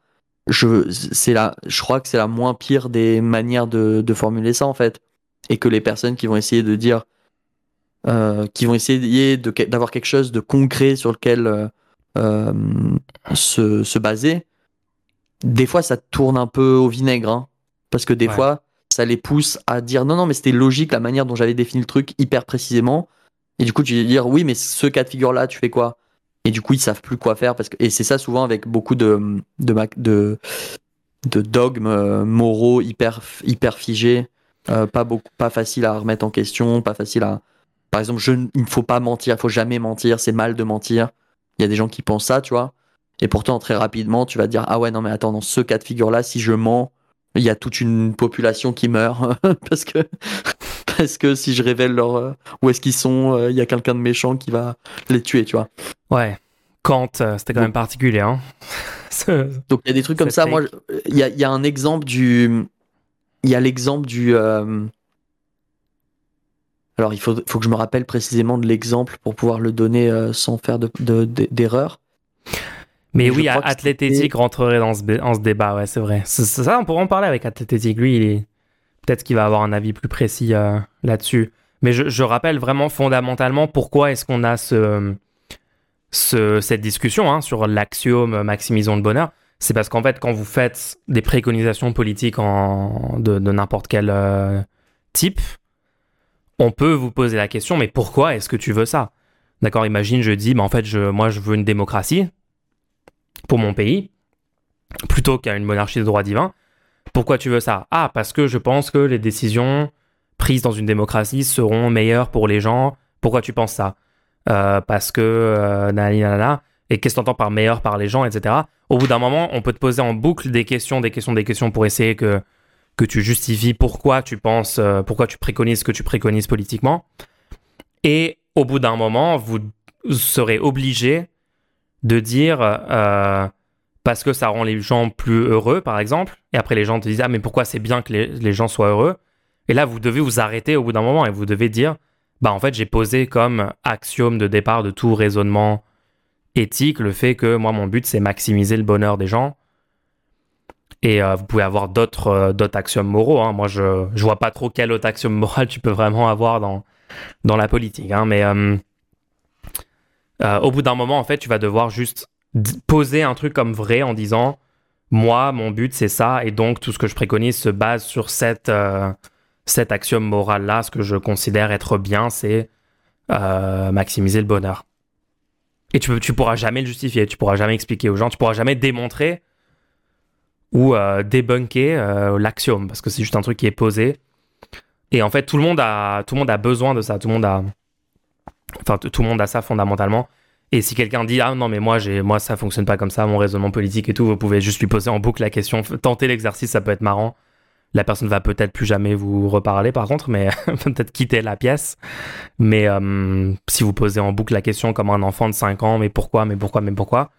je c'est la je crois que c'est la moins pire des manières de, de, formuler ça en fait. Et que les personnes qui vont essayer de dire euh, qui vont essayer de d'avoir quelque chose de concret sur lequel euh, euh, se, se baser des fois ça tourne un peu au vinaigre hein, parce que des fois ça les pousse à dire non, non, mais c'était logique la manière dont j'avais défini le truc hyper précisément. Et du coup, tu vas dire oui, mais ce cas de figure-là, tu fais quoi? Et du coup, ils savent plus quoi faire parce que et c'est ça souvent avec beaucoup de de dogmes euh, moraux hyper hyper figés, euh, pas beaucoup, pas facile à remettre en question, pas facile à. Par exemple, je, il ne faut pas mentir, il faut jamais mentir, c'est mal de mentir. Il y a des gens qui pensent ça, tu vois. Et pourtant, très rapidement, tu vas dire ah ouais non mais attends dans ce cas de figure-là, si je mens, il y a toute une population qui meurt parce que parce que si je révèle leur euh, où est-ce qu'ils sont, euh, il y a quelqu'un de méchant qui va les tuer, tu vois? Ouais. Kant, euh, c'était quand même particulier. Hein Donc il y a des trucs comme ça. Moi, il y a, y a, un exemple du, il y a l'exemple du. Alors il faut, faut que je me rappelle précisément de l'exemple pour pouvoir le donner sans faire d'erreur. De, mais oui, Athlétique rentrerait dans ce, ce débat, ouais, c'est vrai. Ça, on pourra en parler avec Athlétique. Lui, il peut-être qu'il va avoir un avis plus précis euh, là-dessus. Mais je, rappelle vraiment fondamentalement pourquoi est-ce qu'on a ce, ce, cette discussion hein, sur l'axiome maximisons le bonheur. C'est parce qu'en fait, quand vous faites des préconisations politiques de, n'importe quel euh, type, on peut vous poser la question, mais pourquoi est-ce que tu veux ça? D'accord, imagine, je dis, bah, en fait, je, moi, je veux une démocratie pour mon pays, plutôt qu'à une monarchie de droit divin. Pourquoi tu veux ça? Ah, parce que je pense que les décisions prises dans une démocratie seront meilleures pour les gens. Pourquoi tu penses ça? Parce que nanana, et qu'est-ce que t'entends par meilleur par les gens, etc. Au bout d'un moment, on peut te poser en boucle des questions, des questions, des questions pour essayer que que tu justifies pourquoi tu penses, pourquoi tu préconises ce que tu préconises politiquement. Et au bout d'un moment, vous serez obligé de dire euh, parce que ça rend les gens plus heureux, par exemple. Et après, les gens te disent Ah, mais pourquoi c'est bien que les, gens soient heureux? Et là, vous devez vous arrêter au bout d'un moment et vous devez dire Bah, en fait, j'ai posé comme axiome de départ de tout raisonnement éthique le fait que moi, mon but, c'est maximiser le bonheur des gens. Et euh, vous pouvez avoir d'autres euh, axiomes moraux. Hein. Moi, je, je vois pas trop quel autre axiome moral tu peux vraiment avoir dans, dans la politique. Hein. Mais euh, au bout d'un moment, en fait, tu vas devoir juste poser un truc comme vrai en disant moi, mon but, c'est ça, et donc tout ce que je préconise se base sur cette, euh, cet axiome moral-là. Ce que je considère être bien, c'est euh, maximiser le bonheur. Et tu, tu pourras jamais le justifier, tu pourras jamais expliquer aux gens, tu pourras jamais démontrer ou débunker l'axiome, parce que c'est juste un truc qui est posé. Et en fait, tout le monde a, tout le monde a besoin de ça, tout le monde a, Enfin, tout le monde a ça fondamentalement. Et si quelqu'un dit ah non mais moi j'ai moi ça fonctionne pas comme ça mon raisonnement politique et tout vous pouvez juste lui poser en boucle la question. Tenter l'exercice ça peut être marrant. La personne va peut-être plus jamais vous reparler par contre mais peut-être quitter la pièce. Mais euh, si vous posez en boucle la question comme un enfant de 5 ans mais pourquoi mais pourquoi mais pourquoi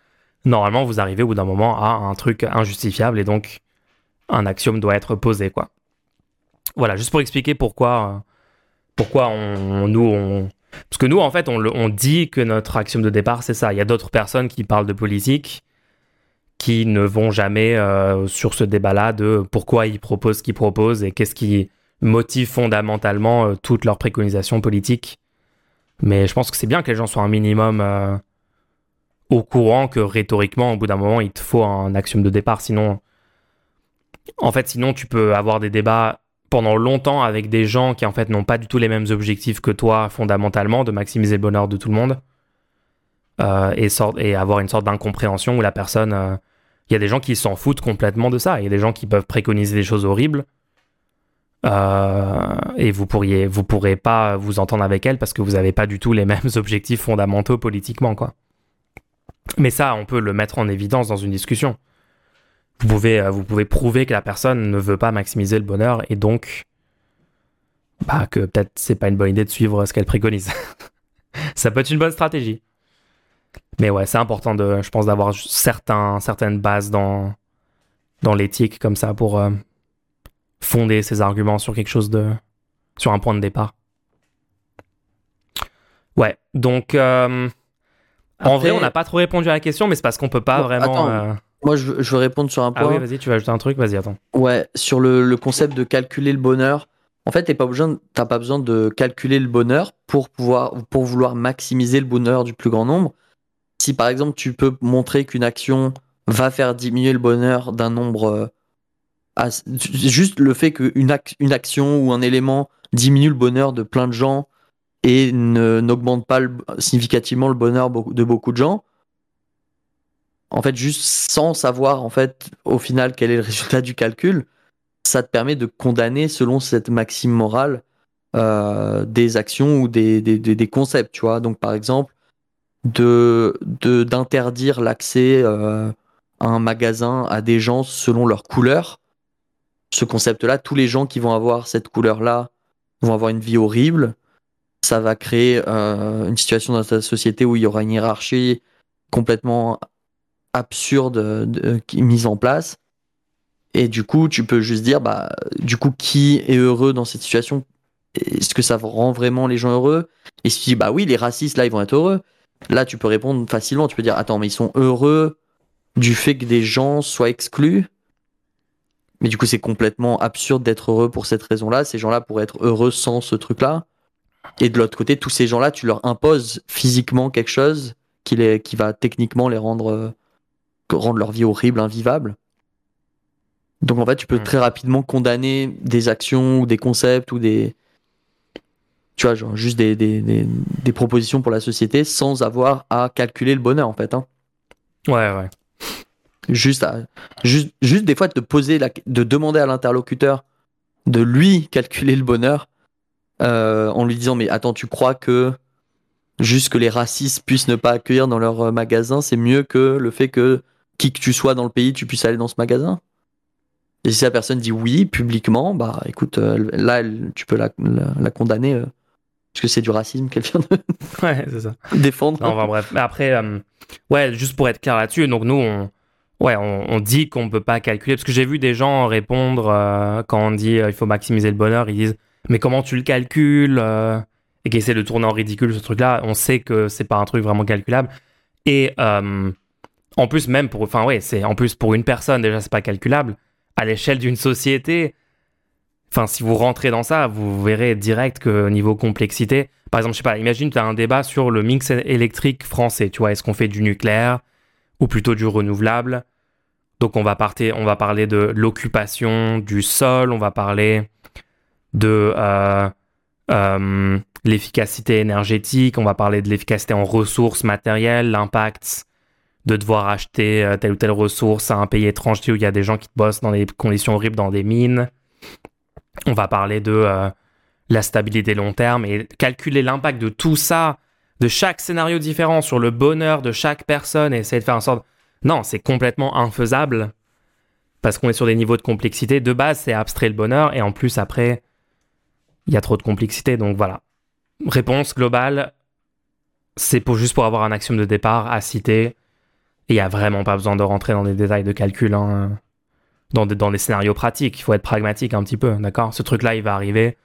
normalement vous arrivez au bout d'un moment à un truc injustifiable et donc un axiome doit être posé quoi. Voilà juste pour expliquer pourquoi euh, pourquoi nous on parce que nous, en fait, on, dit que notre axiome de départ, c'est ça. Il y a d'autres personnes qui parlent de politique qui ne vont jamais euh, sur ce débat-là de pourquoi ils proposent ce qu'ils proposent et qu'est-ce qui motive fondamentalement euh, toutes leurs préconisations politiques. Mais je pense que c'est bien que les gens soient un minimum euh, au courant que rhétoriquement, au bout d'un moment, il te faut un axiome de départ. Sinon, en fait, sinon, tu peux avoir des débats pendant longtemps avec des gens qui en fait n'ont pas du tout les mêmes objectifs que toi fondamentalement, de maximiser le bonheur de tout le monde, euh, et, avoir une sorte d'incompréhension où la personne... Euh, il y a des gens qui s'en foutent complètement de ça, il y a des gens qui peuvent préconiser des choses horribles, euh, et vous pourriez vous pourrez pas vous entendre avec elle parce que vous n'avez pas du tout les mêmes objectifs fondamentaux politiquement quoi. Mais ça, on peut le mettre en évidence dans une discussion vous pouvez, euh, vous pouvez prouver que la personne ne veut pas maximiser le bonheur et donc bah, que peut-être c'est pas une bonne idée de suivre ce qu'elle préconise. ça peut être une bonne stratégie. Mais ouais, c'est important de, je pense, d'avoir certains, certaines bases dans, dans l'éthique comme ça pour euh, fonder ses arguments sur quelque chose de, sur un point de départ. Ouais, donc euh, en vrai, on n'a pas trop répondu à la question, mais c'est parce qu'on peut pas vraiment. Moi, je veux, répondre sur un point. Ah oui, vas-y, tu vas ajouter un truc, vas-y, attends. Ouais, sur le, concept de calculer le bonheur. En fait, tu pas besoin, pas besoin de calculer le bonheur pour pouvoir, pour vouloir maximiser le bonheur du plus grand nombre. Si par exemple, tu peux montrer qu'une action va faire diminuer le bonheur d'un nombre, euh, juste le fait qu'une une action ou un élément diminue le bonheur de plein de gens et n'augmente pas significativement le bonheur de beaucoup de gens, en fait, juste sans savoir, en fait, au final, quel est le résultat du calcul, ça te permet de condamner selon cette maxime morale euh, des actions ou des, des, concepts, tu vois. Donc, par exemple, de d'interdire l'accès euh, à un magasin à des gens selon leur couleur. Ce concept-là, tous les gens qui vont avoir cette couleur-là vont avoir une vie horrible. Ça va créer euh, une situation dans ta société où il y aura une hiérarchie complètement absurde de, qui mise en place. Et du coup, tu peux juste dire, bah, du coup, qui est heureux dans cette situation? Est-ce que ça rend vraiment les gens heureux? Et si tu dis, bah oui, les racistes, là, ils vont être heureux. Là, tu peux répondre facilement. Tu peux dire, attends, mais ils sont heureux du fait que des gens soient exclus? Mais du coup, c'est complètement absurde d'être heureux pour cette raison-là. Ces gens-là pourraient être heureux sans ce truc-là. Et de l'autre côté, tous ces gens-là, tu leur imposes physiquement quelque chose qui, les, qui va techniquement les rendre rendre leur vie horrible, invivable. Donc en fait, tu peux hmm. très rapidement condamner des actions ou des concepts ou des. Tu vois, genre juste des, des, des, propositions pour la société sans avoir à calculer le bonheur en fait. Hein. Ouais, ouais. Juste, à, juste, juste des fois de poser, la, de demander à l'interlocuteur de lui calculer le bonheur euh, en lui disant mais attends tu crois que juste que les racistes puissent ne pas accueillir dans leur magasin, c'est mieux que le fait que qui que tu sois dans le pays, tu puisses aller dans ce magasin. Et si la personne dit oui publiquement, bah écoute, là, tu peux la, la, condamner parce que c'est du racisme qu'elle vient de ouais, c'est ça. défendre. Non, enfin, bref. Mais après, ouais, juste pour être clair là-dessus, donc nous, on, Ouais, on, dit qu'on ne peut pas calculer, parce que j'ai vu des gens répondre euh, quand on dit euh, il faut maximiser le bonheur, ils disent mais comment tu le calcules euh, Et qui essaient de tourner en ridicule ce truc-là. On sait que c'est pas un truc vraiment calculable. Et en plus, même pour, enfin ouais, c'est en plus pour une personne déjà c'est pas calculable. À l'échelle d'une société, enfin si vous rentrez dans ça, vous verrez direct que niveau complexité, par exemple, je sais pas, imagine tu as un débat sur le mix électrique français. Tu vois, est-ce qu'on fait du nucléaire ou plutôt du renouvelable? Donc on va, on va parler de l'occupation du sol, on va parler de euh, euh, l'efficacité énergétique, on va parler de l'efficacité en ressources matérielles, l'impact de devoir acheter euh, telle ou telle ressource à un pays étranger où il y a des gens qui bossent dans des conditions horribles dans des mines. On va parler de la stabilité long terme et calculer l'impact de tout ça de chaque scénario différent sur le bonheur de chaque personne et essayer de faire en sorte. Non, c'est complètement infaisable parce qu'on est sur des niveaux de complexité. De base, c'est abstrait le bonheur et en plus, après, il y a trop de complexité. Donc voilà. Réponse globale, c'est pour, juste pour avoir un axiome de départ à citer. Et il n'y a vraiment pas besoin de rentrer dans des détails de calcul, hein, dans, des, scénarios pratiques. Il faut être pragmatique un petit peu, d'accord? Ce truc-là, il va arriver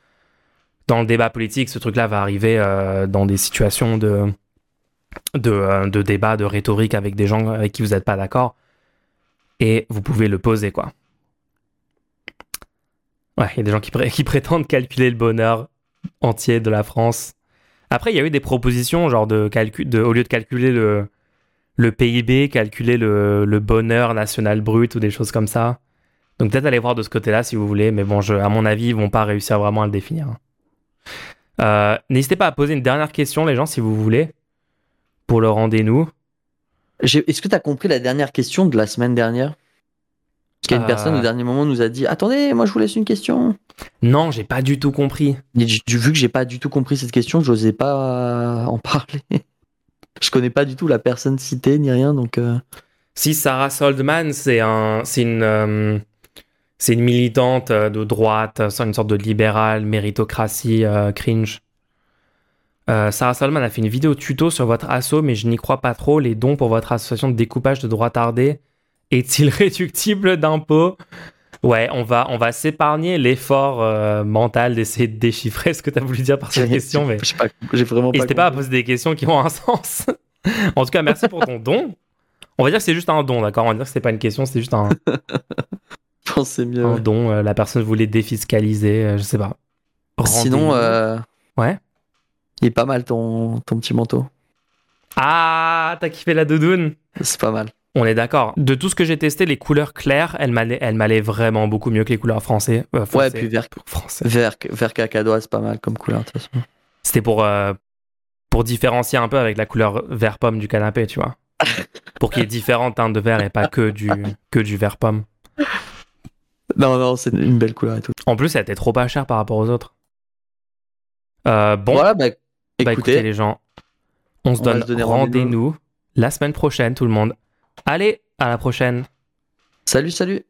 dans le débat politique, ce truc-là va arriver euh, dans des situations de, euh, de, débat, de rhétorique avec des gens avec qui vous n'êtes pas d'accord. Et vous pouvez le poser, quoi. Ouais, il y a des gens qui, prétendent calculer le bonheur entier de la France. Après, il y a eu des propositions, genre de calcul, au lieu de calculer le, le PIB, calculer le, le bonheur national brut ou des choses comme ça. Donc peut-être aller voir de ce côté-là si vous voulez, mais bon, je, à mon avis, ils vont pas réussir vraiment à le définir. Euh, n'hésitez pas à poser une dernière question, les gens, si vous voulez, pour le rendez-nous. Est-ce que tu as compris la dernière question de la semaine dernière? Parce qu'il y a une personne au euh. dernier moment nous a dit Attendez, moi je vous laisse une question. Non, j'ai pas du tout compris. vu que j'ai pas du tout compris cette question, je n'osais pas en parler. Je connais pas du tout la personne citée ni rien, donc. Euh. Si Sarah Soldman, c'est un, c'est une, c'est une militante euh, de droite, euh, une sorte de libérale, méritocratie, euh, cringe. Sarah Salman a fait une vidéo tuto sur votre asso, mais je n'y crois pas trop. Les dons pour votre association de découpage de droit tardé est-il réductible d'impôts? Ouais, on va, on va s'épargner l'effort mental d'essayer de déchiffrer ce que tu as voulu dire par cette question. Mais j'ai vraiment pas. N'hésitez pas à poser des questions qui ont un sens. en tout cas, merci pour ton don. On va dire que c'est juste un don, d'accord? On va dire que c'est pas une question, c'est juste un. Je pense c'est mieux. Un don, euh, la personne voulait défiscaliser, euh, je sais pas. Sinon, euh, ouais. Il est pas mal ton, ton petit manteau. Ah, t'as kiffé la doudoune? C'est pas mal. On est d'accord. De tout ce que j'ai testé, les couleurs claires, elles m'allaient vraiment beaucoup mieux que les couleurs français. ouais, puis vert, français. vert, vert cacadois, c'est pas mal comme couleur de toute façon. C'était pour, pour différencier un peu avec la couleur vert pomme du canapé, tu vois. pour qu'il y ait différentes teintes de vert et pas que du, que du vert pomme. Non, non, c'est une belle couleur et tout. En plus, elle était trop pas chère par rapport aux autres. Euh, bon, voilà, bah, bah écoutez, les gens, on se donne rendez-vous la semaine prochaine, tout le monde. Allez, à la prochaine. Salut, salut.